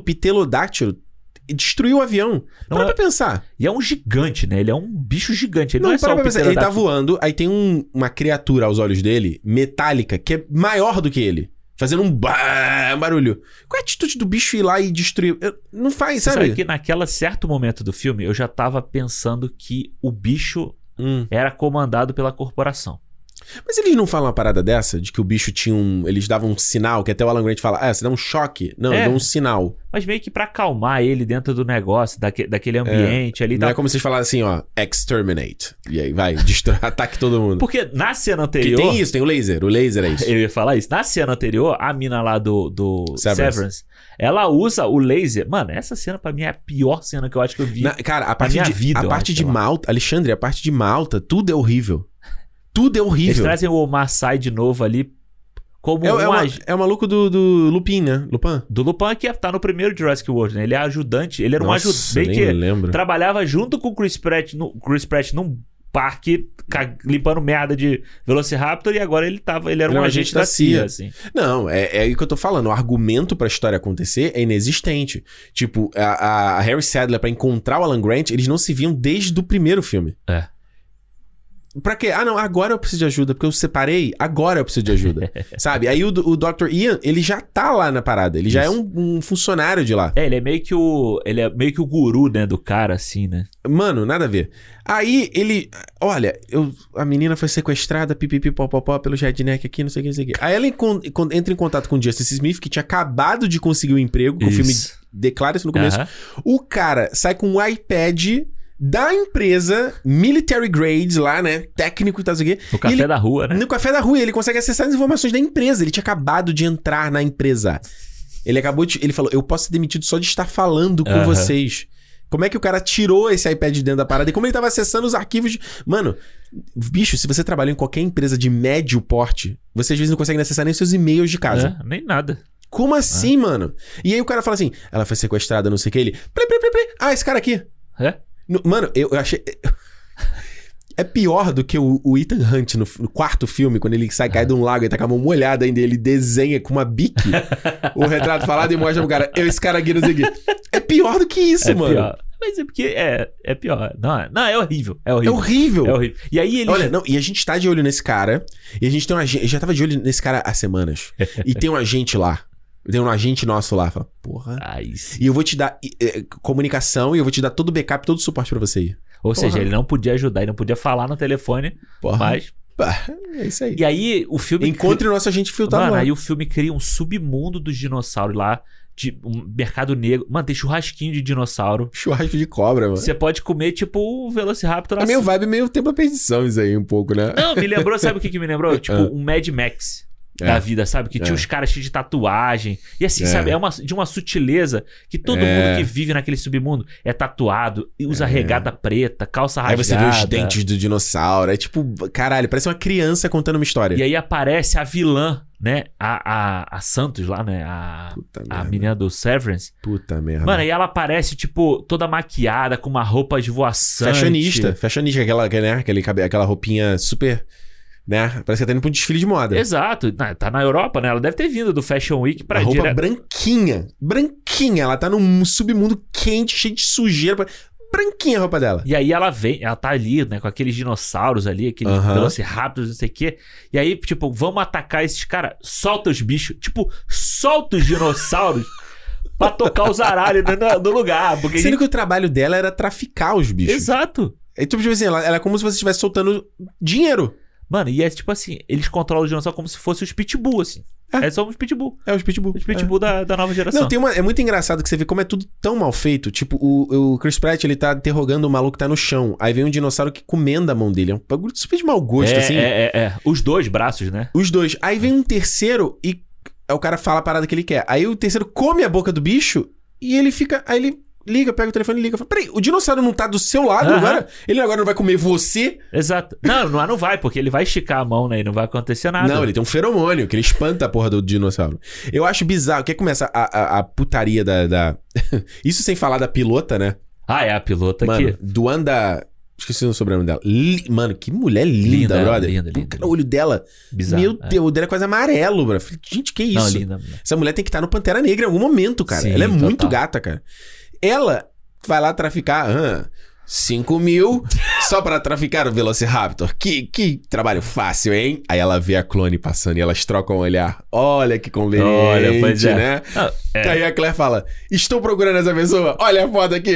pterodátilo destruir o avião. Não para é- pra pensar. E é um gigante, né? Ele é um bicho gigante. Ele não, Não, é para pra pensar. Ele tá voando, aí tem um- uma criatura aos olhos dele, metálica, que é maior do que ele. Fazendo um ba- barulho. Qual é a atitude do bicho ir lá e destruir? Eu- Não faz, sabe? sabe que naquela certo momento do filme, eu já tava pensando que o bicho Hum. era comandado pela corporação. Mas eles não falam uma parada dessa? De que o bicho tinha um. Eles davam um sinal, que até o Alan Grant fala: Ah, você dá um choque. Não, É. ele dá um sinal. Mas meio que pra acalmar ele dentro do negócio, daque, daquele ambiente ali. e Não tal. é como eles falassem assim, ó, exterminate. E aí vai, [LAUGHS] destrói, ataque todo mundo. Porque na cena Que anterior. tem isso, tem o laser. O laser é isso. [LAUGHS] Eu ia falar isso. Na cena anterior, a mina lá do, do Severance. Severance. ela usa o laser. Mano, essa cena pra mim é a pior cena que eu acho que eu vi. Na- cara, a parte de, vida, a parte de lá. Malta, Alexandre, a parte de Malta, tudo é horrível. Tudo é Eles horrível. trazem o Maasai de novo ali como É, é, um uma- ag- é o maluco do, do Lupin, né? Lupin? Do Lupin que tá no primeiro Jurassic World, né? Ele é ajudante. Ele era um Nossa, ajudante. Bem nem que lembro. trabalhava junto com o Chris Pratt, no, Chris Pratt num parque limpando merda de Velociraptor e agora ele tava. Ele era Ele um é um agente da CIA, assim. Não, é, é aí que eu tô falando. O argumento pra história acontecer é inexistente. Tipo, a, a Harry Sadler, pra encontrar o Alan Grant, eles não se viam desde o primeiro filme. É. Pra quê? Ah, não, agora eu preciso de ajuda, porque eu separei, agora eu preciso de ajuda. [LAUGHS] Sabe? Aí o, o Dr. Ian, ele já tá lá na parada, ele já é Isso. um, um funcionário de lá. É, ele é meio que o. Ele é meio que o guru, né, do cara, assim, né? Mano, nada a ver. Aí ele. Olha, eu, a menina foi sequestrada, pipipi, popopó, pelo redneck aqui, não sei o que, não sei o que. Aí ela entra em contato com o Justice Smith, que tinha acabado de conseguir o emprego, que o filme Isso. declara isso no começo. O cara sai com um iPad da empresa, military grades lá, né? Técnico e tal, não sei o quê. No café ele- da rua, né? No café da rua, ele consegue acessar as informações da empresa. Ele tinha acabado de entrar na empresa. Ele acabou de. Ele falou: Eu posso ser demitido só de estar falando com Aham. vocês. Como é que o cara tirou esse iPad de dentro da parada? E como ele tava acessando os arquivos de. Mano, bicho, se você trabalha em qualquer empresa de médio porte, você às vezes não consegue acessar nem seus e-mails de casa. É, nem nada. Como assim, mano? E aí o cara fala assim: ela foi sequestrada, não sei o que. Ele. Plim, plim, plim. Ah, esse cara aqui. É? No- mano, eu, eu achei. [LAUGHS] É pior do que o, o Ethan Hunt no, no quarto filme, quando ele sai, cai de um lago e tá com a mão molhada ainda, ele desenha com uma bique [LAUGHS] o retrato falado e mostra pro cara, eu, esse cara aqui, não sei o quê. É pior do que isso, é mano. pior. Mas é porque é, é pior. Não, é- não, é horrível. É É horrível. horrível. É horrível. E aí ele. Olha, não, e a gente tá de olho nesse cara, e a gente tem um agente, já tava de olho nesse cara há semanas. [LAUGHS] e tem um agente lá. Tem um agente nosso lá, fala, porra. Ai. E eu vou te dar eh, comunicação e eu vou te dar todo o backup, todo o suporte pra você ir. Ou seja, Porra. ele não podia ajudar, ele não podia falar no telefone, Porra. mas. Pá, é isso aí. E aí o filme. Encontre o nosso agente filtrado Mano, lá. aí o filme cria um submundo dos dinossauros lá, de um mercado negro. Mano, tem churrasquinho de dinossauro. Churrasco de cobra, mano. Você pode comer, tipo, o Velociraptor É meio assim. vibe, meio tempo da perdição isso aí, um pouco, né? Não, me lembrou, sabe o que, que me lembrou? [LAUGHS] Tipo, Ah. um Mad Max. É. Da vida, sabe? Que tinha É. os caras cheios de tatuagem. E assim, É. sabe? É uma, de uma sutileza que todo É. mundo que vive naquele submundo é tatuado, e usa É. regata preta, calça Aí rasgada. você vê os dentes do dinossauro. É tipo, caralho, parece uma criança contando uma história. E aí aparece a vilã, né? A, a, a Santos lá, né? A, Puta a merda. menina do Severance. Puta merda. Mano, aí ela aparece, tipo, toda maquiada, com uma roupa de voaçante. fashionista. Fashionista, aquela, né? Aquela roupinha super. Né? Parece que tá indo pra um desfile de moda. Exato. Tá na Europa, né? Ela deve ter vindo do Fashion Week pra a roupa dire- branquinha. Branquinha. Ela tá num submundo quente, cheio de sujeira. Branquinha a roupa dela. E aí ela vem, ela tá ali, né, com aqueles dinossauros ali, aqueles Aham. velociraptors, não sei o quê. E aí, tipo, vamos atacar esses caras. Solta os bichos. Tipo, solta os dinossauros [LAUGHS] pra tocar os aralhos no, no lugar. Porque Sendo gente... que o trabalho dela era traficar os bichos. Exato. É tipo, tipo assim, ela, ela é como se você estivesse soltando dinheiro. Mano, e é tipo assim, eles controlam os dinossauros como se fosse os pitbull, assim. É. É, só uns pitbull. É os pitbull. Os pitbull da, da nova É. geração. Não, tem uma, é muito engraçado que você vê como é tudo tão mal feito. Tipo, o, o Chris Pratt, ele tá interrogando o maluco que tá no chão. Aí vem um dinossauro que comenda a mão dele. É um bagulho super de mau gosto, é, assim. é, é, é. Os dois braços, né? Os dois. Aí vem um terceiro e o cara fala a parada que ele quer. Aí o terceiro come a boca do bicho e ele fica. Aí ele liga, pega o telefone e liga. Fala, Peraí, o dinossauro não tá do seu lado Aham. agora? Ele agora não vai comer você? Exato. Não, não, não vai, porque ele vai esticar a mão, né? E não vai acontecer nada. Não, ele tem um feromônio que ele espanta a porra do dinossauro. Eu acho bizarro. Que começa a, a, a putaria da, da- [LAUGHS] Isso sem falar da pilota, né? Ah, é a pilota Mano, aqui. Duanda. Esqueci o sobrenome dela. Li- Mano, que mulher linda, Linda, brother. linda, linda, Cara, O olho dela. Bizarro. Meu é. Deus, o olho dela é quase amarelo, bro. Gente, que isso? Não, linda. Essa mulher tem que estar no Pantera Negra em algum momento, cara. Sim, Ela é total. muito gata, cara. Ela vai lá traficar. Ah, 5 mil só pra traficar o Velociraptor. Que, que trabalho fácil, hein? Aí ela vê a clone passando e elas trocam um olhar. Olha que conveniente, Olha, pois é. né? Ah, é. Aí a Claire fala: Estou procurando essa pessoa. Olha a foto aqui.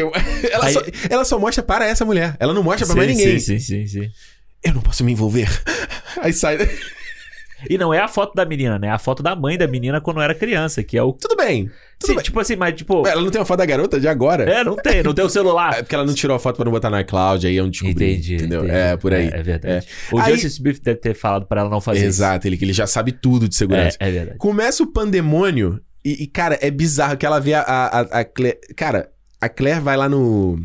Ela, Aí- só, ela só mostra para essa mulher. Ela não mostra pra mais ninguém. Sim, sim, sim, sim. Eu não posso me envolver. Aí sai. E não é a foto da menina, né? É a foto da mãe da menina quando era criança, que é o. Tudo bem. Tudo Sim, bem. tipo assim, mas tipo. Ela não tem uma foto da garota de agora? É, não tem, não tem o celular. [LAUGHS] É porque ela não tirou a foto pra não botar na cloud, aí é um descobrir. Entendi. Entendeu? entendi. É, por aí. É, é verdade. O Aí- Justice Smith deve ter falado pra ela não fazer Exato, ele, que ele já sabe tudo de isso. segurança. É, é verdade. Começa o pandemônio e, e, cara, é bizarro que ela vê a, a, a Claire... Cara, a Claire vai lá no...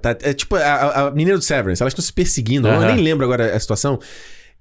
Tá- é tipo a, a menina do Severance, elas estão se perseguindo, eu Aham. nem lembro agora a situação.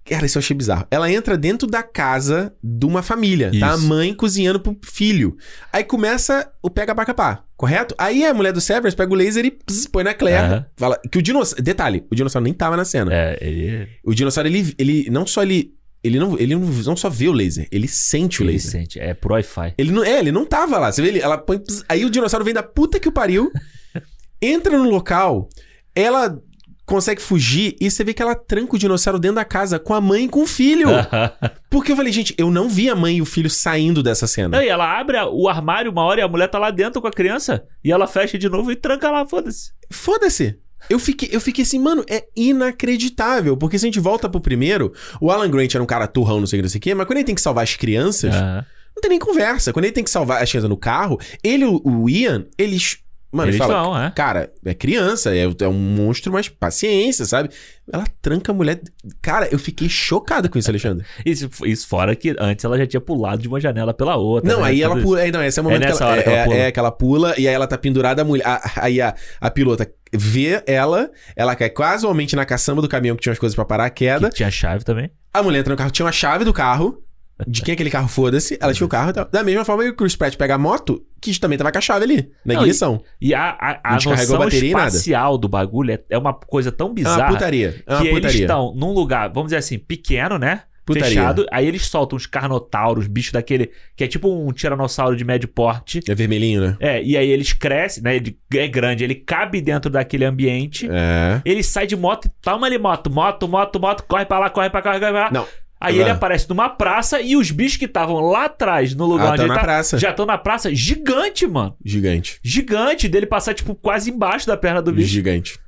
Cara, isso eu achei bizarro. Ela entra dentro da casa de uma família, tá? A Isso. mãe cozinhando pro filho. Aí começa o pega pra capar, correto? Aí a mulher do Severance pega o laser e pss, põe na Claire. Fala que o dinossauro. Detalhe, o dinossauro nem tava na cena. É, ele, O dinossauro, ele, ele não só ele. Ele não, ele não, não só vê o laser, ele sente o ele laser. sente. É pro Wi-Fi. Ele não, é, ele não tava lá. Você vê ele, ela põe. pss, Aí o dinossauro vem da puta que o pariu, [LAUGHS] entra no local, ela consegue fugir e você vê que ela tranca o dinossauro dentro da casa com a mãe e com o filho. [LAUGHS] Porque eu falei, gente, eu não vi a mãe e o filho saindo dessa cena. Não, e ela abre o armário uma hora e a mulher tá lá dentro com a criança. E ela fecha de novo e tranca lá, foda-se. Foda-se. Eu fiquei, eu fiquei assim, mano, é inacreditável. Porque se a gente volta pro primeiro, o Alan Grant era um cara turrão, não sei o que, não sei o que, mas quando ele tem que salvar as crianças, Aham. não tem nem conversa. Quando ele tem que salvar as crianças no carro, ele e o Ian, eles. Mano, Eles ele fala, vão, é. cara, é criança, é, é um monstro, mas paciência, sabe? Ela tranca a mulher. Cara, eu fiquei chocado com isso, Alexandre. [LAUGHS] Isso, isso fora que antes ela já tinha pulado de uma janela pela outra. Não, né? aí ela pula. É, não, esse é o momento É que, ela, hora é, que ela é- pula. é que ela pula e aí ela tá pendurada, a mulher. a- aí a, a pilota vê ela, ela cai casualmente na caçamba do caminhão que tinha umas coisas pra parar a queda. Que tinha chave também. A mulher entra no carro, tinha uma chave do carro. De quem é aquele carro, foda-se. Ela tinha o carro e tal. Da mesma forma que o Chris Pratt pega a moto, que também tava com a chave ali, na Não, ignição. E a, a, a descarregou noção a e espacial do bagulho é, é uma coisa tão É uma bizarra putaria. É uma que eles putaria. estão num lugar, vamos dizer assim, pequeno, né? Putaria. Fechado. Aí eles soltam uns carnotauros, bicho daquele. Que é tipo um tiranossauro de médio porte. É vermelhinho, né? É, e aí eles crescem, né? Ele é grande, ele cabe dentro daquele ambiente. É. Ele sai de moto, toma ali moto, moto, moto, moto, corre pra lá, corre pra cá, corre pra lá. Não. Aí ele aparece numa praça e os bichos que estavam lá atrás, no lugar Ah, onde tá ele na tá, praça. já estão na praça. Gigante, mano. Gigante. Gigante dele passar, tipo, quase embaixo da perna do bicho. Gigante.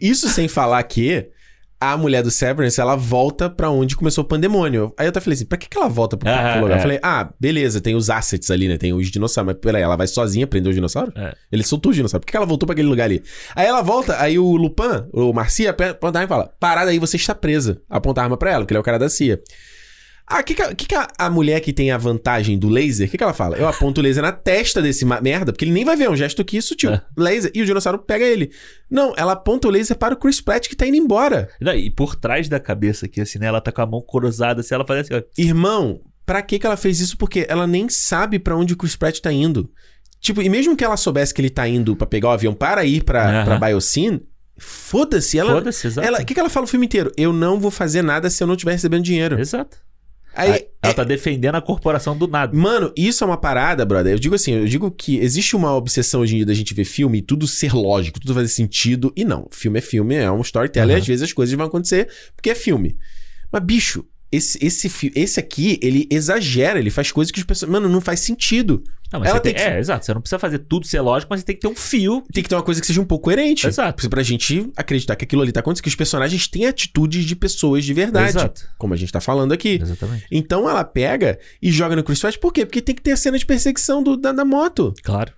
Isso sem falar que a mulher do Severance, ela volta pra onde começou o pandemônio. Aí eu até falei assim, pra que, que ela volta pro Ah, lugar? é. Eu falei, ah, beleza, tem os assets ali, né? Tem os dinossauros. Mas peraí, ela vai sozinha prender os dinossauros? É. Ele soltou os dinossauros. Por que, que ela voltou pra aquele lugar ali? Aí ela volta, aí o Lupin, o Marcia, aponta a arma e fala, parada aí, você está presa. Aponta a arma pra ela, porque ele é o cara da CIA. Ah, o que, que, a- que, que a, a mulher que tem a vantagem do laser, o que, que ela fala? Eu aponto o laser na testa desse merda, porque ele nem vai ver, é um gesto que sutil. É. Laser, e o dinossauro pega ele. Não, ela aponta o laser para o Chris Pratt que tá indo embora. Não, E por trás da cabeça aqui, assim, né? Ela tá com a mão cruzada, assim, ela faz assim, ó. Irmão, pra que que ela fez isso? Porque ela nem sabe pra onde o Chris Pratt tá indo. Tipo, e mesmo que ela soubesse que ele tá indo pra pegar o avião para ir pra, Aham. pra Biocene, foda-se. Ela, Foda-se, exato. o que, que ela fala o filme inteiro? Eu não vou fazer nada se eu não estiver recebendo dinheiro. Exato. Aí, Aí, ela tá defendendo a corporação do nada. Mano, isso é uma parada, brother. Eu digo assim, eu digo que existe uma obsessão hoje em dia da gente ver filme e tudo ser lógico, tudo fazer sentido. E não, filme é filme, é um storytelling, Aham. e às vezes as coisas vão acontecer porque é filme. Mas, bicho, esse, esse, esse aqui, ele exagera, ele faz coisas que as pessoas. Mano, não faz sentido. Não, mas Ela tem, tem que- É, exato. Você não precisa fazer tudo ser lógico, mas você tem que ter um fio. Tem que ter uma coisa que seja um pouco coerente. Exato. Pra gente acreditar que aquilo ali tá acontecendo, que os personagens têm atitudes de pessoas de verdade. Exato. Como a gente tá falando aqui. Exatamente. Então ela pega e joga no Chris Pratt, por quê? Porque tem que ter a cena de perseguição do- da, da moto. Claro.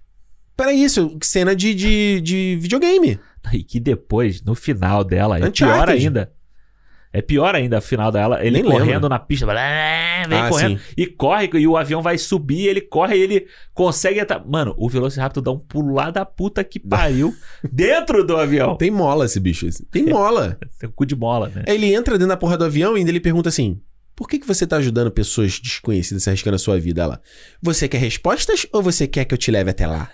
Para isso, cena de, de, de videogame. [LAUGHS] E que depois, no final dela, é Uncharted. pior ainda. É pior ainda o final dela. Ele Nem correndo lembro. na pista. blá, Vem Ah, correndo. sim. E corre, e o avião vai subir, ele corre e ele consegue. atra- Mano, o Velociraptor dá um pulo lá da puta que [LAUGHS] pariu dentro do avião. Tem mola esse bicho. Tem mola. [LAUGHS] Tem um cu de mola, né? Ele entra dentro da porra do avião e ainda ele pergunta assim: Por que, que você tá ajudando pessoas desconhecidas se arriscando a sua vida? Ela, você quer respostas ou você quer que eu te leve até lá?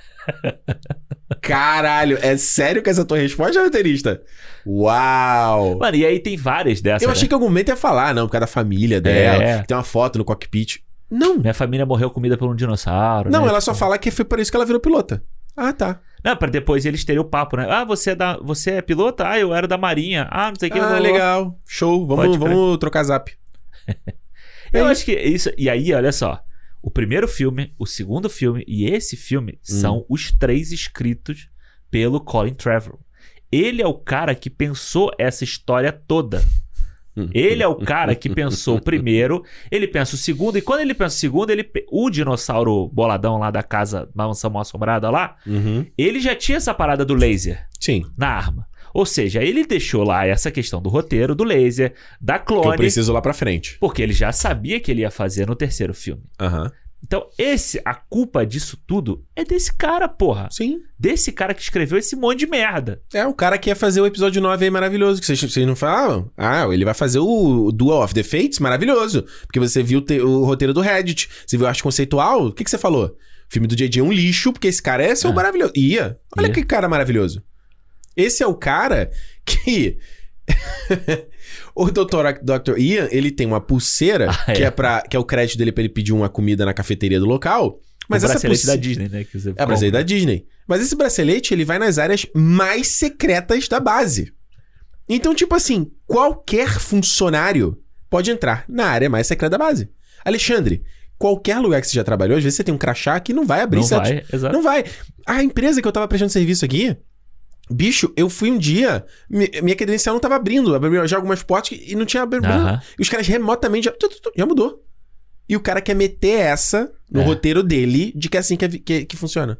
Caralho, é sério que essa é a tua resposta, roteirista? Uau! Mano, e aí tem várias dessas. Eu né? achei que em algum momento ia falar, não, por causa da família dela, É. que tem uma foto no cockpit. Não, Minha família morreu comida por um dinossauro. não, né? ela só fala que foi por isso que ela virou pilota. Ah, tá. Não, pra depois eles terem o papo, né? Ah, você é, da, você é pilota? Ah, eu era da Marinha. Ah, não sei o que. Ah, legal. Show. Vamos, vamos trocar zap. [LAUGHS] Eu É acho que isso. E aí, olha só. O primeiro filme, o segundo filme e esse filme Hum. são os três escritos pelo Colin Trevorrow. Ele é o cara que pensou essa história toda. [LAUGHS] Ele é o cara que pensou o primeiro, ele pensa o segundo, e quando ele pensa o segundo, ele, o dinossauro boladão lá da casa, da mansão mal assombrada lá, Uhum. ele já tinha essa parada do laser Sim. na arma. Ou seja, ele deixou lá essa questão do roteiro, do laser, da Que eu clone, preciso lá pra frente. porque ele já sabia que ele ia fazer no terceiro filme. Aham. Então, esse, a culpa disso tudo é desse cara, porra. Sim. Desse cara que escreveu esse monte de merda. É, o cara que ia fazer o episódio 9 aí maravilhoso, que vocês, vocês não falavam? Ah, ele vai fazer o, o Duel of the Fates maravilhoso. Porque você viu te- o roteiro do Reddit, você viu a arte conceitual, o que, que você falou? O filme do JJ é um lixo, porque esse cara é seu É. maravilhoso. Ia. Olha Ia. que cara maravilhoso. Esse é o cara que... [LAUGHS] o Dr. Dr. Ian, ele tem uma pulseira, Ah, que, é. é pra, que é o crédito dele pra ele pedir uma comida na cafeteria do local. Mas o essa bracelete pulseira... da Disney, né? Que você É a bracelete da Disney. Mas esse bracelete, ele vai nas áreas mais secretas da base. Então, tipo assim, qualquer funcionário pode entrar na área mais secreta da base. Alexandre, qualquer lugar que você já trabalhou, às vezes você tem um crachá que não vai abrir Não certo- vai, exato. Não vai. A empresa que eu tava prestando serviço aqui, bicho, eu fui um dia, mi- minha credencial não tava abrindo, abriu já algumas portas e não tinha aberto. Aham. E os caras remotamente já, já mudou. E o cara quer meter essa no É. roteiro dele de que é assim que, que, que funciona.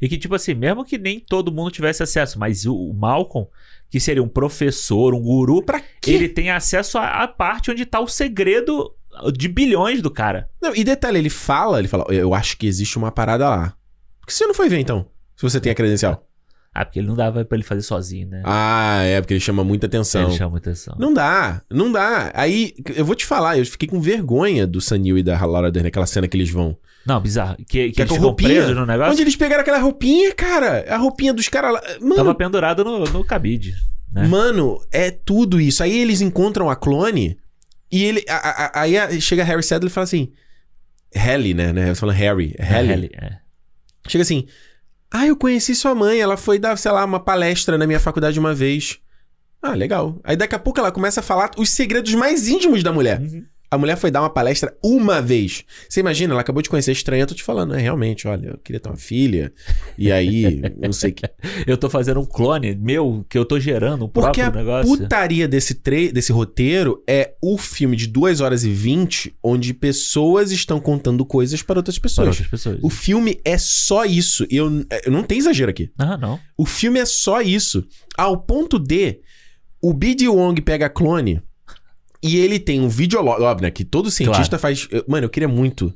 E que, tipo assim, mesmo que nem todo mundo tivesse acesso, mas o, o Malcolm, que seria um professor, um guru, Pra quê? ele tem acesso à, à parte onde tá o segredo de bilhões do cara. Não, e detalhe, ele fala, ele fala, eu acho que existe uma parada lá. Por que você não foi ver então? Se você tem a credencial. Ah, porque ele não dava pra ele fazer sozinho, né? Ah, é, porque ele chama muita atenção. ele chama muita atenção. Não dá, não dá. Aí, eu vou te falar, eu fiquei com vergonha do Sanil e da Laura Dern, aquela cena que eles vão. Não, bizarro. Que, que, Que é eles com ficam roupinha. presos no negócio. Onde eles pegaram aquela roupinha, cara? A roupinha dos caras lá. Mano, Tava pendurado no, no cabide. né? mano, é tudo isso. Aí eles encontram a clone e ele. a- a- a- aí chega Harry Sadler e fala assim. Halle, né? né? Você fala Harry. É Halle. Halle, é. Chega assim. Ah, eu conheci sua mãe. Ela foi dar, sei lá, uma palestra na minha faculdade uma vez. Ah, legal. Aí daqui a pouco ela começa a falar os segredos mais íntimos da mulher. Uhum. A mulher foi dar uma palestra uma vez. Você imagina, ela acabou de conhecer estranha, eu tô te falando, é realmente, olha, eu queria ter uma filha. E aí, [LAUGHS] não sei o que. Eu tô fazendo um clone meu, que eu tô gerando o Porque próprio a negócio. putaria desse, tre desse roteiro é o filme de 2 horas e 20, onde pessoas estão contando coisas para outras Para pessoas. outras pessoas. O filme é só isso. Eu, eu não tenho exagero aqui. Ah, não. O filme é só isso. Ao ponto de o B.D. Wong pega a clone e ele tem um videolog, óbvio, né? Que todo cientista faz. eu- Mano, eu queria muito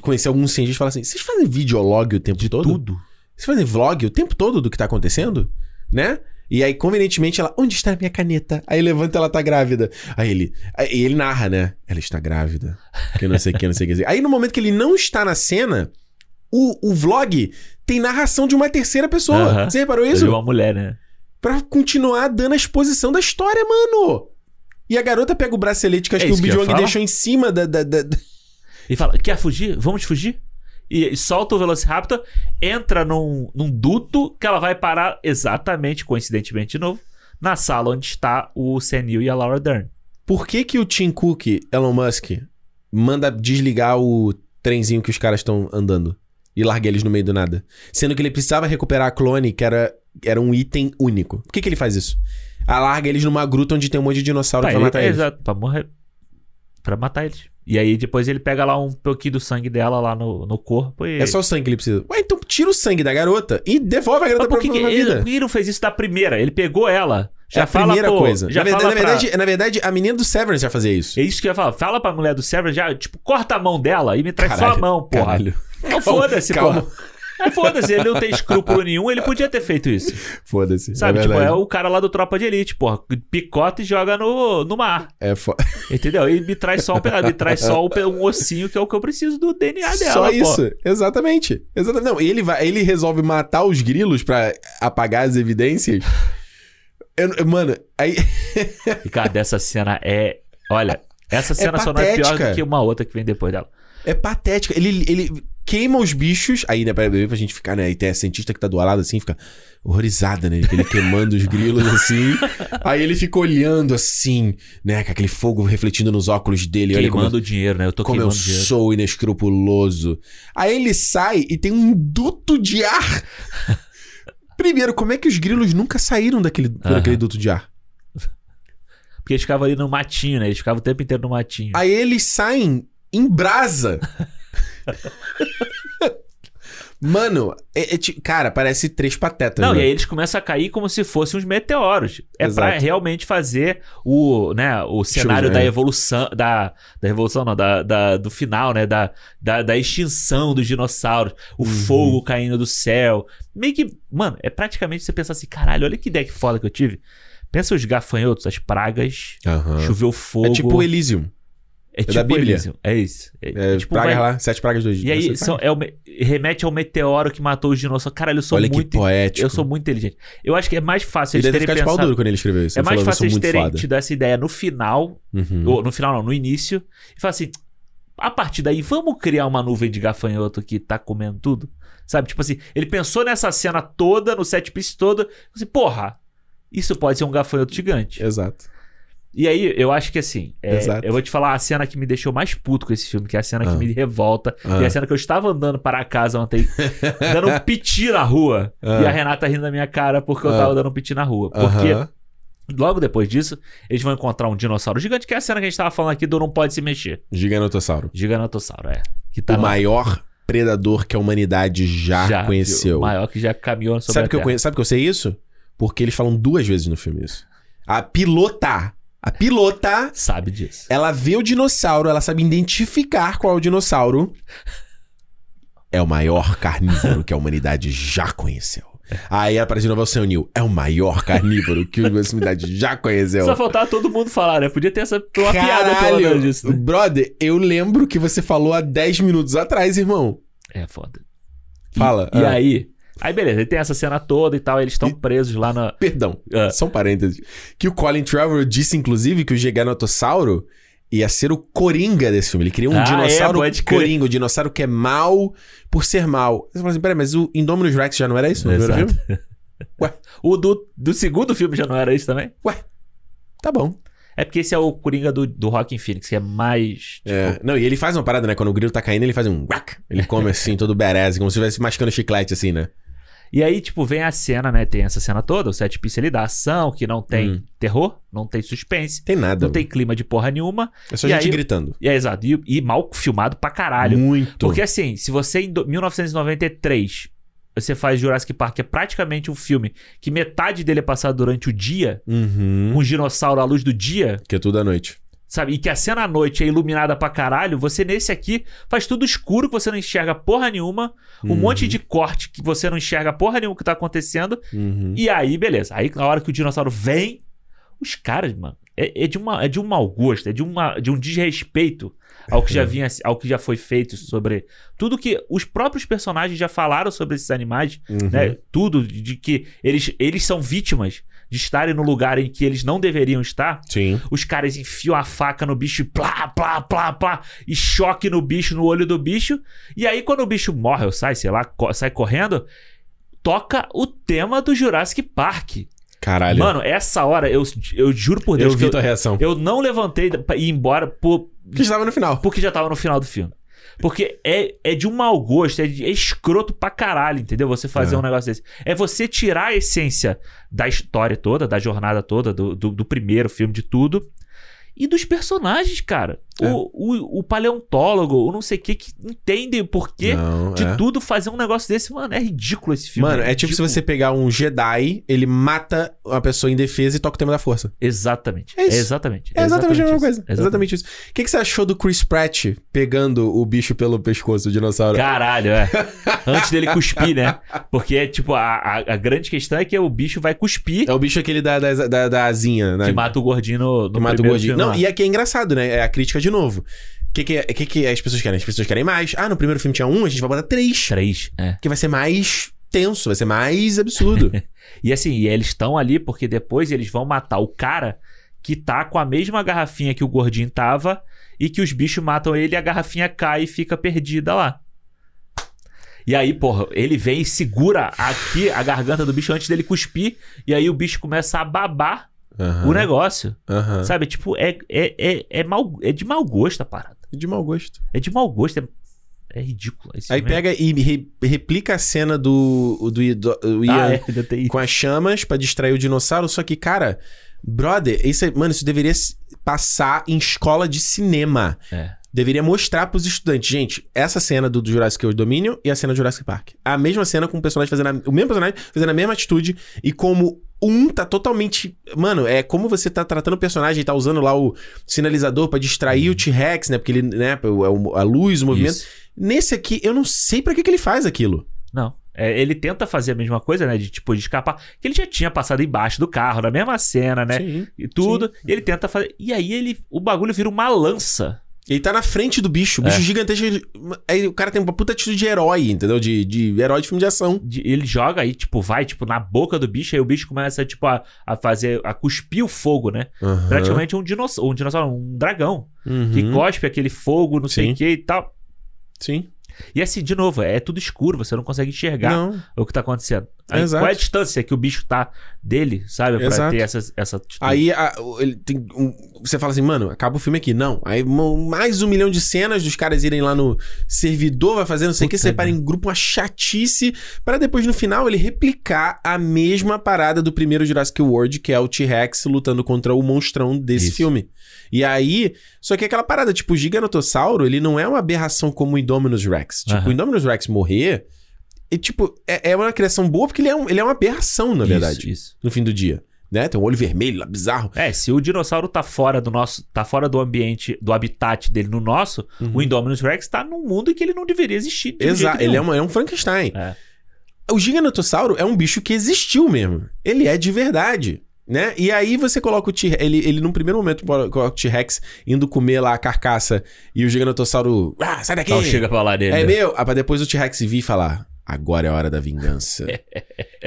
conhecer algum cientista e falar assim: vocês fazem videolog o tempo todo? Tudo. Vocês fazem vlog o tempo todo do que tá acontecendo? Né? E aí, convenientemente, ela, onde está a minha caneta? Aí levanta ela tá grávida. Aí ele. Aí ele narra, né? Ela está grávida. Que não sei o que, não sei o que. Aí no momento que ele não está na cena, o, o vlog tem narração de uma terceira pessoa. Aham. Você reparou isso? vi uma mulher, né? Pra continuar dando a exposição da história, mano. E a garota pega o bracelete que acho É que o falar. deixou em cima da. da, da- E fala, quer fugir? Vamos fugir? E, e solta o Velociraptor, entra num, num duto que ela vai parar exatamente, coincidentemente de novo, na sala onde está o Senil e a Laura Dern. Por que, que o Tim Cook, Elon Musk, manda desligar o trenzinho que os caras estão andando e larga eles no meio do nada? Sendo que ele precisava recuperar a clone, que era, era um item único. Por que, que ele faz isso? Ah, larga eles numa gruta onde tem um monte de dinossauro Pra pra ele- matar é, eles. Exato, pra morrer. Pra matar eles. E aí depois ele pega lá um pouquinho do sangue dela lá no, no corpo e. É só o sangue que ele precisa. Ué, então tira o sangue da garota e devolve a garota pra que, pra ele, vida. por que ele não fez isso da primeira? Ele pegou ela. Já é a fala, primeira pô, coisa. Já na, verdade, na, pra- verdade, na verdade, a menina do Severance já fazia isso. É isso que eu ia falar. Fala pra mulher do Severance, já, tipo, corta a mão dela e me traz só a Caralho, mão, porra. caralho. Não, foda-se, porra. É, foda-se, ele não tem escrúpulo nenhum, ele podia ter feito isso. Foda-se. Sabe, é tipo, é o cara lá do Tropa de Elite, porra. Picota e joga no, no mar. É fo... [LAUGHS] Entendeu? E me traz só um pedaço, me traz só um, um ossinho que é o que eu preciso do DNA dela, Só pô. isso, exatamente. Exatamente. Não, ele vai, ele resolve matar os grilos pra apagar as evidências. Eu- mano, aí [LAUGHS] E, cara, dessa cena é. Olha, essa cena só não é pior patética. do que uma outra que vem depois dela. é patético. Ele, ele queima os bichos, aí né, pra, pra gente ficar, né, aí tem a cientista que tá do lado assim, fica horrorizada, né, ele queimando os grilos [LAUGHS] assim. Aí ele fica olhando assim, né, com aquele fogo refletindo nos óculos dele. Olha como, Queimando o dinheiro, né? Eu tô como eu queimando dinheiro. sou inescrupuloso. Aí ele sai e tem um duto de ar. [LAUGHS] Primeiro, como é que os grilos nunca saíram daquele, por aquele duto de ar? [LAUGHS] Porque eles ficavam ali no matinho, né? Eles ficavam o tempo inteiro no matinho. Aí eles saem em brasa. Mano, é- é cara, parece três patetas. Não, né? e aí eles começam a cair como se fossem uns meteoros. É pra Exato. realmente fazer o, né, o cenário é. da evolução, da, da revolução não, da, da- do final, né, da, da, da extinção dos dinossauros, o Uhum. fogo caindo do céu. Meio que, mano, é praticamente você pensar assim, caralho, olha que ideia que foda que eu tive. Pensa os gafanhotos, as pragas, Aham. choveu fogo. É tipo o Elysium. É da Bíblia. Elysium, É isso. É, É, tipo, pragas vai- lá, sete pragas do Egito. E aí Sete são, é o me- remete ao meteoro que matou os dinossauros. Caralho, eu sou Olha que muito. poético. Eu sou muito inteligente. Eu acho que é mais fácil Ele eles terem ficar de pau pensado. duro quando ele escreveu isso. É mais falou, "Eu fácil eles terem foda." tido essa ideia no final, Uhum. ou no final não, no início, e falar assim: a partir daí, vamos criar uma nuvem de gafanhoto que tá comendo tudo? Sabe? Tipo assim, ele pensou nessa cena toda, no set piece todo, assim, porra, isso pode ser um gafanhoto gigante. Exato. E aí, eu acho que assim, é, Exato. eu vou te falar a cena que me deixou mais puto com esse filme, que é a cena Ah. que me revolta, Ah. e é a cena que eu estava andando para casa ontem, [LAUGHS] dando um piti na rua, Ah. e a Renata rindo da minha cara porque eu Ah. tava dando um piti na rua. Porque Aham. Logo depois disso, eles vão encontrar um dinossauro gigante, que é a cena que a gente tava falando aqui do Não Pode Se Mexer. Giganotossauro. Giganotossauro, é. Que tá o lá. maior predador que a humanidade já, conheceu. O maior que já caminhou sobre Sabe a que eu Terra. conheço, sabe que eu sei isso? Porque eles falam duas vezes no filme isso. A pilota, a pilota, Sabe disso. ela vê o dinossauro, ela sabe identificar qual é o dinossauro. É o maior carnívoro que a humanidade já conheceu. Aí aparece de novo o seu Neil. É o maior carnívoro que a humanidade já conheceu. Só faltava todo mundo falar, né? Podia ter essa uma piada pelo menos disso. né? Brother, eu lembro que você falou há 10 minutos atrás, irmão. É foda. E- Fala. E, ah. aí? Aí beleza, aí tem essa cena toda e tal, eles estão presos lá na. Perdão, Ah. só um parênteses. Que o Colin Trevor disse, inclusive, que o Giganotossauro ia ser o Coringa desse filme. Ele queria um Ah, dinossauro é, pode crer. Coringa, o dinossauro que é mal por ser mal. Você fala assim, peraí, mas o Indominus Rex já não era isso no primeiro filme? [LAUGHS] Ué. O do, do segundo filme já não era isso também? Tá bom. É porque esse é o Coringa do, do Rockin' Phoenix, que é mais. Tipo, É, não, e ele faz uma parada, né? Quando o grilo tá caindo, ele faz um. Ele come assim, todo badass, como se estivesse mascando chiclete, assim, né? E aí, tipo, vem a cena, né? Tem essa cena toda, o set piece ali da ação, que não tem Hum. terror, não tem suspense, Tem nada. não tem clima de porra nenhuma. É só E gente aí- gritando. E é exato. E, e mal filmado pra caralho. Muito. Porque assim, se você em do- 1993 você faz Jurassic Park, que é praticamente um filme que metade dele é passado durante o dia, Uhum. com um dinossauro à luz do dia, Que é tudo à noite. Sabe? E que a cena à noite é iluminada pra caralho, você nesse aqui faz tudo escuro, que você não enxerga porra nenhuma, um Uhum. monte de corte que você não enxerga porra nenhuma que tá acontecendo. Uhum. E aí, beleza. Aí, na hora que o dinossauro vem, os caras, mano, é, é de, uma, é de um mau gosto, é de, uma, de um desrespeito ao que já [LAUGHS] vinha, ao que já foi feito sobre tudo que os próprios personagens já falaram sobre esses animais, Uhum. né? Tudo de que eles, eles são vítimas de estarem no lugar em que eles não deveriam estar. Sim. Os caras enfiam a faca no bicho e plá, plá, plá, plá, e choque no bicho, no olho do bicho. E aí, quando o bicho morre ou sai, sei lá, sai correndo, toca o tema do Jurassic Park. Caralho. Mano, essa hora, eu, eu juro por Deus eu que vi eu, tua reação. eu não levantei pra ir embora por, Que estava no final. porque já tava no final do filme. Porque é, é de um mau gosto, é, de- é escroto pra caralho, entendeu? Você fazer É. um negócio desse. É você tirar a essência da história toda, da jornada toda, do, do, do primeiro filme, de tudo. E dos personagens, cara. É. O, o, o paleontólogo, o não sei o que, que entende o porquê Não, de é. tudo fazer um negócio desse. Mano, é ridículo esse filme. Mano, é tipo se você pegar um Jedi, ele mata uma pessoa indefesa e toca o tema da força. Exatamente. É isso. exatamente. É exatamente, a mesma coisa. Exatamente isso. O que, que você achou do Chris Pratt pegando o bicho pelo pescoço, o dinossauro? Caralho, é. [LAUGHS] Antes dele cuspir, né? Porque, é tipo, a, a, a grande questão é que o bicho vai cuspir É o bicho aquele da, da, da, da asinha, né? que mata o gordinho no, no Que mata o gordinho. Não, e aqui é engraçado, né? É a crítica de novo. O que, que, é- que, que as pessoas querem? As pessoas querem mais. Ah, no primeiro filme tinha um, a gente vai botar três. Três, é. Que vai ser mais tenso, vai ser mais absurdo. [LAUGHS] E assim, e eles estão ali porque depois eles vão matar o cara que tá com a mesma garrafinha que o gordinho tava e que os bichos matam ele e a garrafinha cai e fica perdida lá. E aí, porra, ele vem e segura aqui a garganta do bicho antes dele cuspir e aí o bicho começa a babar Aham, o negócio. aham. Sabe? Tipo, é, é, é, é, mal, é de mau gosto a parada. De mau gosto. É de mau gosto. É, é ridículo. Aí é- pega e re- replica a cena do, do, do, do Ian Ah, é, com as chamas pra distrair o dinossauro. Só que, cara, brother, isso, é- mano, isso deveria passar em escola de cinema. É. deveria mostrar pros estudantes, gente, essa cena do, do Jurassic World Dominion e a cena do Jurassic Park. A mesma cena com o personagem fazendo a, o mesmo personagem fazendo a mesma atitude e como um tá totalmente. Mano, é como você tá tratando o personagem tá usando lá o sinalizador pra distrair o T-Rex, né? Porque ele, né? o- A luz, o movimento. Isso. Nesse aqui, eu não sei pra que, que ele faz aquilo. Não. É, ele tenta fazer a mesma coisa, né? De tipo, de escapar. Que ele já tinha passado embaixo do carro, na mesma cena, né? Sim. E tudo. E ele tenta fazer. E aí ele. O bagulho vira uma lança. Ele tá na frente do bicho, o bicho É. gigantesco. Aí o cara tem uma puta atitude de herói, entendeu? De, de herói de filme de ação. ele joga aí, tipo, vai, tipo, na boca do bicho, aí o bicho começa, tipo, a, a fazer. a cuspir o fogo, né? Aham. Praticamente um dinossauro, um dinossauro, um dragão. Uhum. Que cospe aquele fogo, não sei Sim. o que e tal. Sim. E assim, de novo, é tudo escuro, você não consegue enxergar Não. o que tá acontecendo. Aí, Exato. qual é a distância que o bicho tá dele, sabe? Pra Exato. ter essa, essa atitude. Aí a- ele tem um- você fala assim, mano, acaba o filme aqui. Não. Aí mais um milhão de cenas dos caras irem lá no servidor, vai fazer não sei o que, separa em grupo uma chatice, pra depois no final ele replicar a mesma parada do primeiro Jurassic World, que é o T-Rex lutando contra o monstrão desse Isso. filme. E aí, só que aquela parada, tipo, o Giganotossauro, ele não é uma aberração como o Indominus Rex. Tipo, Aham. o Indominus Rex morrer, e, tipo, é, é uma criação boa porque ele é, um- ele é uma aberração, na verdade, Isso, no fim do dia. Né? Tem um olho vermelho lá, bizarro. É, se o dinossauro tá fora do nosso. tá fora do ambiente, do habitat dele no nosso, Uhum. o Indominus Rex tá num mundo em que ele não deveria existir. de Exato, ele é, uma- é um Frankenstein. É. O Giganotossauro é um bicho que existiu mesmo. Ele é de verdade. Né? E aí você coloca o T ele, ele num primeiro momento coloca o T-Rex indo comer lá a carcaça e o Giganotossauro, ah, sai daqui. Então chega pra lá dele. É meu, ah, pra depois o T-Rex vir e falar, agora é a hora da vingança.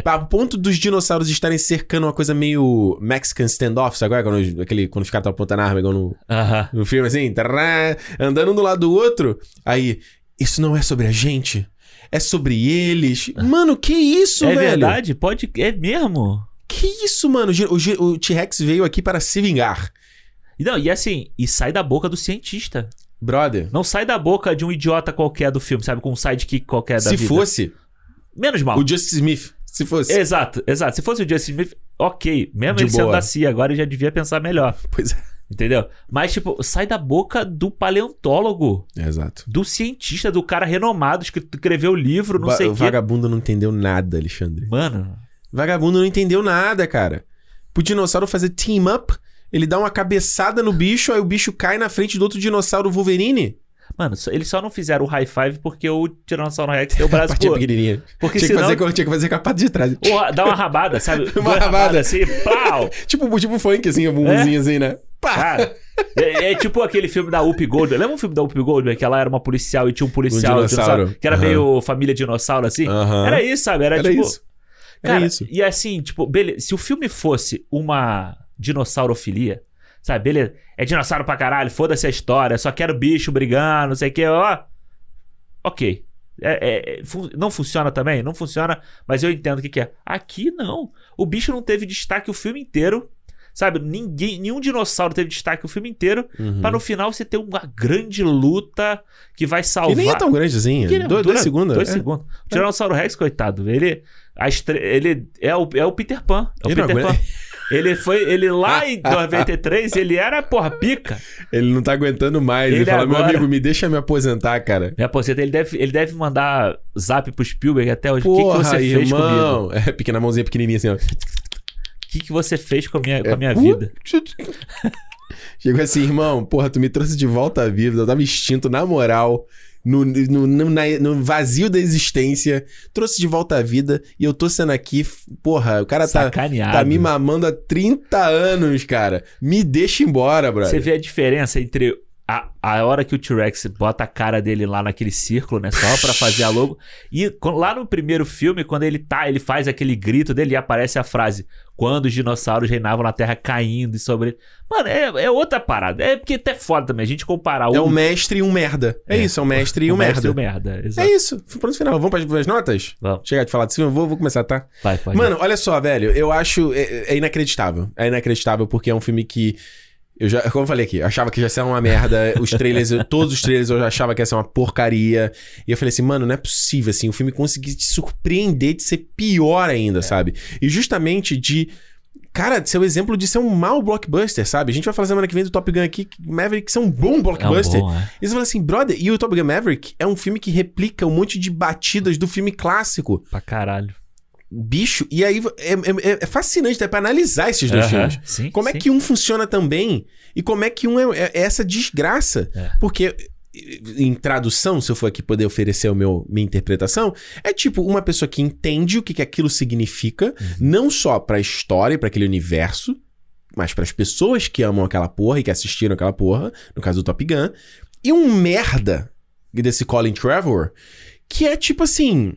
Pra ponto dos dinossauros estarem cercando uma coisa meio Mexican standoff, agora? Quando, aquele, quando os caras estão apontando a arma, igual no, Aham. no filme assim, tará, andando um do lado do outro. Aí, isso não é sobre a gente, é sobre eles. Mano, que isso, É velho? verdade? Pode. É mesmo? Que isso, mano? O O, T-Rex veio aqui para se vingar. Não, e assim, e sai da boca do cientista. Brother, Não sai da boca de um idiota qualquer do filme, sabe? Com um sidekick qualquer da se vida. fosse Menos mal. o Justice Smith, se fosse. Exato, exato. Se fosse o Justin Smith, ok. Mesmo De ele sendo boa. da CIA, agora ele já devia pensar melhor. [LAUGHS] Pois é. Entendeu? Mas, tipo, sai da boca do paleontólogo, Exato. do cientista, do cara renomado que escreveu o livro, não Va- sei o o quê. vagabundo não entendeu nada, Alexandre. Mano, Vagabundo não entendeu nada, cara. Pro dinossauro fazer team up, ele dá uma cabeçada no bicho, aí o bicho cai na frente do outro dinossauro Wolverine. mano, eles só não fizeram o high five porque o Tiranossauro Rex deu o braço [LAUGHS] pro... pequenininha. Porque tinha, senão... que fazer, com- tinha que fazer com a parte de trás. Dá uma rabada, sabe? [LAUGHS] Uma rabada. rabadas Assim, pau! [LAUGHS] Tipo, tipo funk, assim, um bumbumzinho assim, né? Pá! Cara, é, é tipo aquele filme da Whoopi Goldberg. Lembra um filme da Whoopi Goldberg? Que ela era uma policial e tinha um policial, Um dinossauro. que era Aham. meio família dinossauro, assim? Aham. Era isso, sabe? Era, Era tipo... isso. Era Cara, isso. e assim, tipo, beleza. Se o filme fosse uma dinossaurofilia, sabe? Beleza. É dinossauro pra caralho, foda-se a história, só quero bicho brigando, não sei o que, ó. Ok. É- é- é, fun- não funciona também? Não funciona, mas eu entendo o que, que é. Aqui não. O bicho não teve destaque o filme inteiro. Sabe? Ninguém, nenhum dinossauro teve destaque o filme inteiro. Uhum. Pra no final você ter uma grande luta que vai salvar. E nem é tão grande assim. Que Dois, dura dois segundos. Dois é. segundos. O Tiranossauro Rex, coitado, ele, a estre... ele é, o, é o Peter Pan. É o Ele Peter Pan. [LAUGHS] Ele foi. Ele lá [LAUGHS] em 93, ele era, porra, pica. Ele não tá aguentando mais. Ele, Ele fala, meu agora- amigo, me deixa me aposentar, cara. Me aposenta, ele deve, ele deve mandar zap pro Spielberg até hoje. O que, que Porra, você fez comigo? irmão. [LAUGHS] É, pequena mãozinha pequenininha assim, ó. O que, que você fez com a minha, com a minha É, vida? [LAUGHS] Chegou assim, irmão, porra, tu me trouxe de volta à vida, eu tava extinto na moral, no, no, no, na- no vazio da existência, trouxe de volta à vida e eu tô sendo aqui, porra, o cara tá, tá me mamando há 30 anos, cara. Me deixa embora, brother. Você vê a diferença entre a, a hora que o T-Rex bota a cara dele lá naquele círculo, né? Só pra fazer a logo. E quando- lá no primeiro filme, quando ele tá, ele faz aquele grito dele e aparece a frase: Quando os dinossauros reinavam na Terra caindo e sobre. Mano, é, é outra parada. É porque até foda também a gente comparar o. É um mestre e um merda. É, É. isso, é um mestre e [LAUGHS] um o mestre merda. e o merda. Exato. É isso. Pronto, final. Vamos para as notas? Vamos. Chegar de falar desse filme? Vou, vou começar, tá? Vai, pode. Mano, olha só, velho. Eu acho. É, é inacreditável. É inacreditável porque é um filme que. Eu já, como eu falei aqui, eu achava que ia ser uma merda. Os trailers, eu- todos os trailers eu já achava que ia ser uma porcaria. E eu falei assim, mano, não é possível, assim, o filme conseguir te surpreender de ser pior ainda, sabe? E justamente de cara, seu exemplo de ser um mau blockbuster, sabe? A gente vai falar semana que vem do Top Gun aqui, que Maverick ser um bom blockbuster. É um bom, é. E você fala assim, brother, e o Top Gun Maverick é um filme que replica um monte de batidas do filme clássico. Pra caralho. Bicho, e aí é, é- é fascinante, é pra analisar esses dois filmes. Sim, Como é sim. que um funciona tão bem e como é que um é, é essa desgraça? É. Porque, em tradução, se eu for aqui poder oferecer o meu, minha interpretação, é tipo uma pessoa que entende o que, que aquilo significa, Uhum. não só pra história, pra aquele universo, mas pras pessoas que amam aquela porra e que assistiram aquela porra, no caso do Top Gun, e um merda desse Colin Trevor, que é tipo assim.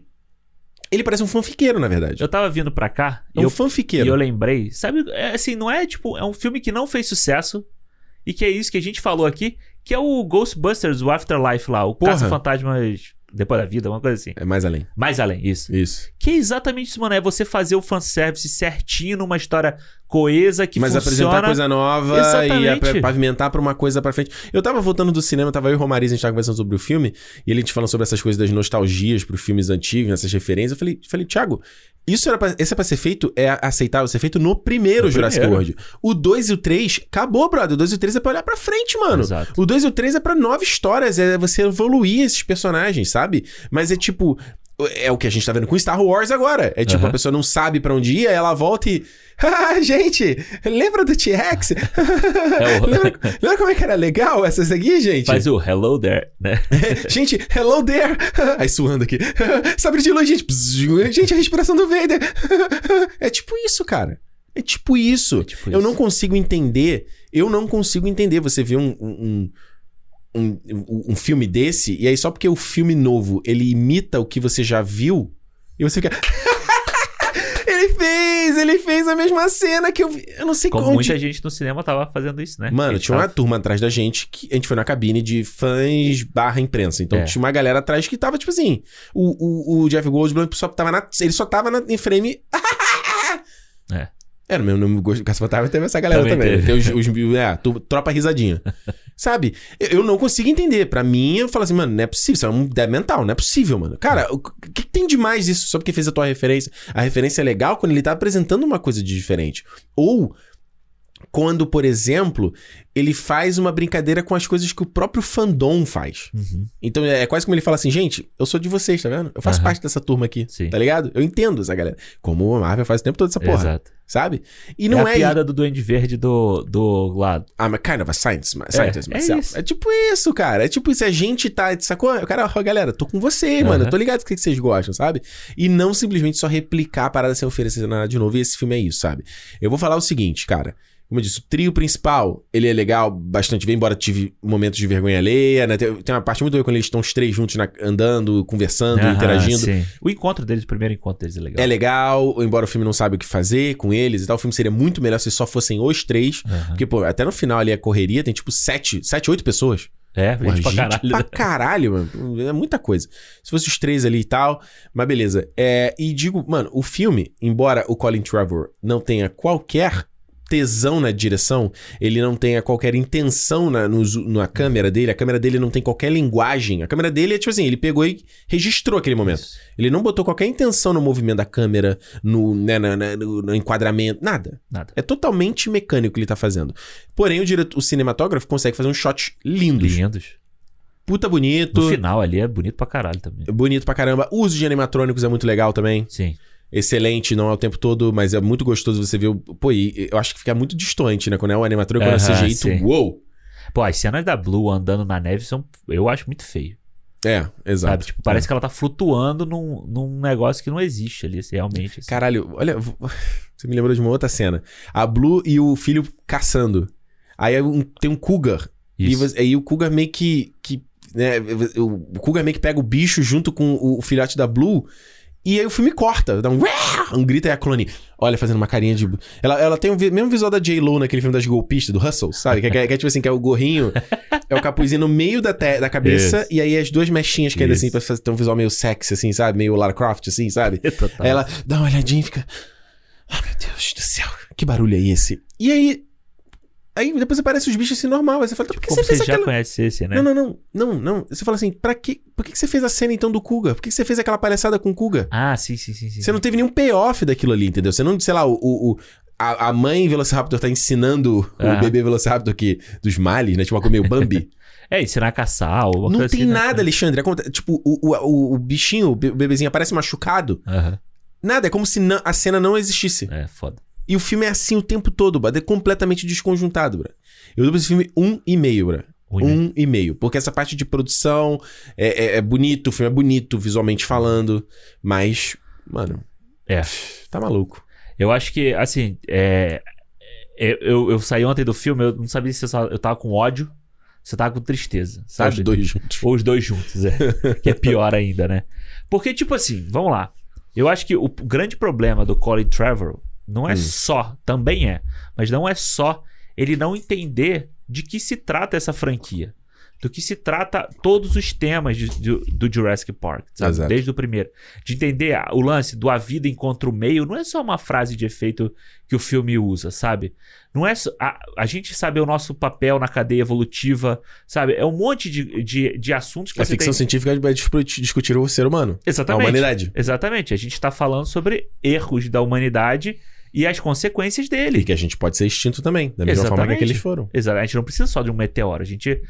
Ele parece um fanfiqueiro, na verdade. Eu tava vindo pra cá É um eu, fanfiqueiro. e eu lembrei. Sabe, é assim, não é tipo. É um filme que não fez sucesso. E que é isso que a gente falou aqui. Que é o Ghostbusters, o Afterlife lá. O. Caça-Fantasmas depois da vida, uma coisa assim. É mais além. Mais além, isso. Isso. Que é exatamente isso, mano. É você fazer o fanservice certinho numa história coesa que Mas funciona. apresentar coisa nova e Exatamente. apre- pavimentar pra uma coisa pra frente. Eu tava voltando do cinema, tava eu e o Romariz, a gente tava conversando sobre o filme, e ele te falando sobre essas coisas das nostalgias pros filmes antigos, essas referências. Eu falei, falei Thiago, isso era pra, esse é pra ser feito, é aceitável ser feito no primeiro No Jurassic primeiro. World. O 2 e o 3, acabou, brother. O 2 e o 3 é pra olhar pra frente, mano. Exato. O 2 e o 3 é pra novas histórias, é você evoluir esses personagens, sabe? Mas é tipo. É o que a gente tá vendo com Star Wars agora. É tipo, Aham. a pessoa não sabe pra onde ir, aí ela volta e. [LAUGHS] Ah, gente, lembra do T-Rex? [LAUGHS] É o- lembra, lembra como é que era legal essas aqui, gente? Faz o Hello There, né? [LAUGHS] gente, hello there! Aí suando aqui. Sabre de luz, gente. Gente, a respiração do Vader. É tipo isso, cara. É tipo isso. É tipo Eu isso. não consigo entender. Eu não consigo entender você ver um, um, um, um- um filme desse, e aí só porque o filme novo ele imita o que você já viu, e você fica. [LAUGHS] ele fez! Ele fez a mesma cena que eu vi. Eu não sei Como muita gente no cinema tava fazendo isso, né? Mano, tinha uma turma atrás da gente que a gente foi na cabine de fãs barra imprensa. Então É. tinha uma galera atrás que tava, tipo assim. O, o, o Jeff Goldblum só tava na. Ele só tava na- em frame. [LAUGHS] É. Era, meu nome Gosto Caça Fantasma teve essa galera Também também. os, os- é, tu- tropa risadinha. [LAUGHS] Sabe? Eu, eu não consigo entender. Pra mim, eu falo assim, mano, não é possível. Isso é um mental, não é possível, mano. Cara, o que, que tem de mais isso só porque fez a tua referência? A referência é legal quando ele tá apresentando uma coisa de diferente. Ou quando, por exemplo, ele faz uma brincadeira com as coisas que o próprio fandom faz. Uhum. Então é quase como ele fala assim, gente, eu sou de vocês, tá vendo? Eu faço Aham. parte dessa turma aqui, Sim. tá ligado? Eu entendo essa galera. Como a Marvel faz o tempo todo essa porra, Exato. sabe? E não é é, a piada do Duende Verde do, do lado. I'm a kind of a science, scientist é myself. isso. É tipo isso, cara. É tipo isso. A gente tá, sacou? O cara, ó, galera, tô com você, mano. Eu tô ligado do que que vocês gostam, sabe? E não simplesmente só replicar a parada sem oferecer nada de novo. E esse filme é isso, sabe? Eu vou falar o seguinte, cara. Como eu disse, o trio principal, ele é legal bastante bem, embora tive momentos de vergonha alheia, né? Tem, tem uma parte muito boa quando eles estão os três juntos na- andando, conversando, interagindo. sim. O encontro deles, o primeiro encontro deles é legal. É legal, embora o filme não saiba o que fazer com eles e tal. O filme seria muito melhor se só fossem os três. Porque, pô, até no final ali a correria tem tipo sete, sete, oito pessoas. É, Porra, gente pra caralho. pra caralho, mano. É muita coisa. Se fosse os três ali e tal, mas beleza. É, e digo, mano, o filme, embora o Colin Trevor não tenha qualquer tesão na direção, ele não tenha qualquer intenção na, no na câmera dele, a câmera dele não tem qualquer linguagem. A câmera dele é tipo assim, ele pegou e registrou aquele momento. Isso. Ele não botou qualquer intenção no movimento da câmera, no, né, na- na- no, enquadramento, nada. Nada. É totalmente mecânico o que ele tá fazendo. Porém, o, diretor, o cinematógrafo consegue fazer uns shots lindos. Lindos. Puta bonito. No final ali é bonito pra caralho também. Bonito pra caramba. O uso de animatrônicos é muito legal também. Sim. Excelente, não é o tempo todo, mas é muito gostoso você ver o. Pô, e eu acho que fica muito distante, né? Quando é o animatrônico, quando é CGI, tu. sim. Uou! Pô, as cenas da Blue andando na neve são. Eu acho muito feio. É, exato. Sabe? Tipo, parece que ela tá flutuando num, num negócio que não existe ali, assim, realmente. assim. Caralho, olha, [LAUGHS] você me lembrou de uma outra cena. A Blue e o filho caçando. Aí é tem um cougar. E Isso. você- aí o cougar meio que. que né, o, cougar meio que pega o bicho junto com o, o filhote da Blue. E aí o filme corta, dá um, [LAUGHS] um grito e a clone, olha, fazendo uma carinha de. Ela, ela tem o mesmo visual da J-Lo naquele filme das golpistas, do Hustle, sabe? Que, é- que é tipo assim, que é o gorrinho, é o capuzinho no meio da, te- da cabeça, Isso. e aí as duas mechinhas caindo assim, Isso. pra fazer, ter um visual meio sexy, assim, sabe? Meio Lara Croft, assim, sabe? [LAUGHS] Total. Aí ela dá uma olhadinha e fica. Ah, meu Deus do céu, que barulho é esse? E aí. Aí depois aparece os bichos assim normal. Aí você fala, por que Como você fez você já aquela. conhece esse, né? Não, não, não, não, não. Você fala assim, pra que. Por que que você fez a cena então do Kuga? Por que que você fez aquela palhaçada com o Kuga? Ah, sim, sim, sim. sim. Você não teve nenhum payoff daquilo ali, entendeu? Você não, sei lá, o. o- o- a, a mãe Velociraptor tá ensinando o Aham. bebê Velociraptor que, dos males, né? Tipo uma coisa meio Bambi. [LAUGHS] É, ensinar a caçar ou Não tem assim, né? nada, Alexandre. Aconte- Tipo, o, o, o, o bichinho, o be- o bebezinho aparece machucado. Nada, é como se a cena não existisse. É, foda. E o filme é assim o tempo todo, bro. É completamente desconjuntado, bro. Eu dou pra esse filme um e meio. Um e meio. Um e meio. Porque essa parte de produção é, é- é bonito, o filme é bonito, visualmente falando. Mas, mano. É. Tá maluco. Eu acho que, assim, é, é- eu, eu saí ontem do filme, eu não sabia se eu, só- eu tava com ódio, se eu tava com tristeza, sabe? Os dois juntos. Ou os dois juntos, é. [LAUGHS] que é pior ainda, né? Porque, tipo assim, vamos lá. Eu acho que o grande problema do Colin Trevor não é só, também é, mas não é só ele não entender de que se trata essa franquia. Do que se trata todos os temas de- de- do Jurassic Park. Desde o primeiro. De entender a- o lance do a vida encontra o meio, não é só uma frase de efeito que o filme usa, sabe? Não é só, a, a gente sabe o nosso papel na cadeia evolutiva, sabe? É um monte de, de, de assuntos que A ficção tem... científica vai discutir o ser humano. Exatamente. A humanidade. Exatamente. A gente está falando sobre erros da humanidade e as consequências E dele. que a gente pode ser extinto também. Da mesma forma que Exatamente. aqueles foram. Exato. A gente não precisa só de um meteoro. A gente.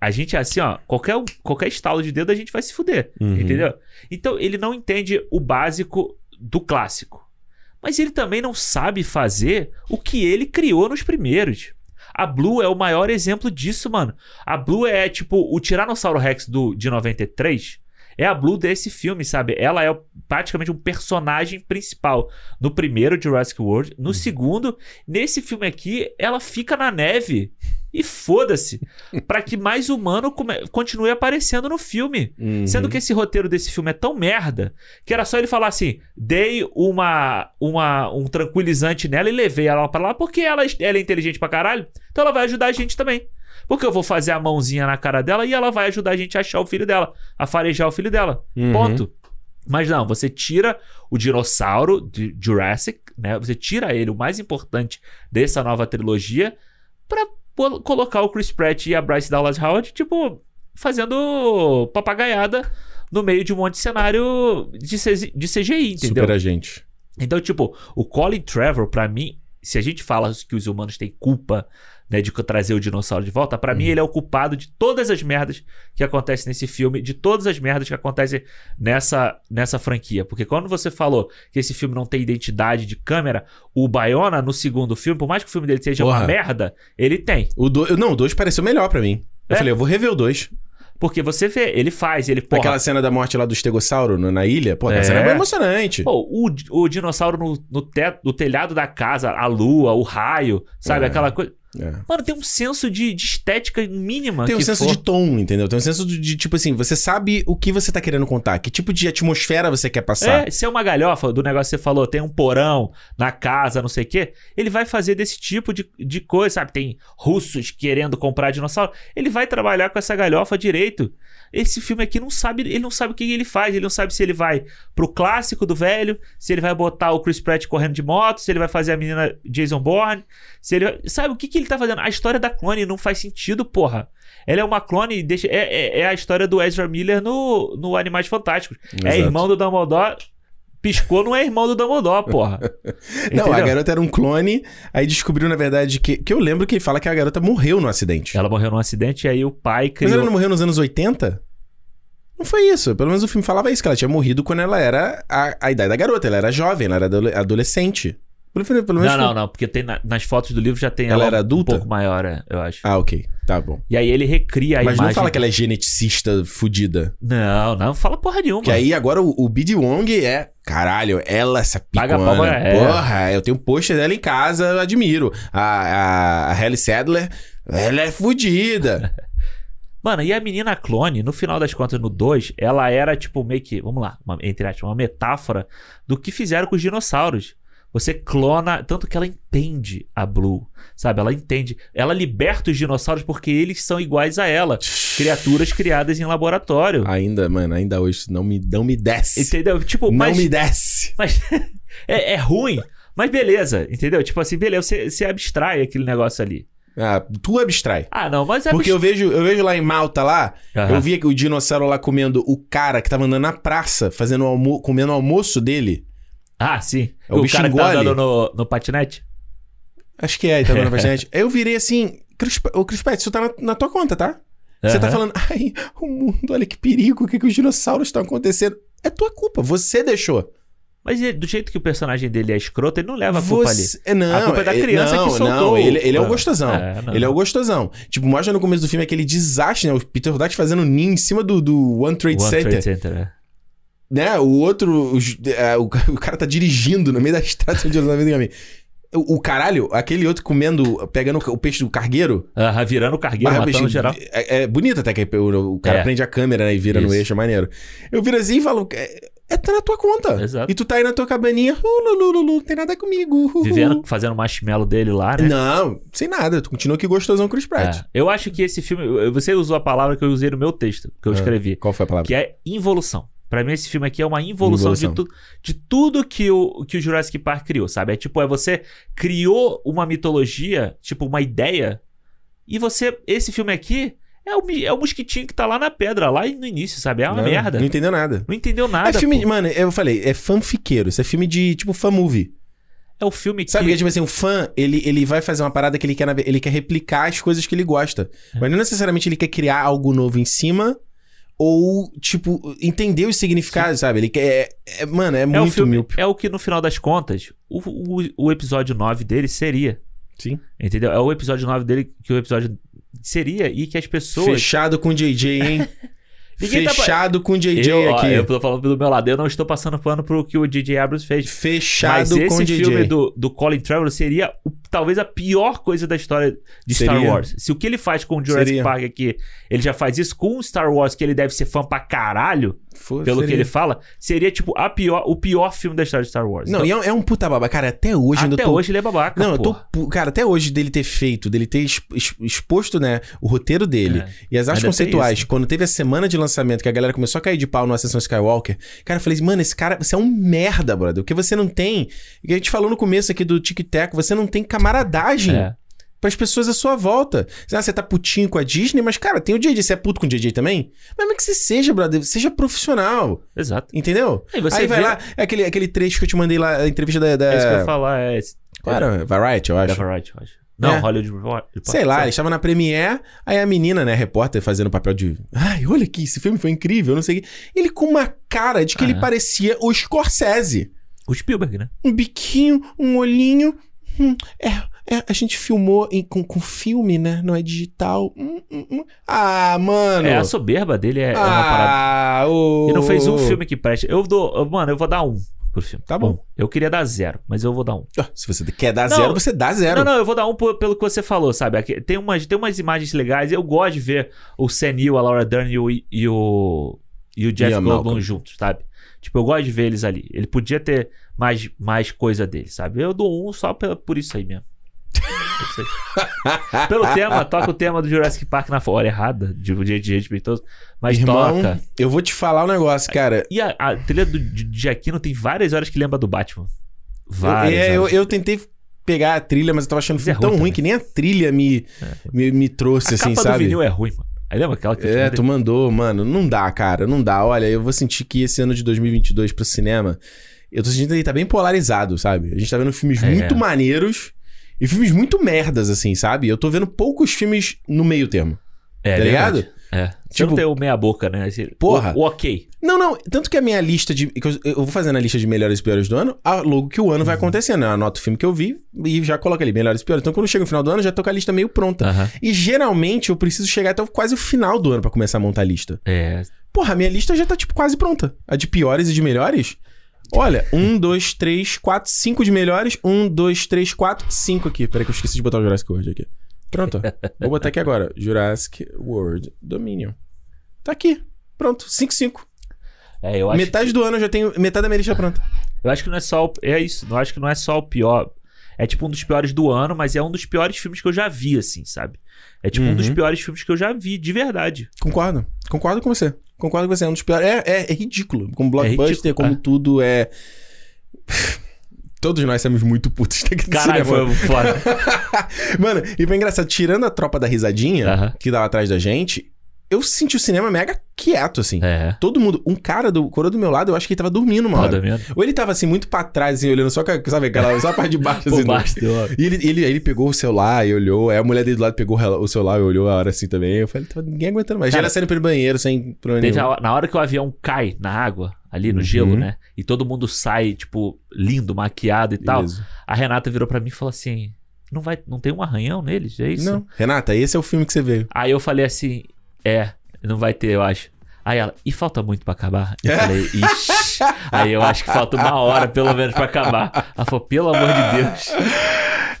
A gente, assim, ó, qualquer, qualquer estalo de dedo a gente vai se fuder. Uhum. Entendeu? Então, ele não entende o básico do clássico. Mas ele também não sabe fazer o que ele criou nos primeiros. A Blue é o maior exemplo disso, mano. A Blue é tipo o Tiranossauro Rex do, de 93. É a Blue desse filme, sabe? Ela é praticamente um personagem principal. No primeiro Jurassic World. No segundo, nesse filme aqui, ela fica na neve. E foda-se. [LAUGHS] pra que mais humano come- continue aparecendo no filme. Uhum. Sendo que esse roteiro desse filme é tão merda que era só ele falar assim: dei uma, uma, um tranquilizante nela e levei ela pra lá porque ela, ela é inteligente pra caralho. Então ela vai ajudar a gente também. Porque eu vou fazer a mãozinha na cara dela e ela vai ajudar a gente a achar o filho dela, a farejar o filho dela. Uhum. Ponto. Mas não, você tira o dinossauro de Jurassic, né? Você tira ele, o mais importante dessa nova trilogia, pra colocar o Chris Pratt e a Bryce Dallas Howard, tipo, fazendo papagaiada no meio de um monte de cenário de, CG de CGI, entendeu? Super agente. Então, tipo, o Colin Trevor, pra mim, se a gente fala que os humanos têm culpa, né, de trazer o dinossauro de volta, pra mim ele é o culpado de todas as merdas que acontecem nesse filme, de todas as merdas que acontecem nessa, nessa franquia. Porque quando você falou que esse filme não tem identidade de câmera, o Bayona, no segundo filme, por mais que o filme dele seja uma Porra. merda, ele tem. O do... Não, o 2 pareceu melhor pra mim. Eu É? falei, eu vou rever o 2. Porque você vê, ele faz, ele porra, Aquela cena da morte lá do estegossauro no- na ilha, pô, É. cena é emocionante. Pô, o, o dinossauro no, no, teto, no telhado da casa, a lua, o raio, sabe? É. Aquela coisa. É. Mano, tem um senso de, de estética mínima. Tem um senso for. de tom, entendeu? Tem um senso de, de, tipo assim, você sabe o que você tá querendo contar, que tipo de atmosfera você quer passar. É, se é uma galhofa do negócio que você falou, tem um porão na casa, não sei o quê, ele vai fazer desse tipo de, de coisa, sabe? Tem russos querendo comprar dinossauro. Ele vai trabalhar com essa galhofa direito. Esse filme aqui não sabe, ele não sabe o que ele faz, ele não sabe se ele vai pro clássico do velho, se ele vai botar o Chris Pratt correndo de moto, se ele vai fazer a menina Jason Bourne, se ele sabe o que que ele tá fazendo? A história da clone não faz sentido, porra. Ela é uma clone, deixa, é, é, é a história do Ezra Miller no, no Animais Fantásticos. É Exato. irmão do Dumbledore. Piscou, não é irmão do Dumbledore, porra. [LAUGHS] Não, a garota era um clone, aí descobriu, na verdade, que. Que eu lembro que ele fala que a garota morreu no acidente. Ela morreu num acidente e aí o pai Mas criou. ela não morreu nos anos 80? Não foi isso. Pelo menos o filme falava isso, que ela tinha morrido quando ela era a, a idade da garota. Ela era jovem, ela era adole- adolescente. Pelo, pelo menos Não, não, não, porque tem na- nas fotos do livro já tem Ela ela, era adulta? um pouco maior, é, eu acho. Ah, ok. Tá bom. E aí ele recria a Mas imagem. não fala que ela é geneticista fudida. Não, não, fala porra nenhuma. Que aí agora o, o Bid Wong é. Caralho, ela, essa Paga picona. pau, é. Porra, eu tenho um pôster dela em casa, eu admiro. A, a, a Halle Sadler, ela é fudida. [LAUGHS] Mano, e a menina clone, no final das contas, no 2, ela era tipo meio que, vamos lá, uma, entre aspas, uma metáfora do que fizeram com os dinossauros. Você clona, tanto que ela entende a Blue, sabe? Ela entende. Ela liberta os dinossauros porque eles são iguais a ela. Criaturas criadas em laboratório. ainda, mano, ainda hoje não me, não me desce. Entendeu? Tipo, Não mas, me desce. mas [LAUGHS] é, é ruim, mas beleza, entendeu? Tipo assim, beleza, você, você abstrai aquele negócio ali. Ah, tu abstrai. Ah, não, mas é Porque eu vejo, eu vejo lá em Malta lá, Aham. eu via que o dinossauro lá comendo o cara que tava andando na praça, fazendo almo comendo o almoço dele. Ah, sim. É o o bicho cara que tá andando no, no patinete? Acho que é, ele tá dando bastante. [LAUGHS] Aí eu virei assim, ô Chris Pratt, isso tá na, na tua conta, tá? Você tá falando, ai, o mundo, olha que perigo, o que, que os dinossauros estão acontecendo. É tua culpa, você deixou. Mas ele- do jeito que o personagem dele é escroto, ele não leva a culpa ali. Você... é, Não, A culpa é da é- criança não, que soltou Não, o- ele, ele é o Ah, gostosão. é, ele é o gostosão. Tipo, mostra no começo do filme aquele desastre, né? O Peter Rodarte fazendo ninho em cima do, do One Trade One Center. Trade Center, é. Né? O outro, os- é, o, [LAUGHS] o cara tá dirigindo no meio da estrada de no meio do caminho. O, o caralho, aquele outro comendo, pegando o peixe do cargueiro. Aham, virando o cargueiro, Barra matando peixe- geral. É, é bonito até que o, o cara É. prende a câmera né, e vira no Isso. eixo, é maneiro. Eu viro assim e falo, é, é tá na tua conta. Exato. E tu tá aí na tua cabaninha, uh, não tem nada comigo. uh, uh. Vivendo, fazendo o marshmallow dele lá, né? Não, sem nada. Tu continua que gostosão Chris Pratt. É. Eu acho que esse filme. Você usou a palavra que eu usei no meu texto, que eu Ah. escrevi, Qual foi a palavra? que é involução. Pra mim, esse filme aqui é uma involução, Involução. De, tu, de tudo que o, que o Jurassic Park criou, sabe? É tipo, é você criou uma mitologia, tipo, uma ideia, e você. Esse filme aqui é o, é o mosquitinho que tá lá na pedra, lá no início, sabe? É uma Não, merda. Não entendeu nada. Não entendeu nada. é filme, pô. mano, eu falei, é fanfiqueiro. Isso é filme de, tipo, fan movie. É o filme que. Sabe, que, tipo assim, o fã, ele, ele vai fazer uma parada que ele quer, ele quer replicar as coisas que ele gosta. É. Mas não necessariamente ele quer criar algo novo em cima ou, tipo, entender os significados, sabe? Ele quer... É, é- mano, é, é o muito filme. míope. É o que, no final das contas, o, o, o episódio 9 dele seria. Sim. Entendeu? É o episódio 9 dele que o episódio seria e que as pessoas. Fechado com JJ, hein? [LAUGHS] Ninguém tá Fechado com JJ eu, ó, aqui. eu tô falando do meu lado, eu não estou passando pano pro que o DJ Abrams fez. Fechado com esse JJ. filme do, do Colin Trevorrow seria o- talvez a pior coisa da história de Star Seria. Wars. Se o que ele faz com o Jurassic Seria. Park aqui, ele já faz isso com o Star Wars, que ele deve ser fã pra caralho, Foi- pelo que seria. ele fala, seria tipo a pior, o pior filme da história de Star Wars. Não, Então, e é, é um puta baba. Cara, até hoje eu ainda até tô hoje ele é babaca. Não, eu tô. porra. Cara, até hoje dele ter feito, dele ter exp- exp- exposto, né, o roteiro dele É. e as artes conceituais, isso. quando teve a semana de lançamento, que a galera começou a cair de pau no Ascensão Skywalker, cara, eu falei, mano, esse cara, você é um merda, brother. O que você não tem. E a gente falou no começo aqui do Tic Tac, você não tem camaradagem. É. Pras pessoas à sua volta. Ah, você tá putinho com a Disney, mas, cara, tem o JJ. Você é puto com o JJ também? Mas não é que você seja, brother. Seja profissional. Exato. Entendeu? Aí você Aí vai vê- lá, é aquele, aquele trecho que eu te mandei lá, a entrevista da. da... É isso que eu ia falar. É, Qual era? Variety, eu é acho. Variety, eu acho. Não, É. Hollywood Report. Sei lá, ele estava na Premiere, aí a menina, né, repórter, fazendo papel de. Ai, olha aqui, esse filme foi incrível, não sei o quê. Ele com uma cara de que Ah. ele parecia o Scorsese. O Spielberg, né? Um biquinho, um olhinho. hum, é, é, a gente filmou em- com, com filme, né? Não é digital. Hum, hum, hum. Ah, mano. É, a soberba dele é, é uma parada. ah, ô. Ele não fez um filme que preste. Eu dou. eu- Mano, eu vou dar um pro filme. Tá bom. Um. Eu queria dar zero, mas eu vou dar um. Ah, Se você quer dar Não. zero, você dá zero. Não, não, eu vou dar um por- pelo que você falou, sabe? Aqui- Tem umas, tem umas imagens legais. Eu gosto de ver o Sam Neill, a Laura Dern e o, e o, e o Jeff Goldblum juntos, sabe? Tipo, eu gosto de ver eles ali. Ele podia ter mais, mais coisa dele, sabe? Eu dou um só por isso aí mesmo. Pelo tema, toca o tema do Jurassic Park na hora errada, de um dia de respeitoso, mas Irmão, toca. eu vou te falar um negócio, cara. E a, a trilha do, de, de Aquino tem várias horas que lembra do Batman. Várias. é, eu, eu tentei pegar a trilha, mas eu tava achando o é tão ruim que nem a trilha me, me, me trouxe, a assim, capa sabe? vinil é ruim, mano. Aí lembra aquela que É, tu mandou, mano. Não dá, cara. Não dá. Olha, eu vou sentir que esse ano de 2022 pro cinema, eu tô sentindo que ele tá bem polarizado, sabe? A gente tá vendo filmes É. muito maneiros e filmes muito merdas, assim, sabe? Eu tô vendo poucos filmes no meio termo. É, tá verdade. ligado? É. Tipo- não tem o meia boca, né? Esse- Porra. O, o ok. Não, não. Tanto que a minha lista de. eu, eu vou fazendo a lista de melhores e piores do ano, a- logo que o ano Uhum. vai acontecendo. Eu anoto o filme que eu vi e já coloco ali, melhores e piores. Então quando chega no final do ano, já tô com a lista meio pronta. Aham. E geralmente eu preciso chegar até quase o final do ano pra começar a montar a lista. É. Porra, a minha lista já tá, tipo, quase pronta. A de piores e de melhores. Olha, um, dois, três, quatro, cinco de melhores. Um, dois, três, quatro, cinco aqui. Peraí que eu esqueci de botar o Jurassic World aqui. Pronto. Vou botar aqui agora. Jurassic World Dominion. Tá aqui. Pronto. Cinco, cinco. É, eu acho, Metade do ano eu já tenho metade da minha lista pronta. eu acho que não é só. o- É isso. Eu acho que não é só o pior. É tipo um dos piores do ano, mas é um dos piores filmes que eu já vi, assim, sabe? É tipo um dos Uhum. piores filmes que eu já vi, de verdade. Concordo. Concordo com você. Concordo com você. É um dos piores. É, é, é ridículo. Como blockbuster, ridículo, como é. tudo é. [LAUGHS] Todos nós somos muito putos daqui do Caralho, cinema. foi foda. [LAUGHS] Mano, e foi engraçado, tirando a tropa da risadinha, Aham. que tava atrás da gente, eu senti o cinema mega quieto, assim. É. Todo mundo. Um cara do coro do meu lado, eu acho que ele tava dormindo uma Tá? Ou ele tava assim, muito pra trás, assim, olhando só, sabe, aquela, só a parte de baixo, [LAUGHS] assim. Baixo do. E ele, ele, ele pegou o celular e olhou. Aí a mulher dele do lado pegou o celular e olhou a hora assim também. Eu falei, "Tava ninguém aguentando mais. Já Cara, era saindo pelo banheiro sem problema na hora que o avião cai na água, ali no Uhum. gelo, né? E todo mundo sai, tipo, lindo, maquiado e tal. Isso. A Renata virou pra mim e falou assim: Não, vai, não tem um arranhão neles? É isso? Não. Renata, esse é o filme que você veio. Aí eu falei assim: É, não vai ter, eu acho. Aí ela, e falta muito pra acabar? Eu falei, ixi. Aí eu acho que falta uma hora, pelo menos, pra acabar. Ela falou, pelo amor de Deus.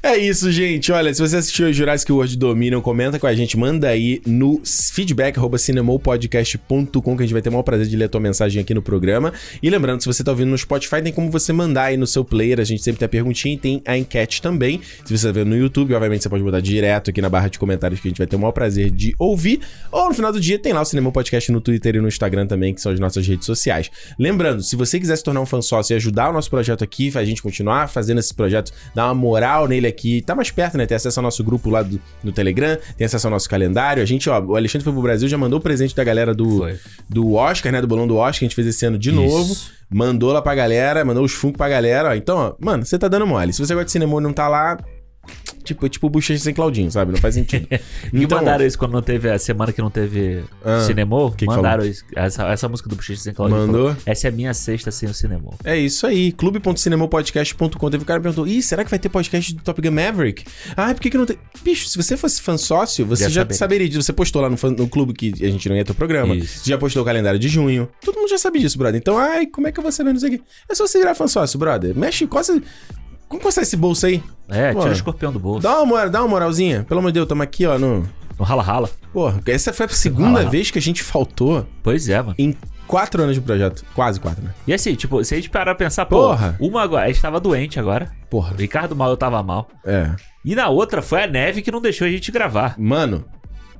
É isso, gente. Olha, se você assistiu Jurassic World Dominion, comenta com a gente, manda aí no feedback arroba cinemopodcast.com que a gente vai ter o maior prazer de ler a tua mensagem aqui no programa. E lembrando, se você tá ouvindo no Spotify, tem como você mandar aí no seu player, a gente sempre tem a perguntinha e tem a enquete também. Se você tá vendo no YouTube, obviamente você pode botar direto aqui na barra de comentários que a gente vai ter o maior prazer de ouvir. Ou no final do dia tem lá o Cinema Podcast no Twitter e no Instagram também, que são as nossas redes sociais. Lembrando, se você quiser se tornar um fã sócio e ajudar o nosso projeto aqui, a gente continuar fazendo esse projeto, dar uma moral nele aqui, tá mais perto, né? Tem acesso ao nosso grupo lá do, no Telegram, tem acesso ao nosso calendário. A gente, ó, o Alexandre foi pro Brasil, já mandou o presente da galera do, Foi. do Oscar, né? Do bolão do Oscar, que a gente fez esse ano de novo. Isso. Mandou lá pra galera, mandou os Funko pra galera, ó. Então, ó, mano, você tá dando mole. Se você gosta de cinema e não tá lá, tipo, tipo bochecha sem Claudinho, sabe? Não faz sentido. [LAUGHS] E mandaram isso quando não teve, a semana que não teve Ah, Cinemô. que que mandaram isso, essa, essa música do Bochecha Sem Claudio. Mandou? falou, Essa é a minha sexta sem o Cinemô. É isso aí, clube.cinemopodcast.com. Teve um cara que perguntou: Ih, será que vai ter podcast do Top Gun Maverick? Ah, por que, que não tem? Bicho, se você fosse fã sócio, você Já já, saberia. saberia disso. Você postou lá no, fã- no clube que a gente não ia ter o programa. Isso. Você já postou o calendário de junho. Todo mundo já sabe disso, brother. Então, ai, como é que eu vou saber não sei o quê? É só você virar fã sócio, brother. Mexe, coça. Como coçar esse bolso aí? É, Pô. tira o escorpião do bolso. Dá uma, moral, dá uma moralzinha. Pelo amor de Deus, tamo aqui, ó, no. No rala-rala. Porra, essa foi a segunda lá. vez que a gente faltou Pois é, mano. em quatro anos de projeto. Quase quatro, né? E assim, tipo, se a gente parar pra pensar, pô, Porra. uma agora, a gente tava doente agora. Porra. O Ricardo mal, eu tava mal. É. E na outra foi a neve que não deixou a gente gravar. Mano,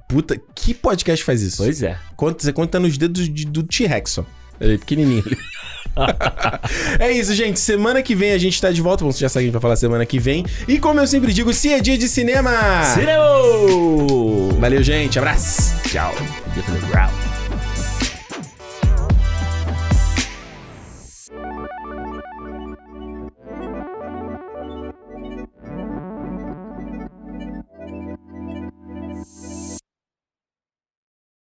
puta, que podcast faz isso? Pois é. Conta, você conta nos dedos de- do T-Rex, só. Ele é pequenininho. [LAUGHS] [LAUGHS] é isso, gente. Semana que vem a gente tá de volta. Bom, você já sabe que a gente vai falar semana que vem. E como eu sempre digo, se é dia de cinema! Cinema! Valeu, gente. Abraço. Tchau.